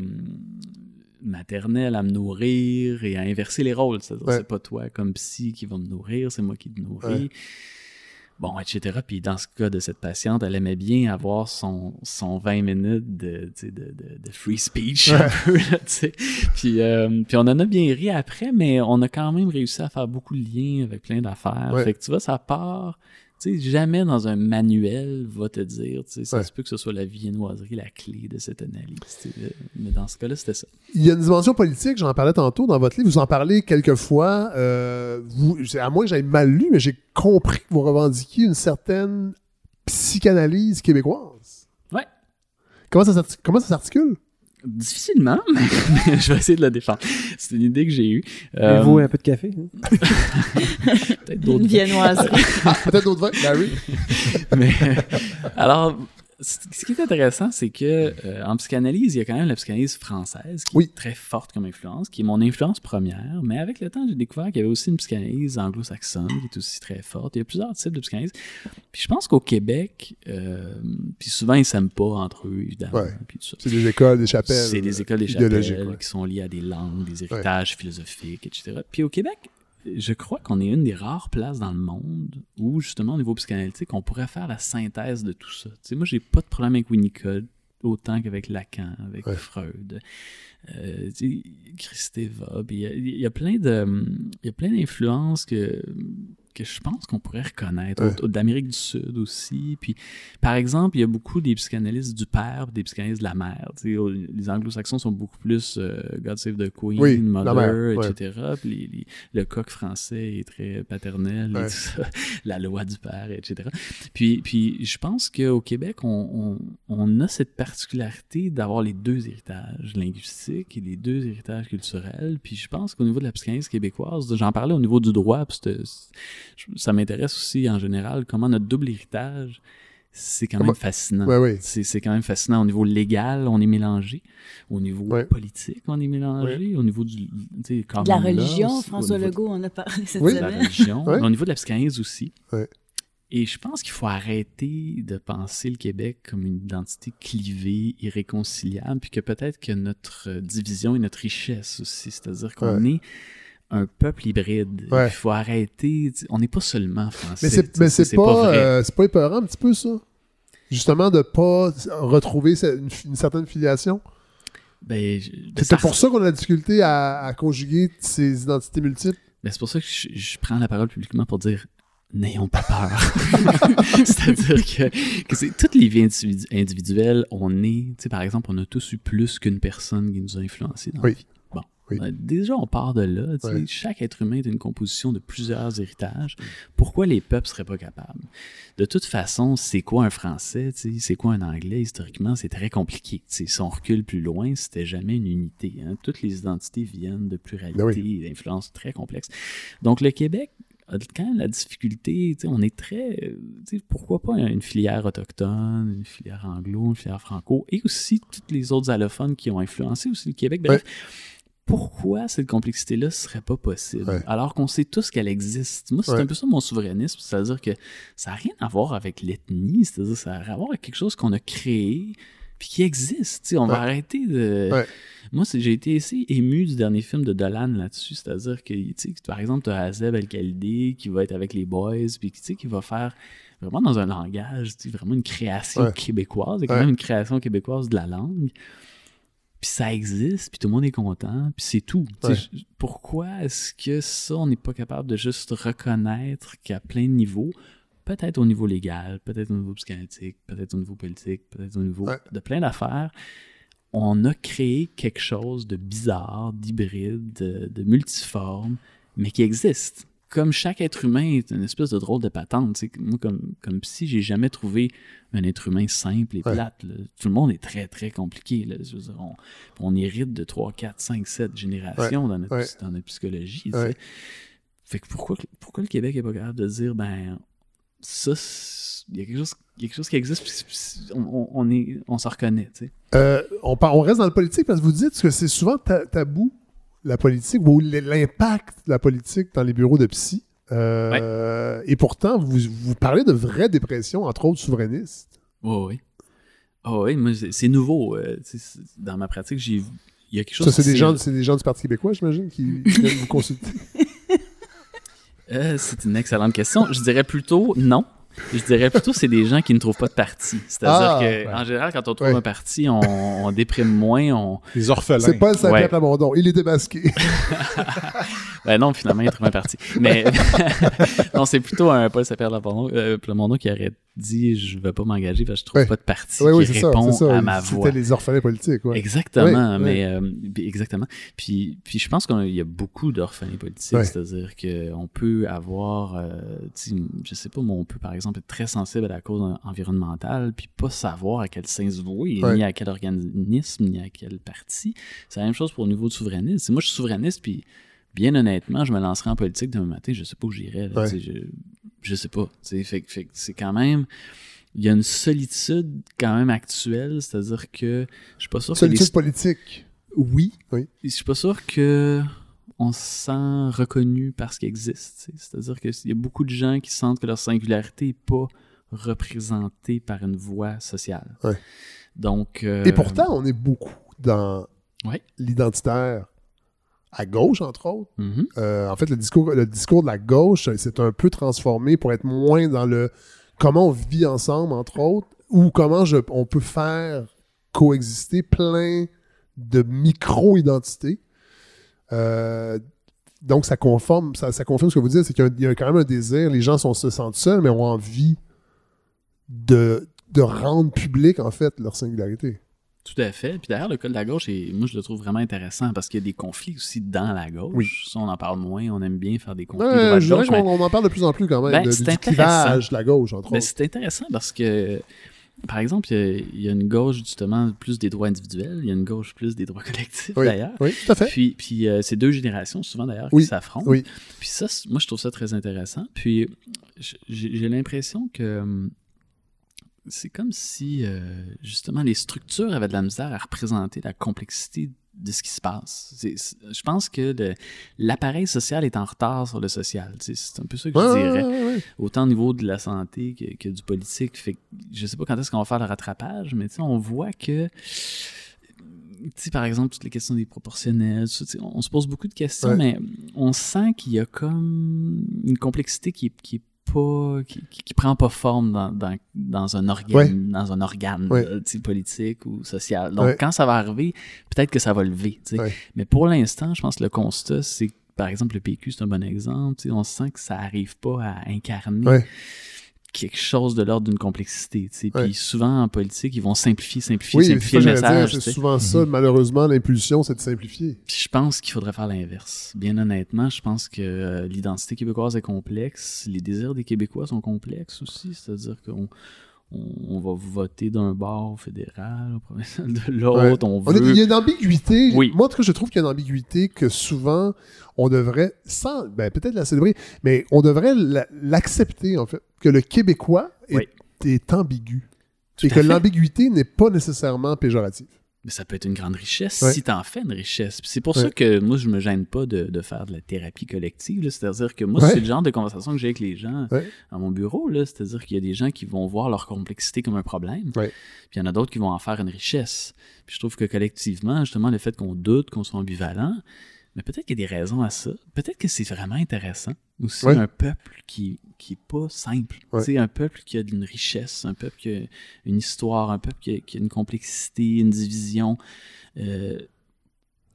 maternel à me nourrir et à inverser les rôles. C'est-à-dire, Ouais. c'est pas toi comme psy qui va me nourrir, c'est moi qui te nourris. Bon, etc. Puis dans ce cas de cette patiente, elle aimait bien avoir son, son 20 minutes de, tu sais, de, de, de free speech un peu. Là, puis, euh, puis on en a bien ri après, mais on a quand même réussi à faire beaucoup de liens avec plein d'affaires. Fait que tu vois, ça part. Tu sais, jamais dans un manuel va te dire, tu sais, ça Ouais. se peut que ce soit la viennoiserie la clé de cette analyse. Mais dans ce cas-là, c'était ça. Il y a une dimension politique, j'en parlais tantôt dans votre livre, vous en parlez quelques fois. euh, vous, à moins que j'aille mal lu, mais j'ai compris que vous revendiquiez une certaine psychanalyse québécoise. Ouais. Comment ça, s'arti- comment ça s'articule? Difficilement, mais je vais essayer de la défendre. C'est une idée que j'ai eue. Euh, Avez-vous un peu de café? hein? peut-être d'autres Une viennoiserie. Peut-être d'autres vins, Larry? Mais, alors, ce qui est intéressant, c'est que euh, en psychanalyse, il y a quand même la psychanalyse française qui Oui. est très forte comme influence, qui est mon influence première. Mais avec le temps, j'ai découvert qu'il y avait aussi une psychanalyse anglo-saxonne qui est aussi très forte. Il y a plusieurs types de psychanalyse. Puis je pense qu'au Québec, euh, puis souvent ils s'aiment pas entre eux, évidemment. Ouais. C'est des écoles, des chapelles. C'est des écoles des chapelles ouais. qui sont liées à des langues, des héritages philosophiques, etc. Puis au Québec, je crois qu'on est une des rares places dans le monde où, justement, au niveau psychanalytique, on pourrait faire la synthèse de tout ça. Tu sais, moi, j'ai pas de problème avec Winnicott, autant qu'avec Lacan, avec Ouais. Freud, euh, tu sais, Kristeva. Puis Il y, a- il y a plein de, il y a plein d'influences que que je pense qu'on pourrait reconnaître, Ouais. d'Amérique du Sud aussi. Puis, par exemple, il y a beaucoup des psychanalystes du père, des psychanalystes de la mère. Tu sais, au- les anglo-saxons sont beaucoup plus euh, God Save the Queen, Oui, Mother, mère, ouais. etc. Puis les- les- le coq français est très paternel, et Ouais. tout ça. la loi du père, etc. Puis, puis je pense qu'au Québec, on, on- on a cette particularité d'avoir les deux héritages linguistiques et les deux héritages culturels. Puis je pense qu'au niveau de la psychanalyse québécoise, j'en parlais au niveau du droit, puis ça m'intéresse aussi en général comment notre double héritage, c'est quand Comment- même fascinant. Ouais, oui. C'est c'est quand même fascinant. Au niveau légal, on est mélangé. Au niveau Ouais. politique, on est mélangé. Au niveau du, De la religion, François Legault en a parlé cette Oui. de la semaine. religion, Ouais. au niveau de la psychanalyse aussi. Ouais. Et je pense qu'il faut arrêter de penser le Québec comme une identité clivée, irréconciliable, puis que peut-être que notre division est notre richesse aussi. C'est-à-dire qu'on est un peuple hybride. Ouais. Il faut arrêter. On n'est pas seulement français. Mais c'est, mais pas, euh, c'est pas épeurant un petit peu, ça? Justement, de pas retrouver une, une certaine filiation? Ben, ben, C'est pour ça qu'on a la difficulté à, à conjuguer ces identités multiples. Ben, c'est pour ça que je, je prends la parole publiquement pour dire n'ayons pas peur. C'est-à-dire que, que c'est, toutes les vies individu- individuelles, on est, tu sais, par exemple, on a tous eu plus qu'une personne qui nous a influencé dans Oui. la vie. Oui. Ben, déjà, on part de là. tu sais, Ouais. Chaque être humain est une composition de plusieurs héritages. Pourquoi les peuples seraient pas capables? De toute façon, c'est quoi un français? tu sais, C'est quoi un anglais? Historiquement, c'est très compliqué. tu sais, Si on recule plus loin, c'était jamais une unité. hein. Toutes les identités viennent de pluralité Ben et d'influences très complexes. Donc, le Québec a quand même la difficulté, tu sais, on est très, euh, tu sais, pourquoi pas une filière autochtone, une filière anglo, une filière franco, et aussi toutes les autres allophones qui ont influencé aussi le Québec. Bref, pourquoi cette complexité-là serait pas possible Ouais. alors qu'on sait tous qu'elle existe? Moi, c'est Ouais. un peu ça mon souverainisme, c'est-à-dire que ça n'a rien à voir avec l'ethnie, c'est-à-dire que ça a à voir avec quelque chose qu'on a créé puis qui existe. on va arrêter de... Moi, j'ai été assez ému du dernier film de Dolan là-dessus, c'est-à-dire que, par exemple, tu as Azeb El-Khalidi qui va être avec les boys, puis qui va faire vraiment dans un langage, vraiment une création québécoise, et quand même une création québécoise de la langue. Puis ça existe, puis tout le monde est content, puis c'est tout. Ouais. Pourquoi est-ce que ça, on n'est pas capable de juste reconnaître qu'à plein de niveaux, peut-être au niveau légal, peut-être au niveau psychanalytique, peut-être au niveau politique, peut-être au niveau Ouais. de plein d'affaires, on a créé quelque chose de bizarre, d'hybride, de, de multiforme, mais qui existe. Comme chaque être humain est une espèce de drôle de patente. Moi, comme, comme psy, j'ai jamais trouvé un être humain simple et Ouais. plate. là. Tout le monde est très, très compliqué. là. Dire, on, on hérite de 3, 4, 5, 7 générations dans, notre, Ouais. dans notre psychologie. Fait que pourquoi, pourquoi le Québec est pas capable de dire, ben, ça, il y a quelque chose, quelque chose qui existe, puis on, on, est, on s'en reconnaît, tu sais. Euh, on, on reste dans le politique parce que vous dites que c'est souvent ta- tabou, la politique, ou l'impact de la politique dans les bureaux de psy. Euh, Et pourtant, vous, vous parlez de vraies dépressions, entre autres souverainistes. Oui, oui. Ah oui, c'est nouveau. euh, dans ma pratique, j'ai vu- il y a quelque chose Ça, c'est des, gens, c'est des gens du Parti québécois, j'imagine, qui, qui viennent vous consulter. Euh, c'est une excellente question. Je dirais plutôt non. Je dirais plutôt c'est des gens qui ne trouvent pas de parti. C'est-à-dire Ah, que ouais. en général, quand on trouve Ouais. un parti, on, on déprime moins. On... Les orphelins. C'est pas le Saint-Pierre Ouais. Il est démasqué. Ben non, finalement, il trouve un parti. Mais non, c'est plutôt un Paul Plamondon, euh, Plamondon qui aurait dit je ne vais pas m'engager parce que je trouve Ouais. pas de parti oui, oui, qui c'est ça. répond ça. à ma voix. C'était les orphelins politiques. Ouais. Exactement, Ouais, mais euh, puis- exactement. Puis, puis je pense qu'il y a beaucoup d'orphelins politiques, Ouais. c'est-à-dire qu'on peut avoir, euh, je sais pas, moi, on peut par exemple être très sensible à la cause en- environnementale, puis pas savoir à quel sein se vouer, Ouais. ni à quel organisme, ni à quel parti. C'est la même chose pour le niveau de souverainisme. Moi, je suis souverainiste, puis bien honnêtement, je me lancerai en politique demain matin, je sais pas où j'irai. Ouais. Je, je sais pas. Fait, que- fait que c'est quand même. Il y a une solitude quand même actuelle, c'est-à-dire que je suis pas sûr que les Solitude politique. Oui. Oui. je suis pas sûr que on se sent reconnu par ce qui existe. C'est-à-dire qu'il y a beaucoup de gens qui sentent que leur singularité n'est pas représentée par une voix sociale. Ouais. Donc. euh, Et pourtant, on est beaucoup dans Ouais. l'identitaire à gauche, entre autres. mhm, Euh, en fait, le discours, le discours de la gauche s'est un peu transformé pour être moins dans le comment on vit ensemble, entre autres, ou comment je, on peut faire coexister plein de micro-identités. Euh, donc, ça conforme, ça, ça confirme ce que vous dites, c'est qu'il y a- il y, a quand même un désir, les gens sont, se sentent seuls, mais ont envie de, de rendre public, en fait, leur singularité. Tout à fait. Puis d'ailleurs, le cas de la gauche, est, moi, je le trouve vraiment intéressant parce qu'il y a des conflits aussi dans la gauche. Oui. Ça, on en parle moins. On aime bien faire des conflits Ouais, je dirais droite-gauche. qu'on mais- on en parle de plus en plus quand même, Ben, de- c'est du clivage de la gauche, entre Ben, autres. c'est intéressant parce que, par exemple, il y, a, il y a une gauche justement plus des droits individuels, il y a une gauche plus des droits collectifs Oui. d'ailleurs. Oui, tout à fait. Puis, puis euh, c'est deux générations souvent d'ailleurs Oui, qui s'affrontent. oui. Puis ça, moi je trouve ça très intéressant. Puis j'ai l'impression que hum, c'est comme si euh, justement les structures avaient de la misère à représenter la complexité de ce qui se passe. Je pense que l'appareil social est en retard sur le social. C'est un peu ça que Ouais, je dirais ouais, ouais. autant au niveau de la santé que, que du politique. Fait que je sais pas quand est-ce qu'on va faire le rattrapage, mais on voit que, par exemple, toutes les questions des proportionnels, on, on se pose beaucoup de questions, mais on sent qu'il y a comme une complexité qui est, qui est pas qui, qui- prend pas forme dans, dans, dans un organe Ouais. dans un organe Ouais. sais, politique ou social donc Ouais. quand ça va arriver peut-être que ça va lever mais pour l'instant je pense que le constat c'est par exemple le PQ c'est un bon exemple on sent que ça arrive pas à incarner. Quelque chose de l'ordre d'une complexité. Ouais. Puis souvent, en politique, ils vont simplifier, simplifier, Oui, simplifier le message. C'est souvent ça, malheureusement, l'impulsion, c'est de simplifier. Puis je pense qu'il faudrait faire l'inverse. Bien honnêtement, je pense que euh, l'identité québécoise est complexe. Les désirs des Québécois sont complexes aussi. C'est-à-dire qu'on on, va voter d'un bord fédéral, au provincial de l'autre. On On est- veut... il y a une ambiguïté. Oui. Moi, en tout cas, je trouve qu'il y a une ambiguïté que souvent, on devrait, sans, ben, peut-être la célébrer, mais on devrait la- l'accepter, en fait, que le Québécois est, Oui. est ambigu. Tout et que l'ambiguïté n'est pas nécessairement péjorative. Mais ça peut être une grande richesse Ouais. si tu en fais une richesse. C'est pour Ouais. ça que moi, je me gêne pas de, de faire de la thérapie collective. C'est-à-dire que moi, Ouais. c'est le genre de conversation que j'ai avec les gens à mon bureau. C'est-à-dire qu'il y a des gens qui vont voir leur complexité comme un problème. Puis il y en a d'autres qui vont en faire une richesse. Puis je trouve que collectivement, justement, le fait qu'on doute, qu'on soit ambivalent, mais peut-être qu'il y a des raisons à ça. Peut-être que c'est vraiment intéressant. Aussi, un peuple qui qui est pas simple. Ouais. Sais, un peuple qui a une richesse, un peuple qui a une histoire, un peuple qui a, qui a une complexité, une division. Euh,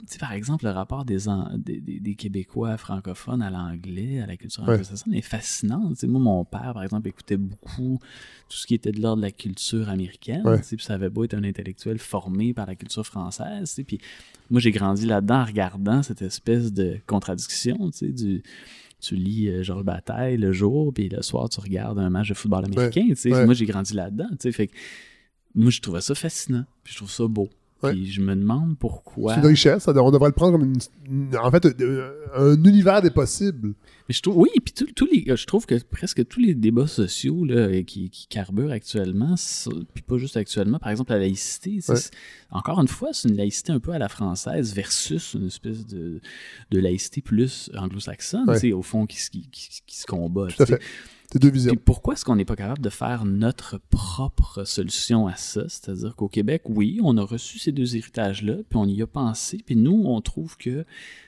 tu sais, par exemple, le rapport des, an- des, des- des Québécois francophones à l'anglais, à la culture Ouais. anglo-saxonne est fascinant. Tu sais, moi, mon père, par exemple, écoutait beaucoup tout ce qui était de l'ordre de la culture américaine. Ouais. tu sais, Puis ça avait beau être un intellectuel formé par la culture française. Puis moi, j'ai grandi là-dedans en regardant cette espèce de contradiction, du tu lis euh, Georges Bataille le jour, puis le soir, tu regardes un match de football américain. ouais. Moi, j'ai grandi là-dedans. Fait que moi, je trouvais ça fascinant. Puis je trouve ça beau. Ouais. Puis je me demande pourquoi. C'est une richesse. on devrait le prendre comme une, une- en fait, euh, un univers des possibles. Mais je trouve, oui, puis tous les, je trouve que presque tous les débats sociaux là, qui, qui carburent actuellement, puis pas juste actuellement, par exemple la laïcité, Ouais. encore une fois, c'est une laïcité un peu à la française versus une espèce de, de laïcité plus anglo-saxonne, Ouais. au fond, qui, se- qui, qui- qui se combat. Tout à fait. Deux visions. Puis pourquoi est-ce qu'on n'est pas capable de faire notre propre solution à ça? C'est-à-dire qu'au Québec, oui, on a reçu ces deux héritages-là, puis on y a pensé, puis nous, on trouve que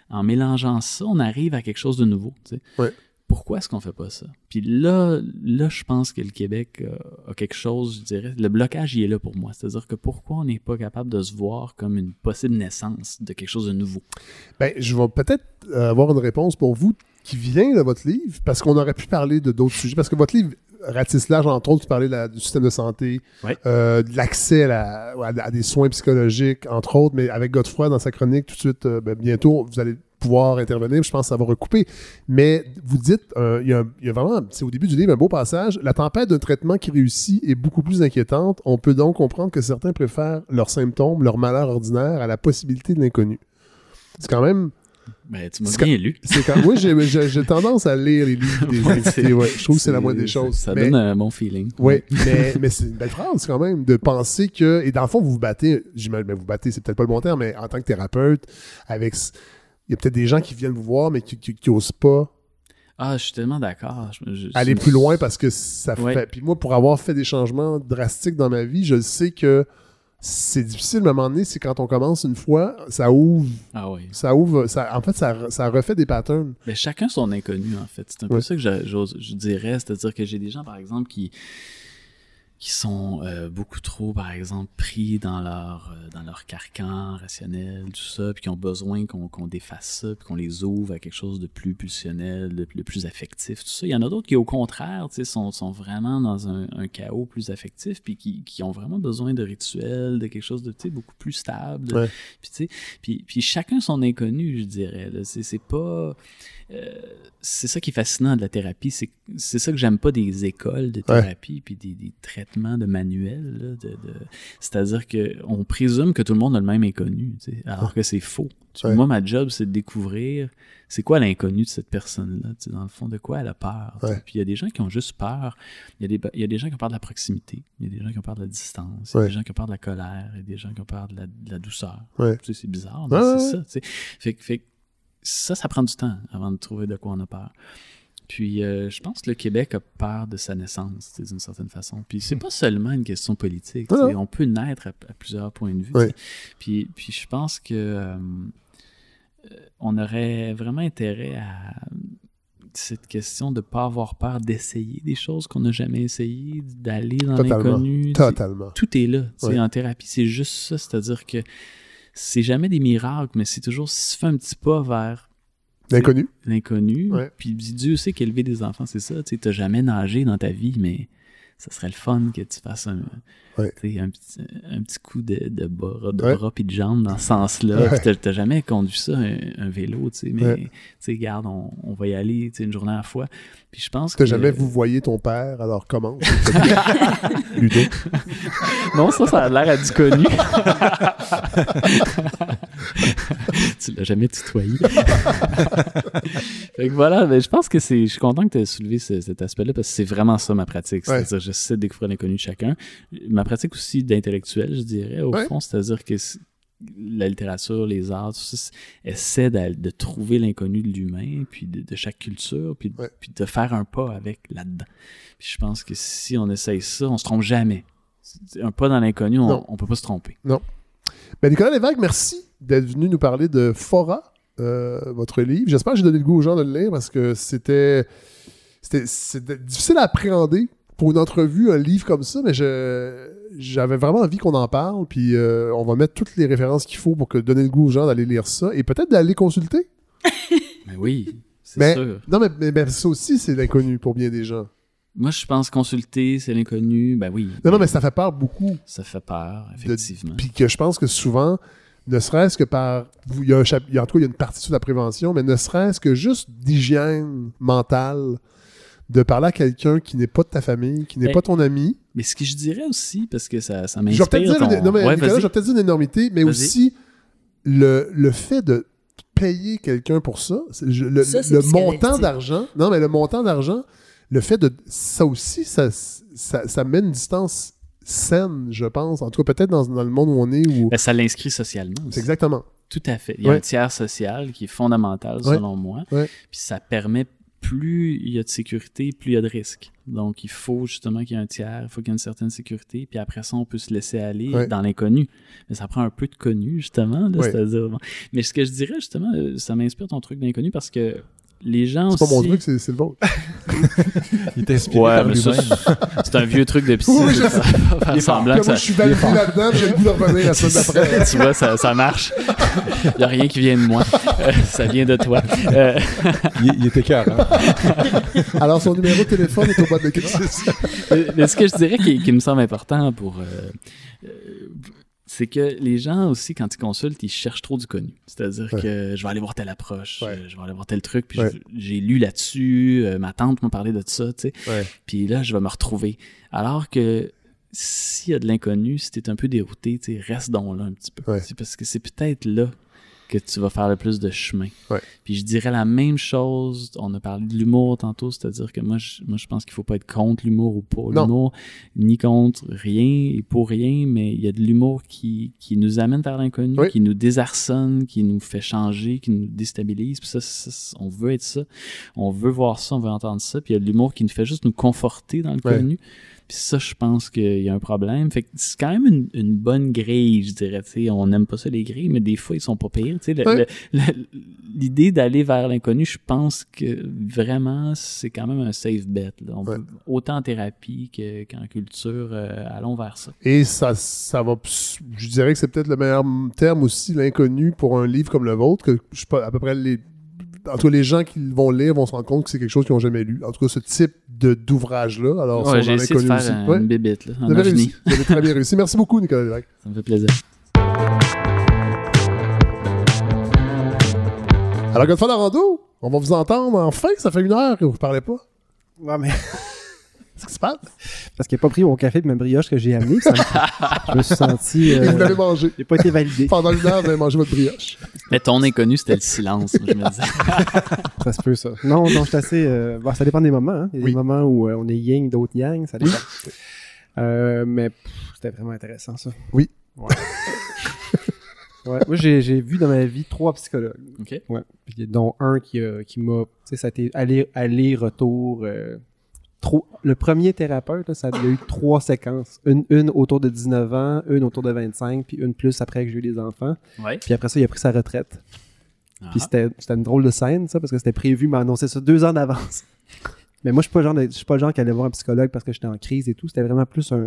en mélangeant ça, on arrive à quelque chose de nouveau. tu sais. Ouais. Pourquoi est-ce qu'on fait pas ça? Puis là, là, je pense que le Québec euh, a quelque chose, je dirais, le blocage, il est là pour moi. C'est-à-dire que pourquoi on n'est pas capable de se voir comme une possible naissance de quelque chose de nouveau? Ben, je vais peut-être euh, avoir une réponse pour vous qui vient de votre livre, parce qu'on aurait pu parler de d'autres sujets. Parce que votre livre ratisse large, entre autres, tu parlais de la- du système de santé, euh, de l'accès à, la- à- des soins psychologiques, entre autres, mais avec Godefroy dans sa chronique, tout de suite, euh, ben, bientôt, vous allez pouvoir intervenir. Je pense que ça va recouper. Mais vous dites, euh, il y, a un- il y a vraiment, c'est au début du livre, un beau passage. La tempête d'un traitement qui réussit est beaucoup plus inquiétante. On peut donc comprendre que certains préfèrent leurs symptômes, leur malheur ordinaire à la possibilité de l'inconnu. C'est quand même Ben, tu m'as bien lu. quand moi j'ai tendance à lire les livres des invités, ouais. Je trouve que c'est la moindre des choses. Ça mais, donne un bon feeling. ouais, mais, mais c'est une belle phrase quand même de penser que et dans le fond vous vous battez, j'imagine ben, vous battez, c'est peut-être pas le bon terme, mais en tant que thérapeute, avec il y a peut-être des gens qui viennent vous voir mais qui, qui, qui osent pas Ah, je suis tellement d'accord. Aller plus loin parce que ça Ouais. fait. Puis moi, pour avoir fait des changements drastiques dans ma vie, je sais que c'est difficile à un moment donné, c'est quand on commence une fois, ça ouvre, Ah oui. ça ouvre, ça, en fait, ça, ça refait des patterns. Ben, chacun son inconnu, en fait. C'est un peu ça que je dirais. C'est-à-dire que j'ai des gens, par exemple, qui, qui sont euh, beaucoup trop, par exemple, pris dans leur, euh, dans leur carcan rationnel, tout ça, puis qui ont besoin qu'on, qu'on défasse ça, puis qu'on les ouvre à quelque chose de plus pulsionnel, de, de plus affectif, tout ça. Il y en a d'autres qui, au contraire, tu sais, sont, sont vraiment dans un, un chaos plus affectif, puis qui, qui ont vraiment besoin de rituels, de quelque chose de, tu sais, beaucoup plus stable. Ouais. Puis, tu sais, puis, puis chacun son inconnu, je dirais. c'est pas... euh, c'est ça qui est fascinant de la thérapie. C'est, c'est ça que j'aime pas des écoles de thérapie puis des, des traitements de manuels. là, de, de- C'est-à-dire qu'on présume que tout le monde a le même inconnu, tu sais, alors que c'est faux. Tu- Ouais. Moi, ma job, c'est de découvrir c'est quoi l'inconnu de cette personne-là. tu sais, Dans le fond, de quoi elle a peur. tu sais. Ouais. Puis il y a des gens qui ont juste peur. Il y, a des, il y a des gens qui ont peur de la proximité. Il y a des gens qui ont peur de la distance. Il y a Ouais. des gens qui ont peur de la colère. Il y a des gens qui ont peur de la, de la douceur. Ouais. Tu sais, c'est bizarre, mais c'est ça. Fait, fait que ça, ça prend du temps avant de trouver de quoi on a peur. Puis euh, je pense que le Québec a peur de sa naissance, d'une certaine façon. Puis c'est pas seulement une question politique. Ouais. On peut naître à, à plusieurs points de vue. Ouais. Puis, puis je pense que euh, on aurait vraiment intérêt à cette question de pas avoir peur d'essayer des choses qu'on n'a jamais essayées, d'aller dans Totalement. l'inconnu. sais Totalement. tout est là. Ouais. En thérapie, c'est juste ça. C'est-à-dire que c'est jamais des miracles, mais c'est toujours si tu fais un petit pas vers L'inconnu. l'inconnu. Ouais. Puis Dieu sait qu'élever des enfants, c'est ça. Tu n'as jamais nagé dans ta vie, mais ça serait le fun que tu fasses un, Ouais. sais, un, petit, un petit coup de, de bras, de Ouais. bras puis de jambes dans ce sens-là. Ouais. T'as- t'as jamais conduit ça, un, un vélo, tu sais. Mais, tu sais, regarde, on, on va y aller, sais, une journée à la fois. Puis je pense T'as que... jamais vous voyez ton père, alors comment? Ludo? Non, ça, ça a l'air à du connu. tu l'as jamais tutoyé. fait que voilà, ben, je pense que c'est. Je suis content que tu aies soulevé ce- cet aspect-là parce que c'est vraiment ça ma pratique. C'est-à-dire, j'essaie de découvrir l'inconnu de chacun. Ma pratique aussi d'intellectuel, je dirais, au Ouais. fond, c'est-à-dire que. la littérature, les arts, tout ça, essaie de, de trouver l'inconnu de l'humain, puis de, de chaque culture, puis, Ouais. puis de faire un pas avec là-dedans. Puis je pense que si on essaye ça, on se trompe jamais. Un pas dans l'inconnu, on, Non. on peut pas se tromper. Ben, Nicolas Lévesque, merci d'être venu nous parler de Fora, euh, votre livre. J'espère que j'ai donné le goût aux gens de le lire parce que c'était c'était c'était difficile à appréhender pour une entrevue, un livre comme ça, mais je j'avais vraiment envie qu'on en parle. Puis euh, on va mettre toutes les références qu'il faut pour que donner le goût aux gens d'aller lire ça et peut-être d'aller consulter. Mais oui, c'est Mais sûr. non, mais, mais- mais ça aussi, c'est l'inconnu pour bien des gens. Moi, je pense consulter, c'est l'inconnu. Ben oui. Non, non, mais ça fait peur beaucoup. Ça fait peur, effectivement. Puis que je pense que souvent, ne serait-ce que par. Il y a un chap- en tout cas, il y a une partie sur la prévention, mais ne serait-ce que juste d'hygiène mentale, de parler à quelqu'un qui n'est pas de ta famille, qui n'est Ben, pas ton ami. Mais ce que je dirais aussi, parce que ça, ça Je vais m'inspire. peut-être dire, ton- une, non, mais Ouais, Nicolas, peut-être dire une énormité, mais aussi le, le fait de payer quelqu'un pour ça, c'est- je- le, Ça, c'est le psychanalytique. montant d'argent, non, mais le montant d'argent, le fait de. Ça aussi, ça, ça, ça met une distance saine, je pense. En tout cas, peut-être dans, dans le monde où on est, où. Ben, ça l'inscrit socialement aussi. C'est exactement. Tout à fait. Il y a Ouais. un tiers social qui est fondamental Ouais. selon moi. Ouais. Puis ça permet plus il y a de sécurité, plus il y a de risques. Donc il faut justement qu'il y ait un tiers, il faut qu'il y ait une certaine sécurité, puis après ça on peut se laisser aller dans l'inconnu. Mais ça prend un peu de connu justement, là, Ouais. c'est-à-dire. bon. Mais ce que je dirais justement, euh, ça m'inspire ton truc d'inconnu parce que les gens C'est pas mon aussi- truc, c'est c'est le vôtre. Il est inspiré Ouais, par mais ça, lui-même. c'est un vieux truc de psy. Oui, je ça, faire semblant que moi, ça- je suis validé là-dedans, j'ai le goût de revenir la semaine d'après. tu vois, ça, ça marche. Il n'y a rien qui vient de moi. Euh, ça vient de toi. Euh, Il, il était écœurant. Alors, son numéro de téléphone est au bas de l'écran. mais- mais ce que je dirais qui, qui me semble important pour. euh, c'est que les gens aussi, quand ils consultent, ils cherchent trop du connu. C'est-à-dire Ouais. que je vais aller voir telle approche, Ouais. je vais aller voir tel truc, puis Ouais. j'ai lu là-dessus, euh, ma tante m'a parlé de ça, tu sais. Puis là, je vais me retrouver. Alors que s'il y a de l'inconnu, si t'es un peu dérouté, tu sais, reste donc là un petit peu. Parce que c'est peut-être là que tu vas faire le plus de chemin. Ouais. Puis je dirais la même chose, on a parlé de l'humour tantôt, c'est-à-dire que moi je, moi, je pense qu'il faut pas être contre l'humour ou pour l'humour, ni contre rien et pour rien, mais il y a de l'humour qui, qui nous amène vers l'inconnu, Oui. qui nous désarçonne, qui nous fait changer, qui nous déstabilise. Puis ça, on veut être ça, on veut voir ça, on veut entendre ça. Puis il y a de l'humour qui nous fait juste nous conforter dans le Ouais. Puis ça, je pense qu'il y a un problème. Fait que c'est quand même une, une bonne grille, je dirais. Tu sais, on n'aime pas ça, les grilles, mais des fois, ils sont pas pires. Ouais. L'idée d'aller vers l'inconnu, je pense que vraiment, c'est quand même un safe bet. là. On Ouais. peut- autant en thérapie que- qu'en culture, euh, allons vers ça. Et ça, ça va. Je dirais que c'est peut-être le meilleur terme aussi, l'inconnu, pour un livre comme le vôtre, que je à peu près les. En tout cas, les gens qui vont lire vont se rendre compte que c'est quelque chose qu'ils n'ont jamais lu. En tout cas, ce type de- d'ouvrage-là. Alors, Ouais, j'ai on en a essayé de connu faire aussi. Ouais. une bébite, là, Vous en avez ovni. réussi. Vous avez très bien réussi. Merci beaucoup, Nicolas Lévesque. Ça me fait plaisir. Alors, Godefroy Larando, on va vous entendre enfin. Ça fait une heure que vous ne parlez pas. Ouais, mais Qu'est-ce qui se passe? parce qu'il n'a pas pris mon café et ma brioche que j'ai amené. ça me- je me suis senti. Euh, vous l'avez mangé. Il n'a pas été validé. Pendant une heure, vous avez mangé votre brioche. Mais ton inconnu, c'était le silence, je me disais. Ça se peut, ça. Non, non, je suis assez. euh, bon, ça dépend des moments. hein. Il y a Oui. des moments où euh, on est yin, d'autres yang. Ça dépend. Euh, mais c'était vraiment intéressant, ça. Oui. Ouais. Ouais, Moi, j'ai j'ai vu dans ma vie trois psychologues. OK? Ouais. Puis, dont un qui, a- qui m'a. Tu sais, ça a été aller- aller-retour. euh, trop... Le premier thérapeute, là, ça, il y a eu trois séquences. Une, une autour de 19 ans, une autour de 25, puis une plus après que j'ai eu des enfants. Ouais. Puis après ça, il a pris sa retraite. Ah. Puis c'était c'était une drôle de scène, ça, parce que c'était prévu, mais annoncé ça deux ans d'avance. mais moi, je suis pas le genre de- je suis pas le genre qui allait voir un psychologue parce que j'étais en crise et tout. C'était vraiment plus un.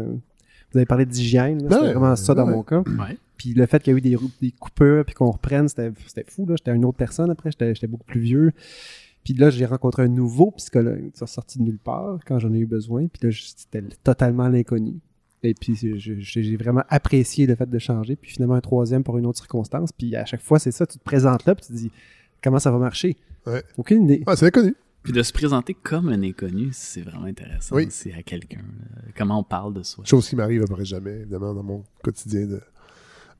Vous avez parlé d'hygiène, c'était Ouais, vraiment ça dans mon cas. Ouais. Puis le fait qu'il y a eu des, des coupures, puis qu'on reprenne, c'était fou. là. J'étais une autre personne après, j'étais beaucoup plus vieux. Puis là, j'ai rencontré un nouveau psychologue, qui est sorti de nulle part quand j'en ai eu besoin. Puis là, c'était totalement l'inconnu. Et puis, j'ai vraiment apprécié le fait de changer. Puis finalement, un troisième pour une autre circonstance. Puis à chaque fois, c'est ça, tu te présentes là, puis tu te dis comment ça va marcher? Ouais. Aucune idée. Ouais, c'est inconnu. Puis de se présenter comme un inconnu, c'est vraiment intéressant Oui. aussi à quelqu'un. Comment on parle de soi. Chose qui m'arrive à peu près jamais, évidemment, dans mon quotidien de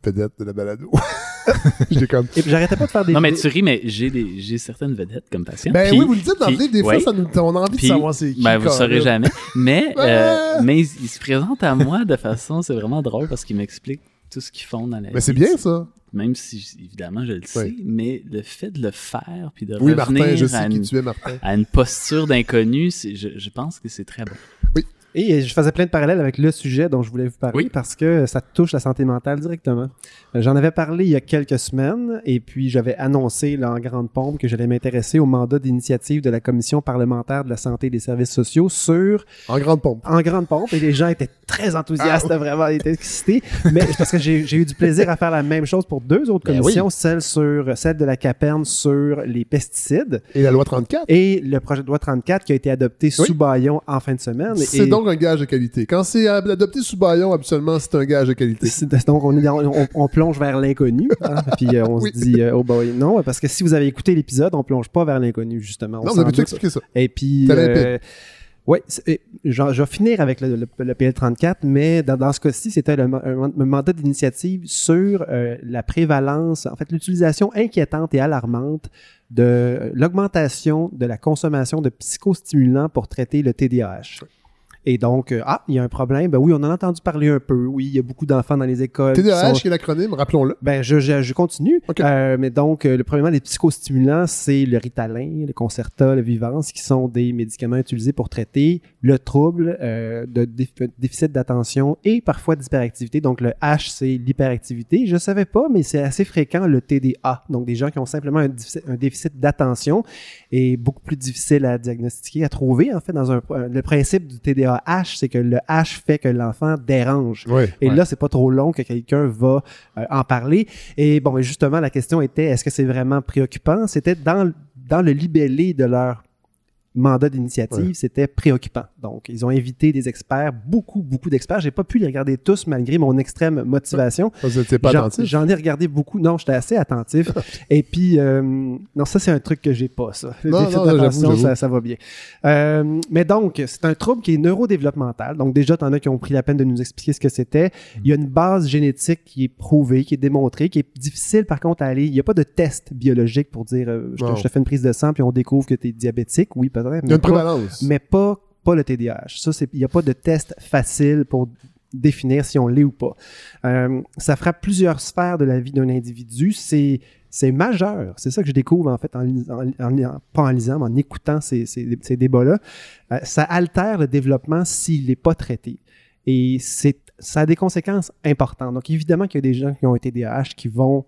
vedette de la balado. Et puis j'arrêtais pas de faire des. Non, mais tu ris, mais j'ai des- j'ai certaines vedettes comme patients. Ben Puis- oui, vous le dites dans le puis- livre, des fois, ouais. ça nous, on a envie Puis, de savoir c'est qui. Ben, vous le saurez jamais. Mais, euh, mais ils, ils se présentent à moi de façon, c'est vraiment drôle parce qu'ils m'expliquent tout ce qu'ils font dans la vie. Mais c'est bien, ça. même si évidemment je le sais, Oui. mais le fait de le faire puis de Oui, revenir Martin, je à, qui une, tu es, Martin. à une posture d'inconnu, c'est- je, je pense que c'est très bon. Et je faisais plein de parallèles avec le sujet dont je voulais vous parler Oui. parce que ça touche la santé mentale directement. Euh, J'en avais parlé il y a quelques semaines et puis j'avais annoncé là, en grande pompe que j'allais m'intéresser au mandat d'initiative de la Commission parlementaire de la santé et des services sociaux sur En grande pompe. en grande pompe et les gens étaient très enthousiastes, vraiment, ils étaient excités. Mais c'est parce que j'ai eu du plaisir à faire la même chose pour deux autres Ben commissions, celle sur celle de la CAPERN sur les pesticides Et la loi 34. et le projet de loi 34 qui a été adopté sous Bayon en fin de semaine. C'est donc un gage de qualité. Quand c'est adopté sous baillon, habituellement, c'est un gage de qualité. Donc, on, est dans- on, on plonge vers l'inconnu. hein, puis euh, on Oui. se dit, euh, oh boy, non, parce que si vous avez écouté l'épisode, on plonge pas vers l'inconnu, justement. On Non, vous avez tout expliqué ça. Et puis, euh, j'en- je vais finir avec le, le- le PL34, mais dans, dans ce cas-ci, c'était un, un mandat d'initiative sur euh, la prévalence, en fait, l'utilisation inquiétante et alarmante de euh, l'augmentation de la consommation de psychostimulants pour traiter le TDAH. Et donc, euh, ah, il y a un problème. Ben oui, on en a entendu parler un peu. Oui, il y a beaucoup d'enfants dans les écoles. qui TDAH, sont- qui est l'acronyme, rappelons-le. ben, je, je, je continue. Ok. Euh, mais donc, euh, le premièrement, les psychostimulants, c'est le Ritalin, le Concerta, le Vivance, qui sont des médicaments utilisés pour traiter le trouble euh, de dé- déficit d'attention et parfois d'hyperactivité. Donc, le H, c'est l'hyperactivité. Je savais pas, mais c'est assez fréquent, le TDA. Donc, des gens qui ont simplement un déficit, un déficit d'attention et beaucoup plus difficile à diagnostiquer, à trouver, en fait, dans un... Le principe du TDAH, c'est que le H fait que l'enfant dérange. Oui. Et Ouais. là, c'est pas trop long que quelqu'un va euh, en parler. Et bon, mais justement, la question était est-ce que c'est vraiment préoccupant? C'était dans, dans le libellé de leur mandat d'initiative, Ouais. c'était préoccupant. Donc, ils ont invité des experts, beaucoup, beaucoup d'experts. J'ai pas pu les regarder tous malgré mon extrême motivation. Vous n'étiez pas J'en- attentif? J'en ai regardé beaucoup. Non, j'étais assez attentif. Et puis, euh, non, ça, c'est un truc que j'ai pas, ça. Non, ça, ça va bien. Euh, mais donc, c'est un trouble qui est neurodéveloppemental. Donc, déjà, t'en as qui ont pris la peine de nous expliquer ce que c'était. Il y a une base génétique qui est prouvée, qui est démontrée, qui est difficile, par contre, à aller. Il n'y a pas de test biologique pour dire, euh, je, te, Non. je te fais une prise de sang, puis on découvre que tu es diabétique. Oui, peut-être. Il y a une pas- prévalence. mais pas, le TDAH. Ça, il n'y a pas de test facile pour définir si on l'est ou pas. Euh, ça frappe plusieurs sphères de la vie d'un individu. C'est, c'est majeur. C'est ça que je découvre, en fait, en, en- en- pas en lisant, mais en écoutant ces, ces, débats-là. Euh, ça altère le développement s'il n'est pas traité. Et ça a des conséquences importantes. Donc, évidemment qu'il y a des gens qui ont un TDAH qui vont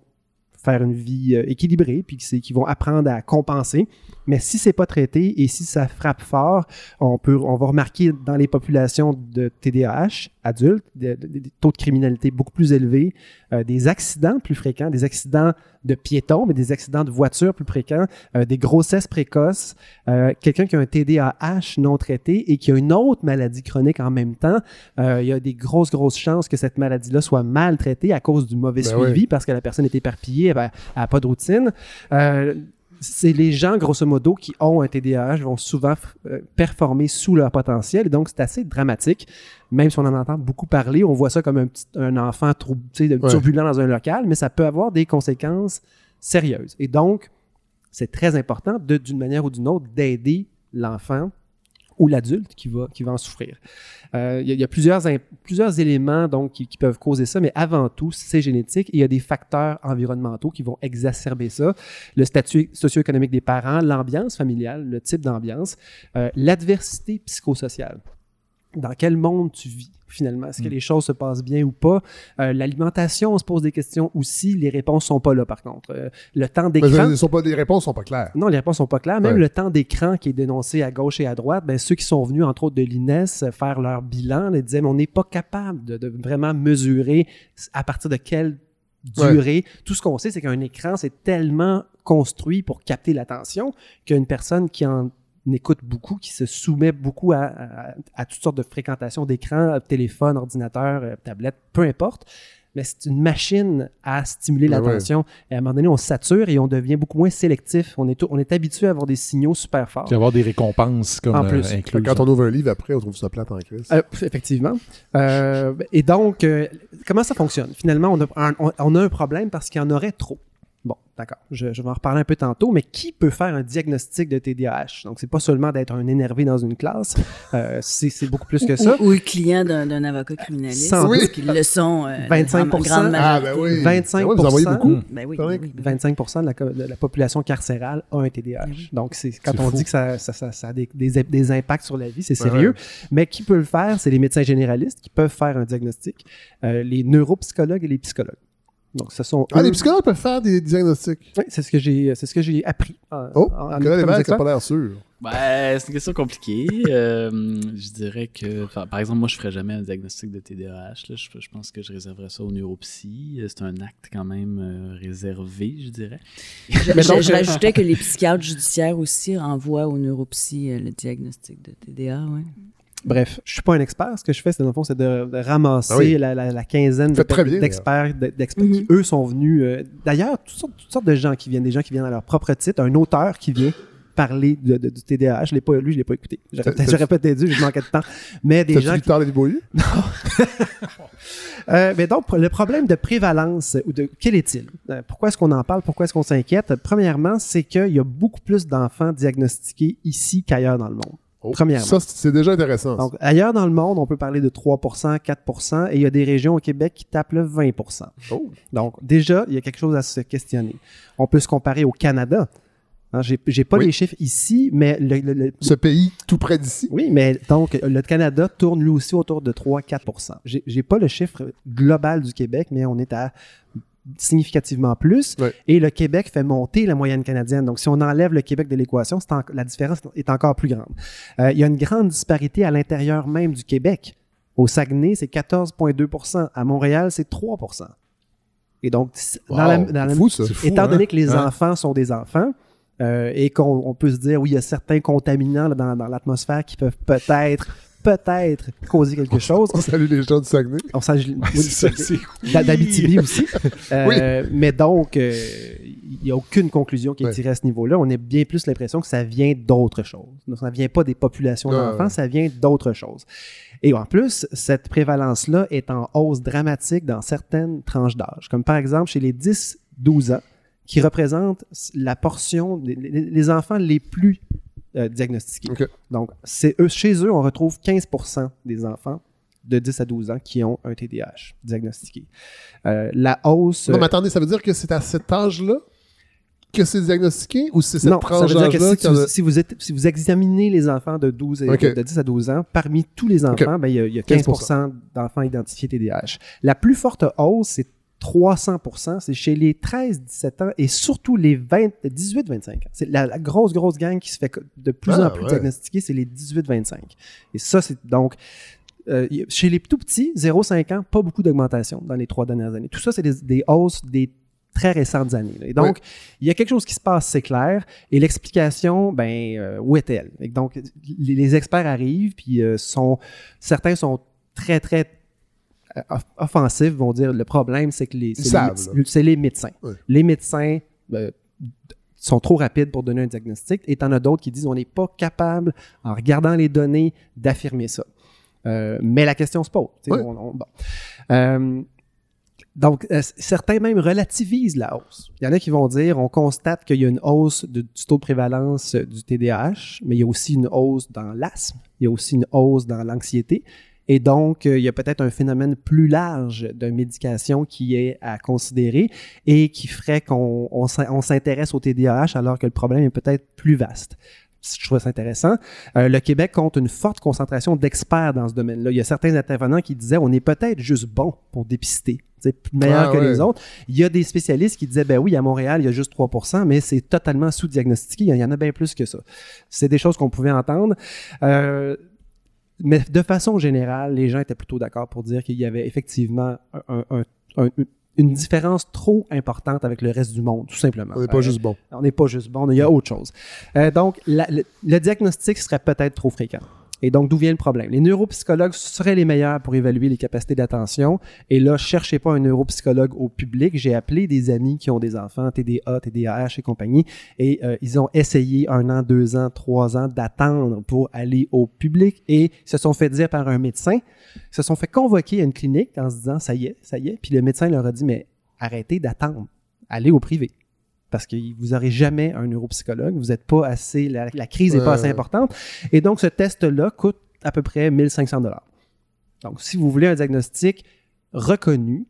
faire une vie euh, équilibrée, puis qui, vont apprendre à compenser. Mais si c'est pas traité et si ça frappe fort, on peut, on va remarquer dans les populations de TDAH adultes des, taux de criminalité beaucoup plus élevés, euh, des accidents plus fréquents, des accidents de piétons, mais des accidents de voitures plus fréquents, euh, des grossesses précoces, euh, quelqu'un qui a un TDAH non traité et qui a une autre maladie chronique en même temps, il y a des grosses, grosses chances que cette maladie-là soit mal traitée à cause du mauvais Ben suivi parce que la personne est éparpillée, elle n'a pas de routine. C'est les gens, grosso modo, qui ont un TDAH vont souvent euh, performer sous leur potentiel. Et donc, c'est assez dramatique. Même si on en entend beaucoup parler, on voit ça comme un, petit, un enfant Ouais. turbulent dans un local, mais ça peut avoir des conséquences sérieuses. Et donc, c'est très important, de- d'une manière ou d'une autre, d'aider l'enfant ou l'adulte qui va, qui va en souffrir. Euh, Il y, a- plusieurs, plusieurs éléments donc, qui, qui peuvent causer ça, mais avant tout, c'est génétique et il y a des facteurs environnementaux qui vont exacerber ça. Le statut socio-économique des parents, l'ambiance familiale, le type d'ambiance, euh, l'adversité psychosociale. Dans quel monde tu vis finalement? Est-ce que Mm. les choses se passent bien ou pas? Euh, L'alimentation, on se pose des questions aussi. Les réponses sont pas là par contre. Euh, le temps Mais d'écran... elles sont pas, les réponses sont pas claires. Non, les réponses sont pas claires. Même Ouais. le temps d'écran qui est dénoncé à gauche et à droite, ben, ceux qui sont venus, entre autres de l'INES, faire leur bilan, ils disaient, mais on n'est pas capable de, de vraiment mesurer à partir de quelle durée. Tout ce qu'on sait, c'est qu'un écran, c'est tellement construit pour capter l'attention qu'une personne qui en écoute beaucoup, qui se soumet beaucoup à, à- à toutes sortes de fréquentations d'écran, téléphone, ordinateur, euh, tablette, peu importe, mais c'est une machine à stimuler Ouais, l'attention. Et à un moment donné, on sature et on devient beaucoup moins sélectif. On est, tout- on est habitué à avoir des signaux super forts. Puis avoir des récompenses comme En euh, plus. incluses. Quand on ouvre un livre après, on trouve ça plate en crise. Euh, effectivement. Euh, et donc, euh, comment ça fonctionne? Finalement, on a un, on- on a un problème parce qu'il y en aurait trop. Bon, d'accord. Je, je vais en reparler un peu tantôt, mais qui peut faire un diagnostic de TDAH? Donc, c'est pas seulement d'être un énervé dans une classe, euh, c'est c'est beaucoup plus que ça. Ou, ou le client d'un d'un avocat criminaliste. Sans parce doute. qu'ils le sont. euh, 25%. en grande Ah, ben oui. 25 Ben oui, vous en voyez beaucoup. Ben oui, ben oui. 25 de la, de la population carcérale a un TDAH. Donc, c'est quand on fou. dit que ça, ça, ça, ça a des, des, des impacts sur la vie, c'est sérieux. ouais. Mais qui peut le faire? C'est les médecins généralistes qui peuvent faire un diagnostic, euh, les neuropsychologues et les psychologues. Donc, ce sont Ah, eux- les psychologues peuvent faire des diagnostics. Oui, c'est ce que j'ai, c'est ce que j'ai appris. en- Oh, en- en- Lévesque, expert. ça pas l'air sûr. Ben, c'est une question compliquée. Euh, je dirais que, par exemple, moi, je ferais jamais un diagnostic de TDAH. Là. Je, je pense que je réserverais ça au neuropsy. Euh, C'est un acte quand même euh, réservé, je dirais. Je, Mais je- donc- je rajoutais que les psychiatres judiciaires aussi renvoient au neuropsy euh, le diagnostic de TDA. Ouais. Bref, je suis pas un expert. Ce que je fais, c'est dans le fond, c'est de, de ramasser Ah oui. la, la- la quinzaine d'experts, de- d'experts Mhm. qui, eux, sont venus. euh, D'ailleurs, toutes sortes, toutes sortes de gens qui viennent, des gens qui viennent à leur propre titre, un auteur qui vient parler de, de- du TDAH. Je l'ai pas lu, je l'ai pas écouté. J'aurais peut-être dû, je manquais de temps. Mais des gens qui Victor Lévy-Beaulieu? Euh, mais donc, le problème de prévalence, ou de quel est-il? Euh, pourquoi est-ce qu'on en parle? Pourquoi est-ce qu'on s'inquiète? Premièrement, c'est qu'il y a beaucoup plus d'enfants diagnostiqués ici qu'ailleurs dans le monde. Oh, Premièrement. Ça, c'est déjà intéressant. Donc, ailleurs dans le monde, on peut parler de 3% 4% et il y a des régions au Québec qui tapent le 20 Oh. Donc, déjà, il y a quelque chose à se questionner. On peut se comparer au Canada. Hein, j'ai, j'ai pas Oui. les chiffres ici, mais le, le- le- Ce pays tout près d'ici. oui, mais donc le Canada tourne lui aussi autour de 3-4 J'ai j'ai pas le chiffre global du Québec, mais on est à significativement plus. Et le Québec fait monter la moyenne canadienne. Donc, si on enlève le Québec de l'équation, la différence est encore plus grande. Euh, il y a une grande disparité à l'intérieur même du Québec. Au Saguenay, c'est 14,2% À Montréal, c'est 3 Et donc, dans la- dans la- fou, ça. C'est fou, étant hein? donné que les Hein? enfants sont des enfants, euh, et qu'on on peut se dire, oui, il y a certains contaminants là, dans, dans l'atmosphère qui peuvent peut-être, peut-être causer quelque chose. On salue les gens du Saguenay. On c'est- d'a- d'Abitibi aussi. Euh, Mais donc, euh, il n'y a aucune conclusion qui est tirée à ce niveau-là. On a bien plus l'impression que ça vient d'autre chose. Donc, ça ne vient pas des populations d'enfants, ça vient d'autre chose. Et en plus, cette prévalence-là est en hausse dramatique dans certaines tranches d'âge, comme par exemple chez les 10-12 ans, qui représentent la portion des les, les enfants les plus euh, diagnostiqués. Donc, c'est eux, chez eux, on retrouve 15% des enfants de 10 à 12 ans qui ont un TDAH diagnostiqué. Euh, la hausse... Non, mais attendez, ça veut dire que c'est à cet âge-là que c'est diagnostiqué ou c'est cette non, ça tranche veut dire que si, tu- vous êtes- si vous examinez les enfants de, 12 et- Ok. de 10 à 12 ans, parmi tous les enfants, ben, il y a, il y a 15, d'enfants identifiés TDAH. La plus forte hausse, c'est 300% c'est chez les 13-17 ans et surtout les 20 18-25 ans. C'est la, la grosse, grosse gang qui se fait de plus Ah, en plus ouais. diagnostiquer, c'est les 18-25. Et ça, c'est donc... euh, chez les tout petits, 0-5 ans, pas beaucoup d'augmentation dans les trois dernières années. Tout ça, c'est des, des hausses des très récentes années. là. Et donc, il y a quelque chose qui se passe, c'est clair. Et l'explication, ben, euh, où est-elle? Et donc, les, les experts arrivent, puis euh, sont, certains sont très, très offensifs, vont dire le problème, c'est que les, c'est, les, médecins. Les médecins euh, sont trop rapides pour donner un diagnostic, et t'en as d'autres qui disent on n'est pas capable, en regardant les données, d'affirmer ça. Euh, mais la question se pose. on- on- bon. Euh, donc, euh, certains même relativisent la hausse. Il y en a qui vont dire, on constate qu'il y a une hausse de- du taux de prévalence euh, du TDAH, mais il y a aussi une hausse dans l'asthme, il y a aussi une hausse dans l'anxiété. Et donc, euh, il y a peut-être un phénomène plus large de médication qui est à considérer et qui ferait qu'on on s'in- on s'intéresse au TDAH alors que le problème est peut-être plus vaste. Je trouve ça intéressant. Euh, le Québec compte une forte concentration d'experts dans ce domaine-là. Il y a certains intervenants qui disaient on est peut-être juste bon pour dépister, c'est meilleur Ah, que ouais. les autres. Il y a des spécialistes qui disaient ben oui, à Montréal, il y a juste 3% mais c'est totalement sous-diagnostiqué. Il y en a bien plus que ça. C'est des choses qu'on pouvait entendre. Euh, mais de façon générale, les gens étaient plutôt d'accord pour dire qu'il y avait effectivement un- un- un- une différence trop importante avec le reste du monde, tout simplement. On n'est pas Euh, juste bon. on n'est pas juste bon, il y a autre chose. Euh, donc, la- le, le diagnostic serait peut-être trop fréquent. Et donc, d'où vient le problème? Les neuropsychologues seraient les meilleurs pour évaluer les capacités d'attention. Et là, cherchez pas un neuropsychologue au public. J'ai appelé des amis qui ont des enfants, TDA, TDAH et compagnie, et euh, ils ont essayé un an, deux ans, trois ans d'attendre pour aller au public et se sont fait dire par un médecin, se sont fait convoquer à une clinique en se disant, ça y est, ça y est. Puis le médecin leur a dit, mais arrêtez d'attendre. Allez au privé. Parce que vous n'aurez jamais un neuropsychologue. Vous n'êtes pas assez, la, la crise n'est pas assez importante. Et donc, ce test-là coûte à peu près 1500 dollars. Donc, si vous voulez un diagnostic reconnu,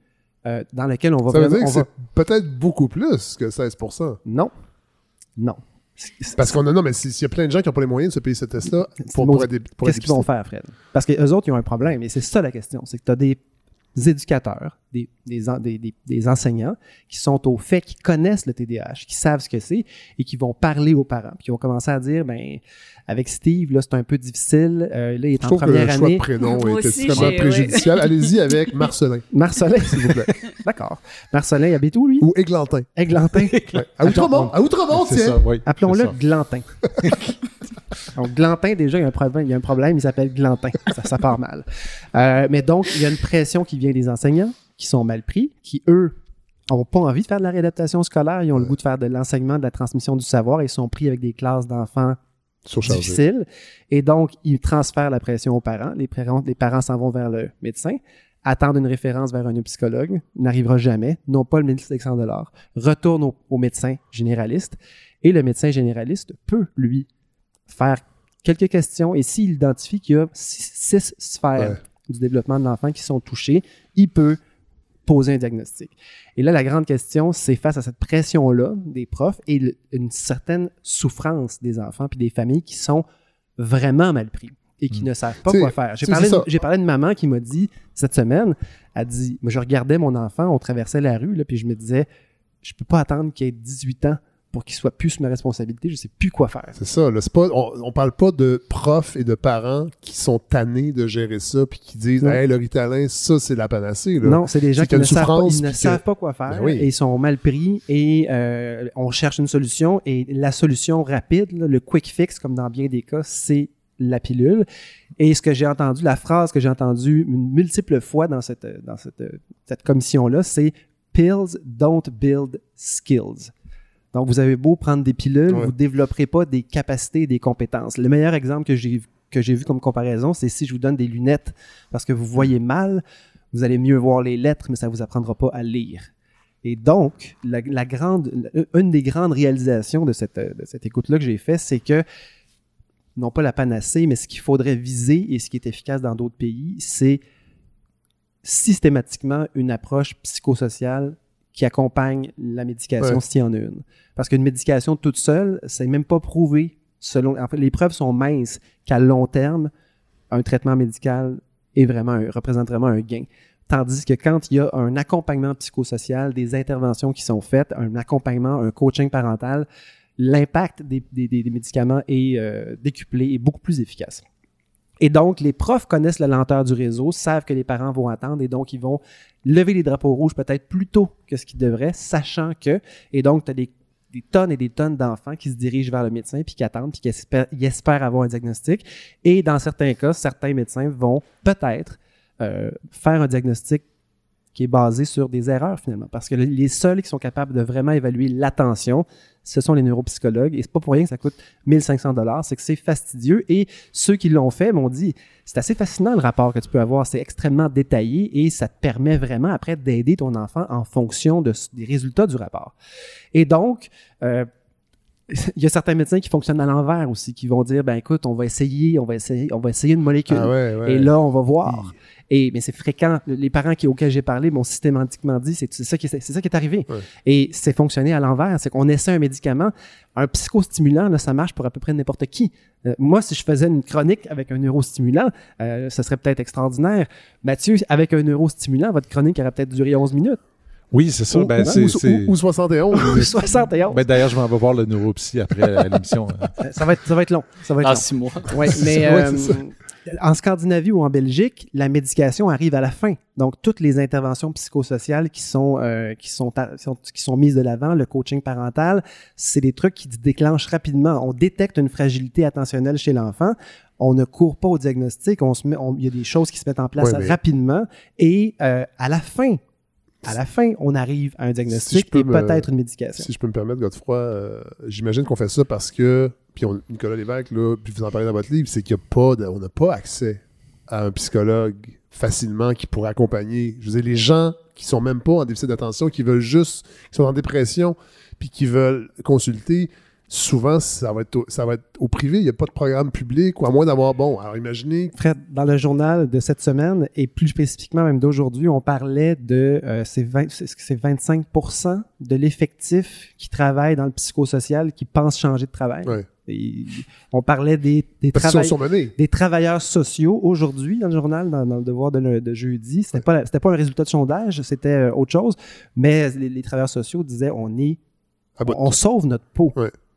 euh, dans lequel on va Ça veut vraiment- dire que va- c'est peut-être beaucoup plus que 16 Non. Non. Parce qu'on a, non, mais s'il y a plein de gens qui n'ont pas les moyens de se payer ce test-là pour, pour pour Qu'est-ce qu'ils vont faire, Fred? Parce que eux autres, ils ont un problème. Et c'est ça la question. C'est que tu as des éducateurs, des, des, des- des- des enseignants qui sont au fait, qui connaissent le TDAH, qui savent ce que c'est et qui vont parler aux parents. Puis qui vont commencer à dire, ben, avec Steve, là, c'est un peu difficile. Euh, là, il est Je en trouve que le première choix de prénom Moi est aussi, extrêmement préjudicial. Allez-y avec Marcelin, Marcelin, s'il vous plaît. d'accord. Marcelin, il habite où, lui? Ou Églantin. Eglantin. Ouais. À Outremont, à Outremont, C'est tiens. ça, oui. Appelons-le. Glantin. donc, Glantin, déjà, il y a un problème, il y a un, problème, il s'appelle Glantin. Ça, ça part mal. Euh, mais donc, il y a une pression qui vient des enseignants, qui sont mal pris, qui, eux, n'ont pas envie de faire de la réadaptation scolaire, ils ont le goût de faire de l'enseignement, de la transmission du savoir, et sont pris avec des classes d'enfants difficiles. Et donc, ils transfèrent la pression aux parents. Les parents, les parents s'en vont vers le médecin, attendent une référence vers un psychologue, n'arrivera jamais, n'ont pas le 1500 dollars, retournent au, au médecin généraliste, et le médecin généraliste peut, lui, faire quelques questions, et s'il identifie qu'il y a six, six sphères Ouais. du développement de l'enfant qui sont touchées, il peut poser un diagnostic. Et là, la grande question, c'est face à cette pression-là des profs et le- une certaine souffrance des enfants puis des familles qui sont vraiment mal pris et qui Mm. ne savent pas T'sais, quoi faire. J'ai parlé, j'ai parlé de maman qui m'a dit cette semaine, elle dit, moi, je regardais mon enfant, on traversait la rue, là, puis je me disais, je peux pas attendre qu'il ait 18 ans pour qu'il soit plus sous ma responsabilité, je sais plus quoi faire. C'est ça. Là, pas, on, on parle pas de profs et de parents qui sont tannés de gérer ça puis qui disent Non. Hey, le Ritalin, ça, c'est la panacée. Là. Non, c'est des gens qui ne, savent pas, ils ne que- savent pas quoi faire Ben oui. et ils sont mal pris et euh, on cherche une solution et la solution rapide, là, le quick fix, comme dans bien des cas, c'est la pilule. Et ce que j'ai entendu, la phrase que j'ai entendue une multiple fois dans cette, dans cette, cette commission-là, c'est Pills don't build skills. Donc, vous avez beau prendre des pilules, Ouais. vous ne développerez pas des capacités et des compétences. Le meilleur exemple que j'ai que j'ai vu comme comparaison, c'est si je vous donne des lunettes parce que vous voyez mal, vous allez mieux voir les lettres, mais ça ne vous apprendra pas à lire. Et donc, la, la grande, une des grandes réalisations de cette, de cette écoute-là que j'ai fait, c'est que, non pas la panacée, mais ce qu'il faudrait viser et ce qui est efficace dans d'autres pays, c'est systématiquement une approche psychosociale qui accompagne la médication Ouais. s'il y en a une. Parce qu'une médication toute seule, c'est même pas prouvé. Selon, en fait, les preuves sont minces qu'à long terme, un traitement médical est vraiment un- représente vraiment un gain. Tandis que quand il y a un accompagnement psychosocial, des interventions qui sont faites, un accompagnement, un coaching parental, l'impact des, des- des- des médicaments est euh, décuplé et beaucoup plus efficace. Et donc, les profs connaissent la lenteur du réseau, savent que les parents vont attendre et donc ils vont lever les drapeaux rouges peut-être plus tôt que ce qu'ils devraient, sachant que, et donc tu as des, tonnes et des tonnes d'enfants qui se dirigent vers le médecin puis qui attendent puis qui espèrent avoir un diagnostic. Et dans certains cas, certains médecins vont peut-être euh, faire un diagnostic qui est basé sur des erreurs finalement. Parce que les seuls qui sont capables de vraiment évaluer l'attention, ce sont les neuropsychologues. Et c'est pas pour rien que ça coûte 1500 dollars, c'est que c'est fastidieux. Et ceux qui l'ont fait m'ont dit, c'est assez fascinant le rapport que tu peux avoir. C'est extrêmement détaillé et ça te permet vraiment après d'aider ton enfant en fonction de, des résultats du rapport. Et donc, euh, il y a certains médecins qui fonctionnent à l'envers aussi, qui vont dire, ben écoute, on va essayer, on va essayer, on va essayer une molécule. Ah ouais, ouais. Et là, on va voir. Et, mais c'est fréquent. Les parents qui, auxquels j'ai parlé m'ont systématiquement dit c'est c'est ça, qui est- c'est ça qui est arrivé. Ouais. Et c'est fonctionné à l'envers. C'est qu'on essaie un médicament, un psychostimulant, là, ça marche pour à peu près n'importe qui. Euh, moi, si je faisais une chronique avec un neurostimulant, euh, ça serait peut-être extraordinaire. Mathieu, avec un neurostimulant, votre chronique aurait peut-être duré 11 minutes. Oui, c'est ça. Ou, Ben, ou- c'est- ou- c'est- ou 71. 71. Ben, D'ailleurs, je m'en vais voir le neuropsy après euh, l'émission. Euh, ça, va être, ça va être long. Ça va être Dans long. six mois. Ouais, mais Ouais, euh, c'est ça. En Scandinavie ou en Belgique, la médication arrive à la fin. Donc, toutes les interventions psychosociales qui sont, euh, qui sont, qui sont mises de l'avant, le coaching parental, c'est des trucs qui déclenchent rapidement. On détecte une fragilité attentionnelle chez l'enfant. On ne court pas au diagnostic. On se met, on- il y a des choses qui se mettent en place rapidement. Et euh, à la fin, à la fin, on arrive à un diagnostic et me- peut-être une médication. Si je peux me permettre, Godefroy, euh, j'imagine qu'on fait ça parce que, puis on- Nicolas Lévesque, là, puis vous en parlez dans votre livre, c'est qu'il n'y a pas, de- on n'a pas accès à un psychologue facilement qui pourrait accompagner. Je veux dire, les gens qui sont même pas en déficit d'attention, qui veulent juste, qui sont en dépression, puis qui veulent consulter, souvent, ça va être au, ça va être au privé. Il n'y a pas de programme public, ou à moins d'avoir, bon, alors imaginez, Fred, dans le journal de cette semaine, et plus spécifiquement même d'aujourd'hui, on parlait de euh, c'est 20 c'est- c'est 25% de l'effectif qui travaille dans le psychosocial qui pense changer de travail. Ouais. On parlait des, travail- travailleurs sociaux aujourd'hui dans le journal, dans, dans le devoir de, le- de jeudi. C'était pas, c'était pas un résultat de sondage, c'était euh, autre chose. Mais les, les travailleurs sociaux disaient on est, on sauve notre peau,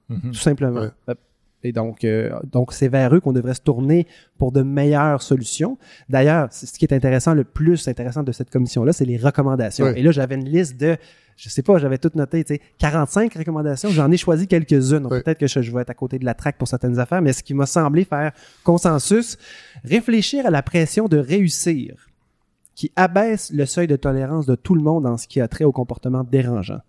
Mhm. tout simplement. Ouais. Et donc, euh, donc c'est vers eux qu'on devrait se tourner pour de meilleures solutions. D'ailleurs, ce qui est intéressant, le plus intéressant de cette commission-là, c'est les recommandations. Et là, j'avais une liste de, je sais pas, j'avais tout noté, tu sais, 45 recommandations. J'en ai choisi quelques-unes. Peut-être que je, je vais être à côté de la traque pour certaines affaires, mais ce qui m'a semblé faire consensus, réfléchir à la pression de réussir qui abaisse le seuil de tolérance de tout le monde en ce qui a trait au comportement dérangeant.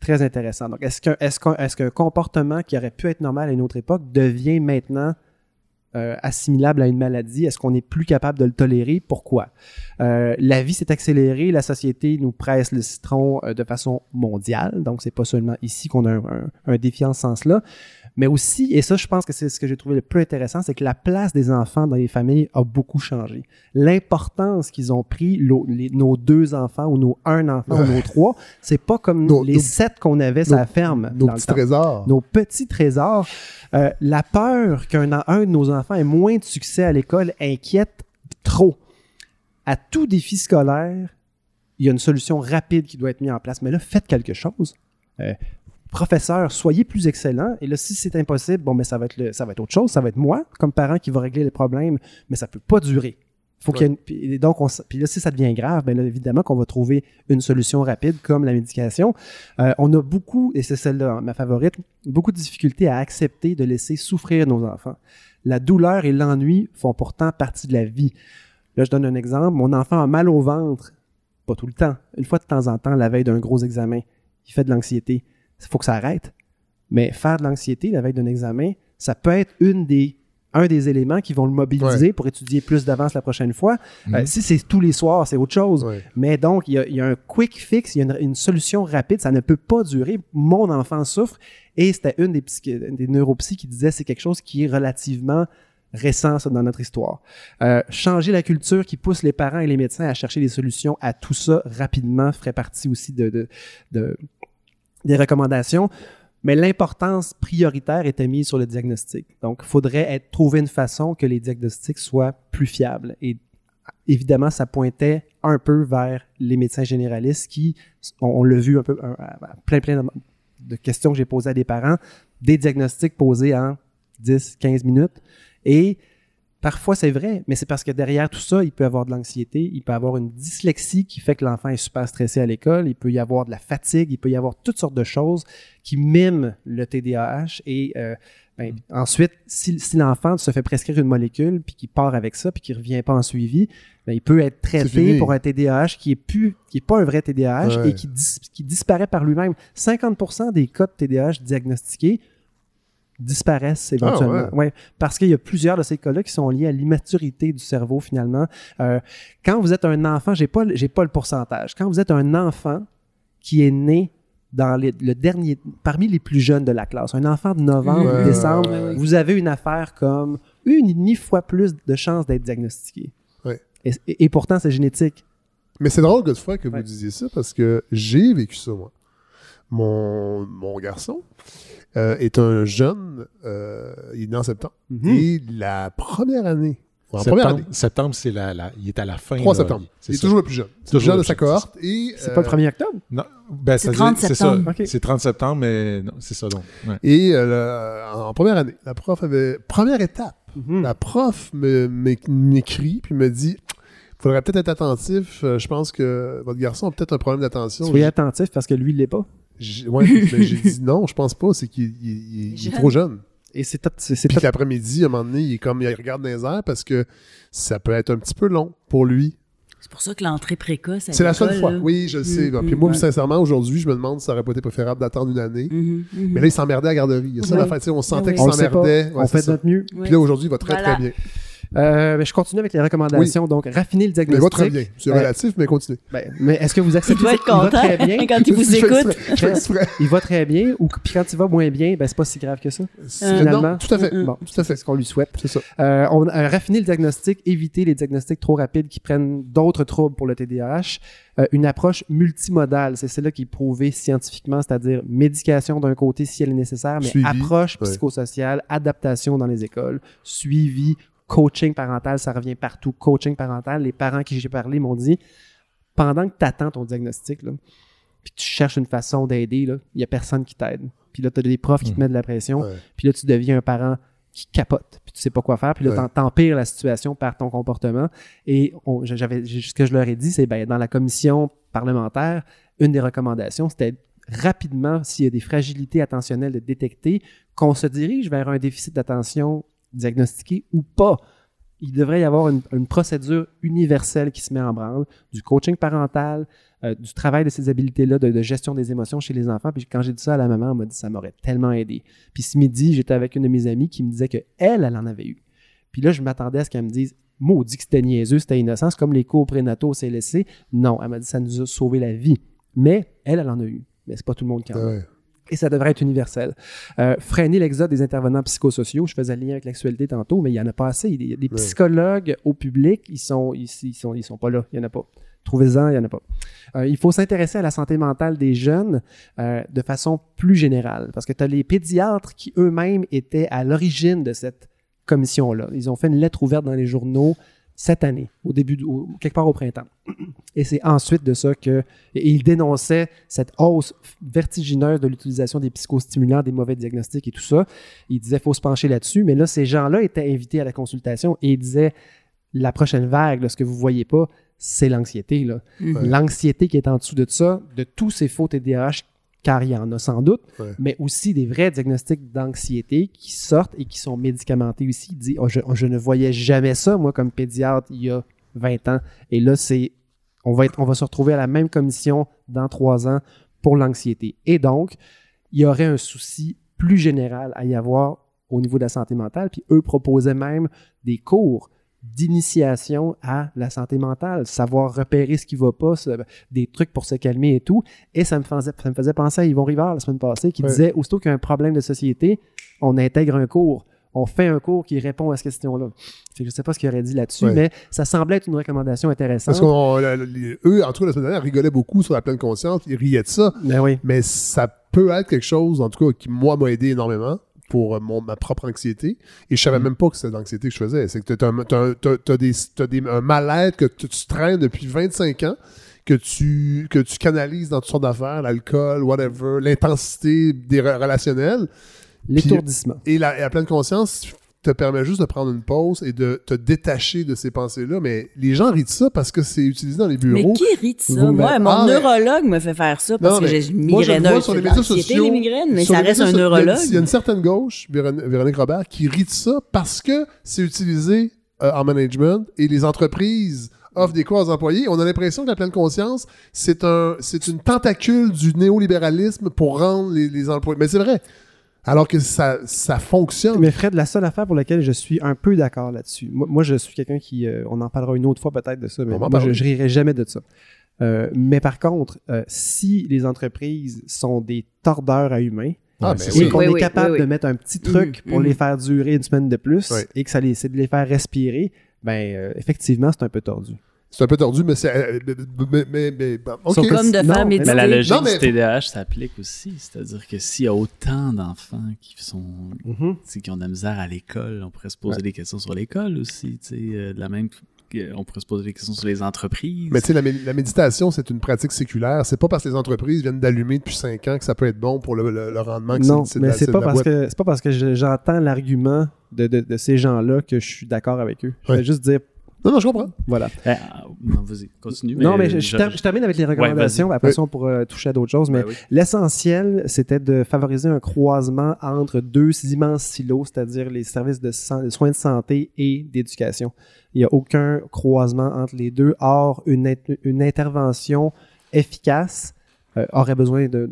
Très intéressant. Donc, est-ce qu'un est qu'un est qu'un comportement qui aurait pu être normal à une autre époque devient maintenant euh, assimilable à une maladie? Est-ce qu'on est plus capable de le tolérer? Pourquoi? Euh, la vie s'est accélérée, la société nous presse le citron euh, de façon mondiale, donc c'est pas seulement ici qu'on a un, un- un défi en ce sens-là, mais aussi, et ça je pense que c'est ce que j'ai trouvé le plus intéressant, c'est que la place des enfants dans les familles a beaucoup changé. L'importance qu'ils ont pris, les- nos deux enfants ou nos un enfant ou nos trois, c'est pas comme Nos- les nos- sept qu'on avait sur la ferme. Nos petits trésors. nos petits trésors. Euh, la peur qu'un un de nos enfants ait moins de succès à l'école inquiète trop. À tout défi scolaire, il y a une solution rapide qui doit être mise en place. Mais là, faites quelque chose. Euh, professeur, soyez plus excellent. Et là, si c'est impossible, bon, mais ça va être le- ça va être autre chose. Ça va être moi, comme parent, qui va régler les problèmes. Mais ça peut pas durer. Faut qu'il y ait une- donc, on, puis là, si ça devient grave, là, évidemment qu'on va trouver une solution rapide comme la médication. Euh, on a beaucoup, et c'est celle-là, ma favorite, beaucoup de difficultés à accepter de laisser souffrir nos enfants. La douleur et l'ennui font pourtant partie de la vie. Là, je donne un exemple. Mon enfant a mal au ventre, pas tout le temps, une fois de temps en temps, la veille d'un gros examen. Il fait de l'anxiété. Il faut que ça arrête. Mais faire de l'anxiété la veille d'un examen, ça peut être une des, un des éléments qui vont le mobiliser pour étudier plus d'avance la prochaine fois. Euh, Mhm. si c'est tous les soirs, c'est autre chose. Ouais. Mais donc, il y, a, il y a un quick fix, il y a une, une solution rapide, ça ne peut pas durer. Mon enfant souffre. Et c'était une des, des neuropsy qui disait c'est quelque chose qui est relativement récent ça, dans notre histoire. Euh, changer la culture qui pousse les parents et les médecins à chercher des solutions à tout ça rapidement ferait partie aussi de, de- de- des recommandations. Mais l'importance prioritaire était mise sur le diagnostic. Donc, il faudrait trouver une façon que les diagnostics soient plus fiables. Et évidemment, ça pointait un peu vers les médecins généralistes qui, on, l'a vu un peu, plein, plein de, de questions que j'ai posées à des parents, des diagnostics posés en 10, 15 minutes. Et parfois, c'est vrai, mais c'est parce que derrière tout ça, il peut y avoir de l'anxiété, il peut y avoir une dyslexie qui fait que l'enfant est super stressé à l'école, il peut y avoir de la fatigue, il peut y avoir toutes sortes de choses qui miment le TDAH. Et euh, ben, ensuite, si, si l'enfant se fait prescrire une molécule, puis qu'il part avec ça, puis qu'il revient pas en suivi, ben, il peut être traité pour un TDAH qui est plus, qui est pas un vrai TDAH Ouais. et qui, dis- qui disparaît par lui-même. 50% des cas de TDAH diagnostiqués disparaissent éventuellement. Ah ouais. Ouais, parce qu'il y a plusieurs de ces cas-là qui sont liés à l'immaturité du cerveau finalement. Euh, quand vous êtes un enfant, j'ai pas, j'ai pas le pourcentage. Quand vous êtes un enfant qui est né dans les- le dernier, parmi les plus jeunes de la classe, un enfant de novembre Ouais, décembre, ouais, ouais. vous avez une affaire comme une et demie fois plus de chances d'être diagnostiqué. Ouais. Et, et- et pourtant, c'est génétique. Mais c'est drôle, Godefroy, que Ouais. vous disiez ça parce que j'ai vécu ça, moi. Mon, mon garçon euh, est un jeune, euh, il est né en septembre. Mhm. Et la première année, en première septembre, année, septembre, c'est la, la- il est à la fin. 3 là. septembre. C'est Il est toujours le plus jeune. C'est le jeune le de sa plus jeune, cohorte. Et, C'est euh, pas le 1er octobre? Non, ben, C'est ça dit- 30 c'est ça. septembre. C'est 30 septembre, mais non, c'est ça donc. Ouais. Et euh, en première année, la prof avait. Première étape, Mhm. la prof m'écrit puis me dit faudrait peut-être être attentif. euh, Je pense que votre garçon a peut-être un problème d'attention. Soyez attentif parce que lui, il l'est pas. J'ai- Ouais, mais j'ai dit non, je pense pas. C'est qu'il il- il- il est trop jeune. Et c'est tout- c'est c'est Puis l'après-midi, à un moment donné, il est comme il regarde dans les airs parce que ça peut être un petit peu long pour lui. C'est pour ça que l'entrée précoce. C'est la seule fois. là. Oui, je le sais. Mm, Puis moi, ouais. sincèrement, aujourd'hui, je me demande si ça aurait pas été préférable d'attendre une année. Mhm, mhm. Mais là, il s'emmerdait à la garderie. Il y a ça On sentait qu'il s'emmerdait. Ouais, on fait ça. notre mieux. Puis là, aujourd'hui, il va très, Voilà. très bien. Euh, mais je continue avec les recommandations. Donc, raffiner le Mais diagnostic. va très bien. C'est Euh, relatif, mais continue. Ben, mais est-ce que vous acceptez Il ça? être content va très bien. quand il vous Je fais écoute. Il va très bien. Ou puis quand il va moins bien, ben, c'est pas si grave que ça. C'est- Finalement. Non, tout à fait. Bon, Tout à fait. c'est ce qu'on lui souhaite. C'est ça. Euh, on a raffiné le diagnostic, éviter les diagnostics trop rapides qui prennent d'autres troubles pour le TDAH. Euh, une approche multimodale, c'est celle-là qui est prouvée scientifiquement, c'est-à-dire médication d'un côté si elle est nécessaire, mais Suivi, approche ouais. psychosociale, adaptation dans les écoles, suivi, coaching parental, ça revient partout. Coaching parental, les parents qui j'ai parlé m'ont dit, pendant que tu attends ton diagnostic, là, puis que tu cherches une façon d'aider, il n'y a personne qui t'aide. Puis là, tu as des profs qui te mettent de la pression, Ouais. puis là, tu deviens un parent qui capote, puis tu sais pas quoi faire, puis là, Ouais. t'empires la situation par ton comportement. Et on- j'avais, ce que je leur ai dit, c'est ben, dans la commission parlementaire, une des recommandations, c'était rapidement, s'il y a des fragilités attentionnelles de détecter, qu'on se dirige vers un déficit d'attention diagnostiqué ou pas. Il devrait y avoir une, procédure universelle qui se met en branle, du coaching parental, euh, du travail de ces habiletés-là de, gestion des émotions chez les enfants. Puis quand j'ai dit ça à la maman, elle m'a dit ça m'aurait tellement aidé. Puis ce midi, j'étais avec une de mes amies qui me disait que elle, en avait eu. Puis là, je m'attendais à ce qu'elle me dise maudit que c'était niaiseux, c'était innocent, comme les cours prénataux au CLSC. Non, elle m'a dit ça nous a sauvé la vie. Mais elle, elle en a eu. Mais c'est pas tout le monde qui en a. Ouais. Et ça devrait être universel. Euh, freiner l'exode des intervenants psychosociaux. Je faisais le lien avec l'actualité tantôt, mais il n'y en a pas assez. Il y a des psychologues au public, ils sont, ils, ils sont, ils sont pas là. Il n'y en a pas. Trouvez-en, il n'y en a pas. Euh, il faut s'intéresser à la santé mentale des jeunes euh, de façon plus générale. Parce que tu as les pédiatres qui eux-mêmes étaient à l'origine de cette commission-là. Ils ont fait une lettre ouverte dans les journaux cette année, au début, au- quelque part au printemps. Et c'est ensuite de ça que. Et ils dénonçaient cette hausse vertigineuse de l'utilisation des psychostimulants, des mauvais diagnostics et tout ça. Ils disaient qu'il faut se pencher là-dessus. Mais là, ces gens-là étaient invités à la consultation et ils disaient la prochaine vague, là, ce que vous voyez pas, c'est l'anxiété. Mhm. L'anxiété qui est en dessous de ça, de tous ces faux TDAH, car il y en a sans doute, Ouais. mais aussi des vrais diagnostics d'anxiété qui sortent et qui sont médicamentés aussi. Il dit Oh, je, je ne voyais jamais ça, moi, comme pédiatre, il y a 20 ans. Et là, c'est on va, être, on va se retrouver à la même commission dans trois ans pour l'anxiété. Et donc, il y aurait un souci plus général à y avoir au niveau de la santé mentale. Puis eux proposaient même des cours d'initiation à la santé mentale, savoir repérer ce qui va pas, des trucs pour se calmer et tout. Et ça me faisait, ça me faisait penser à Yvon Rivard la semaine passée qui disait aussitôt qu'il y a un problème de société, on intègre un cours. On fait un cours qui répond à cette question-là. Je ne sais pas ce qu'il aurait dit là-dessus, mais ça semblait être une recommandation intéressante. Parce qu'on, la- la- les- eux, en tout cas, la semaine dernière, rigolaient beaucoup sur la pleine conscience. Ils riaient de ça. Ben oui. Mais ça peut être quelque chose, en tout cas, qui, moi, m'a aidé énormément pour euh, mon, ma propre anxiété. Et je savais Mm. même pas que c'était l'anxiété que je faisais. C'est que tu as, des, t'as des, un mal-être que tu traînes depuis 25 ans, que tu, que tu canalises dans toutes sortes d'affaires, l'alcool, whatever, l'intensité des re- relationnels. L'étourdissement. Et la, et la pleine conscience te permet juste de prendre une pause et de te détacher de ces pensées-là. Mais les gens rient de ça parce que c'est utilisé dans les Mais bureaux. qui rit de ça? Vous- Moi, mon Ah, mais- neurologue me fait faire ça parce Non, que mais j'ai une moi, je le vois migraineuse. sur les médias sociaux, les migraines, mais ça reste un médias so- il y a- neurologue. Il y a une certaine gauche, Véronique, Véronique Robert, qui rit de ça parce que c'est utilisé euh, en management et les entreprises offrent des cours aux employés. On a l'impression que la pleine conscience, c'est un, c'est une tentacule du néolibéralisme pour rendre les, les employés. Mais c'est vrai. Alors que ça, ça fonctionne. Mais Fred, la seule affaire pour laquelle je suis un peu d'accord là-dessus, moi, moi, je suis quelqu'un qui, euh, on en parlera une autre fois peut-être de ça, mais On moi je, je rirai jamais de ça. Euh, mais par contre, euh, si les entreprises sont des tordeurs à humains, Ah, ben oui. et qu'on Oui, est oui, capable oui, oui. de mettre un petit truc Mhm, pour mhm. les faire durer une semaine de plus et que ça les, c'est de les faire respirer, ben euh, effectivement, c'est un peu tordu. C'est un peu tordu, mais c'est. euh, mais, mais, mais- bon, OK. Sauf que Comme de Non, faire mais méditer. Mais la logique Non, mais- du TDAH s'applique aussi. C'est-à-dire que s'il y a autant d'enfants qui sont tu sais, qui ont de la misère à l'école, on pourrait se poser des questions sur l'école aussi. tu sais, euh, de la même, que- on pourrait se poser des questions sur les entreprises. Mais tu sais, la, mé- la méditation, c'est une pratique séculaire. C'est pas parce que les entreprises viennent d'allumer depuis 5 ans que ça peut être bon pour le, le- le rendement. que Non, c'est- mais c'est pas, parce que c'est pas parce que je- j'entends l'argument de, de- de ces gens-là que je suis d'accord avec eux. Je vais juste dire, Non, non, je comprends. voilà. Ah, non, vas-y, continue. non, mais euh, je, je ter- je termine avec les recommandations. après Oui. ça, on pourra toucher à d'autres choses. Mais Ben oui. l'essentiel, c'était de favoriser un croisement entre deux immenses silos, c'est-à-dire les services de, soins de santé et d'éducation. Il n'y a aucun croisement entre les deux. Or, une intervention efficace euh, aurait besoin d'un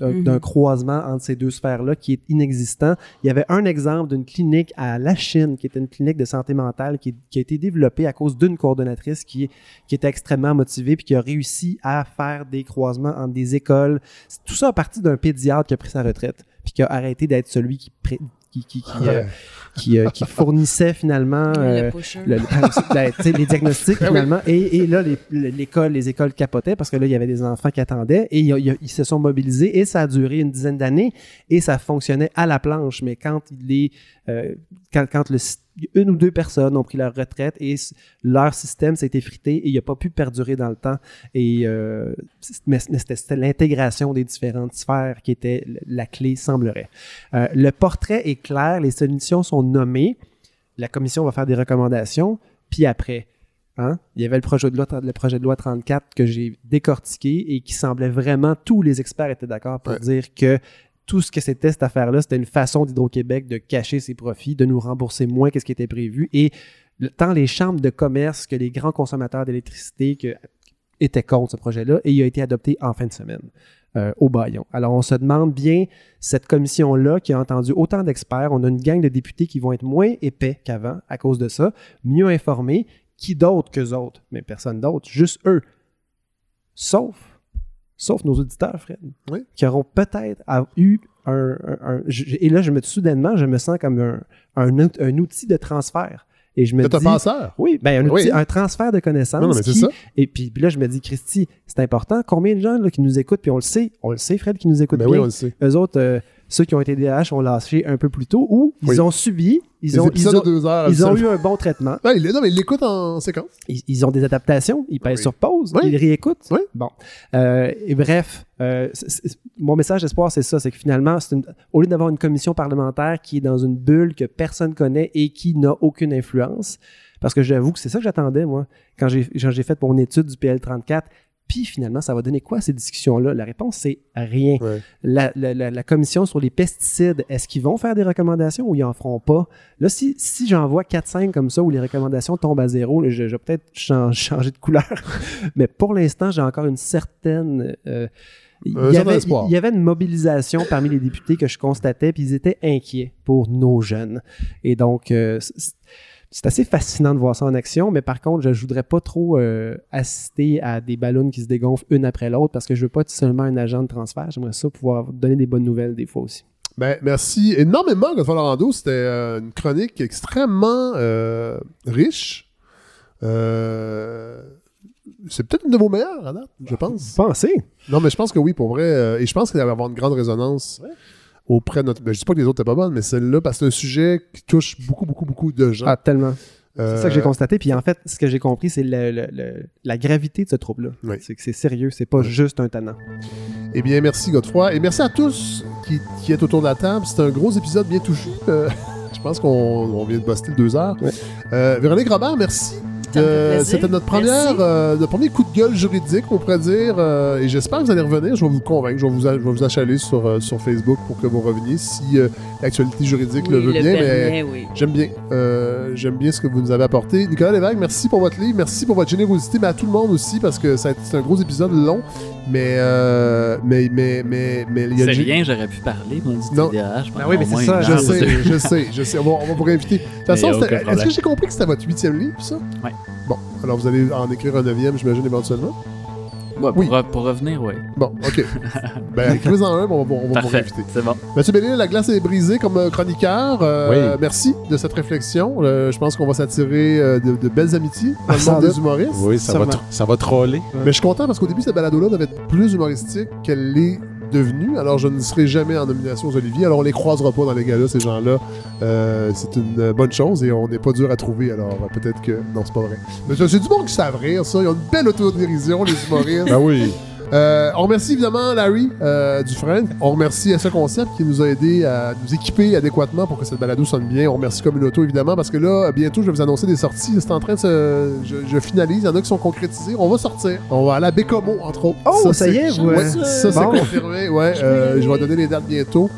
Mhm. d'un croisement entre ces deux sphères-là qui est inexistant. Il y avait un exemple d'une clinique à la Chine, qui était une clinique de santé mentale qui, qui a été développée à cause d'une coordonnatrice qui, qui était extrêmement motivée puis qui a réussi à faire des croisements entre des écoles. Tout ça a parti d'un pédiatre qui a pris sa retraite puis qui a arrêté d'être celui qui, qui, qui, qui, euh, qui, euh, qui fournissait finalement euh, le pusher. le- le- ben, sais, les diagnostics Ben finalement. Et, et là, les, l'école, les écoles capotaient parce que là, il y avait des enfants qui attendaient et il y a- il y a- ils se sont mobilisés et ça a duré une dizaine d'années et ça fonctionnait à la planche. Mais quand les, euh, quand, quand le, sy- une ou deux personnes ont pris leur retraite et leur système s'est effrité et il n'a pas pu perdurer dans le temps. Et, euh, c- mais, mais c'était, l'intégration des différentes sphères qui était la clé, semblerait. Euh, le portrait est clair, les solutions sont nommées. La commission va faire des recommandations. Puis après, hein, il y avait le projet, de loi, le projet de loi 34 que j'ai décortiqué et qui semblait vraiment, tous les experts étaient d'accord pour Ouais. dire que tout ce que c'était cette affaire-là, c'était une façon d'Hydro-Québec de cacher ses profits, de nous rembourser moins que ce qui était prévu. Et tant les chambres de commerce que les grands consommateurs d'électricité étaient contre ce projet-là et il a été adopté en fin de semaine euh, au Bayon. Alors on se demande bien, cette commission-là qui a entendu autant d'experts, on a une gang de députés qui vont être moins épais qu'avant à cause de ça, mieux informés, qui d'autres qu'eux autres, mais personne d'autre, juste eux. Sauf, sauf nos auditeurs, Fred, Oui. qui auront peut-être eu un, un- un- je- et là, je me soudainement, je me sens comme un, un, out- un outil de transfert. Et je me dis, penseur. oui, ben un, Oui. outil- un transfert de connaissances. Non, non, mais c'est qui- ça. Et puis, puis là, je me dis, Christy, c'est important. Combien de gens là, qui nous écoutent, puis on le sait, on le sait, Fred, qui nous écoute Ben bien. oui, on le sait. Eux autres, euh, ceux qui ont été DH ont lâché un peu plus tôt ou ils Oui. ont subi, ils Les ont, ils deux heures. ils ont eu un bon traitement. Non, mais il l'écoute en séquence. Ils, ils ont des adaptations, ils pèsent Oui. sur pause, Oui. ils réécoutent. Oui. Bon. Euh, et bref, euh, mon message d'espoir, c'est ça, c'est que finalement, une- au lieu d'avoir une commission parlementaire qui est dans une bulle que personne connaît et qui n'a aucune influence, parce que j'avoue que c'est ça que j'attendais, moi, quand j'ai fait mon étude du PL34, puis finalement, ça va donner quoi ces discussions-là? La réponse, c'est rien. Ouais. La, la- la- la commission sur les pesticides, est-ce qu'ils vont faire des recommandations ou ils en feront pas? Là, si, si j'en vois 4-5 comme ça où les recommandations tombent à zéro, je, je vais peut-être chan- changer de couleur. Mais pour l'instant, j'ai encore une certaine. euh, il Un y, certain avait, espoir. il y avait une mobilisation parmi les députés que je constatais, puis ils étaient inquiets pour nos jeunes. Et donc, euh, c'est- assez fascinant de voir ça en action, mais par contre, je ne voudrais pas trop euh, assister à des ballons qui se dégonflent une après l'autre parce que je veux pas être seulement un agent de transfert. J'aimerais ça pouvoir donner des bonnes nouvelles des fois aussi. Ben, merci énormément, Godefroy Lorando. C'était euh, une chronique extrêmement euh, riche. C'est peut-être une de vos meilleures, à date, je pense. Pensez! Non, mais je pense que oui, pour vrai. et je pense qu'il va avoir une grande résonance auprès de notre. Ben, je dis pas que les autres étaient pas bonnes, mais celle-là, parce que c'est un sujet qui touche beaucoup, beaucoup, beaucoup de gens. Ah, tellement. Euh, C'est ça que j'ai constaté. Puis en fait, ce que j'ai compris, c'est le- le- le- la gravité de ce trouble-là. Oui. C'est que c'est sérieux, c'est pas juste un tannant. Eh bien, merci Godefroy. Et merci à tous qui, qui êtes autour de la table. C'est un gros épisode bien touché. Euh, je pense qu'on on vient de buster deux heures. Ouais. Euh, Véronique Robert, merci. C'était notre première, euh, notre premier coup de gueule juridique, on pourrait dire. euh, et j'espère que vous allez revenir. Je vais vous convaincre. Je vais vous, a- je vais vous achaler sur, euh, sur Facebook pour que vous reveniez si l'actualité juridique le veut bien. mais oui. J'aime bien. J'aime bien ce que vous nous avez apporté. Nicolas Lévesque, merci pour votre livre. Merci pour votre générosité, mais à tout le monde aussi, parce que c'est un gros épisode long. Mais, euh, mais, mais, mais, mais, il y a C'est rien, j'aurais pu parler, moi, du Non. TDAH. Ben oui, mais c'est ça, Je sais, je sais, je sais. On va, on va vous réinviter. De toute façon, est-ce que j'ai compris que c'était votre huitième livre, ça? Ouais. Bon, alors vous allez en écrire un neuvième, j'imagine, éventuellement? Ouais, Oui. pour, re- pour revenir, oui. Bon, OK. ben, écrivez-en un, on va, on va vous Parfait, réinviter. c'est bon. Mathieu Bellil, la glace est brisée comme euh, chroniqueur. Euh, Oui. Merci de cette réflexion. Euh, je pense qu'on va s'attirer euh, de, de belles amitiés dans le sans monde des humoristes. Oui, ça va, ça va troller. Mais je suis content parce qu'au début, cette balado-là devait être plus humoristique qu'elle l'est Alors, je ne serai jamais en nomination aux Olivier. Alors, on les croisera pas dans les galas, ces gens-là. Euh, c'est une bonne chose et on n'est pas dur à trouver. Alors, euh, peut-être que. Non, c'est pas vrai. Mais c'est du monde qui savent rire, ça. Ils ont une belle autodérision, les humoristes. Ben oui. Euh, on remercie évidemment Larry euh, Dufresne. On remercie ce concept qui nous a aidé à nous équiper adéquatement pour que cette balado sonne bien. On remercie Communauto évidemment parce que là, bientôt, je vais vous annoncer des sorties. C'est en train de se. Je, je finalise. Il y en a qui sont concrétisés. On va sortir. On va aller à Bécomo, entre autres. Oh, ça y est, Ouais, euh, ça, c'est bon. confirmé. Ouais, Je euh, je vais donner les dates bientôt.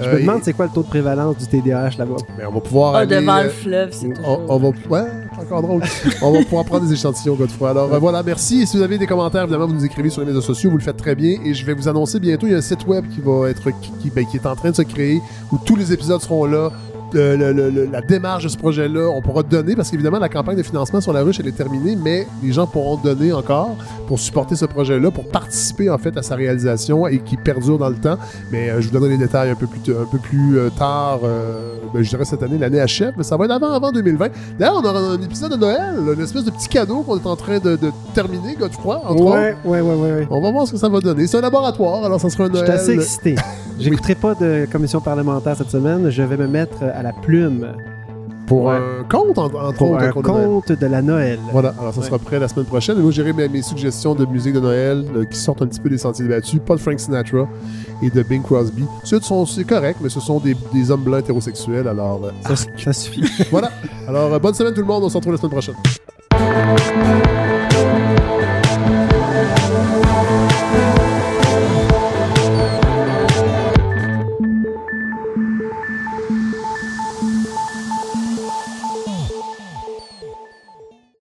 Je Euh, me demande et- c'est quoi le taux de prévalence du TDAH là-bas? mais on va pouvoir Ah, aller, devant euh, le fleuve, c'est on, on va, ouais, c'est encore drôle. on va pouvoir prendre des échantillons, Godefroy. Alors euh, voilà, merci. Et si vous avez des commentaires, évidemment, vous nous écrivez sur les réseaux sociaux, vous le faites très bien. Et je vais vous annoncer bientôt, il y a un site web qui va être qui, qui- ben, qui est en train de se créer, où tous les épisodes seront là. Le- le- le- la démarche de ce projet-là, on pourra donner, parce qu'évidemment, la campagne de financement sur la ruche, elle est terminée, mais les gens pourront donner encore pour supporter ce projet-là, pour participer en fait à sa réalisation et qui perdure dans le temps. Mais euh, je vous donnerai les détails un peu plus, t- un peu plus euh, tard, euh, ben, je dirais cette année, l'année achève, mais ça va être avant, avant 2020. D'ailleurs, on aura un épisode de Noël, une espèce de petit cadeau qu'on est en train de, de terminer, Godefroy, entre. Ouais, ouais, ouais, ouais. On va voir ce que ça va donner. C'est un laboratoire, alors ça sera un Je suis Noël. assez excité. J'écouterai pas de commission parlementaire cette semaine. Je vais me mettre à la plume Pour un compte, en- entre pour autres, un conte de la Noël. Voilà, alors ça Ouais. sera prêt la semaine prochaine. Et moi, j'irai mes, mes suggestions de musique de Noël euh, qui sortent un petit peu des sentiers battus. Pas de Frank Sinatra et de Bing Crosby. Ceux sont, c'est correct, mais ce sont des, des hommes blancs hétérosexuels. Alors, euh, Ça, ça suffit. voilà. Alors, euh, bonne semaine tout le monde. On se retrouve la semaine prochaine.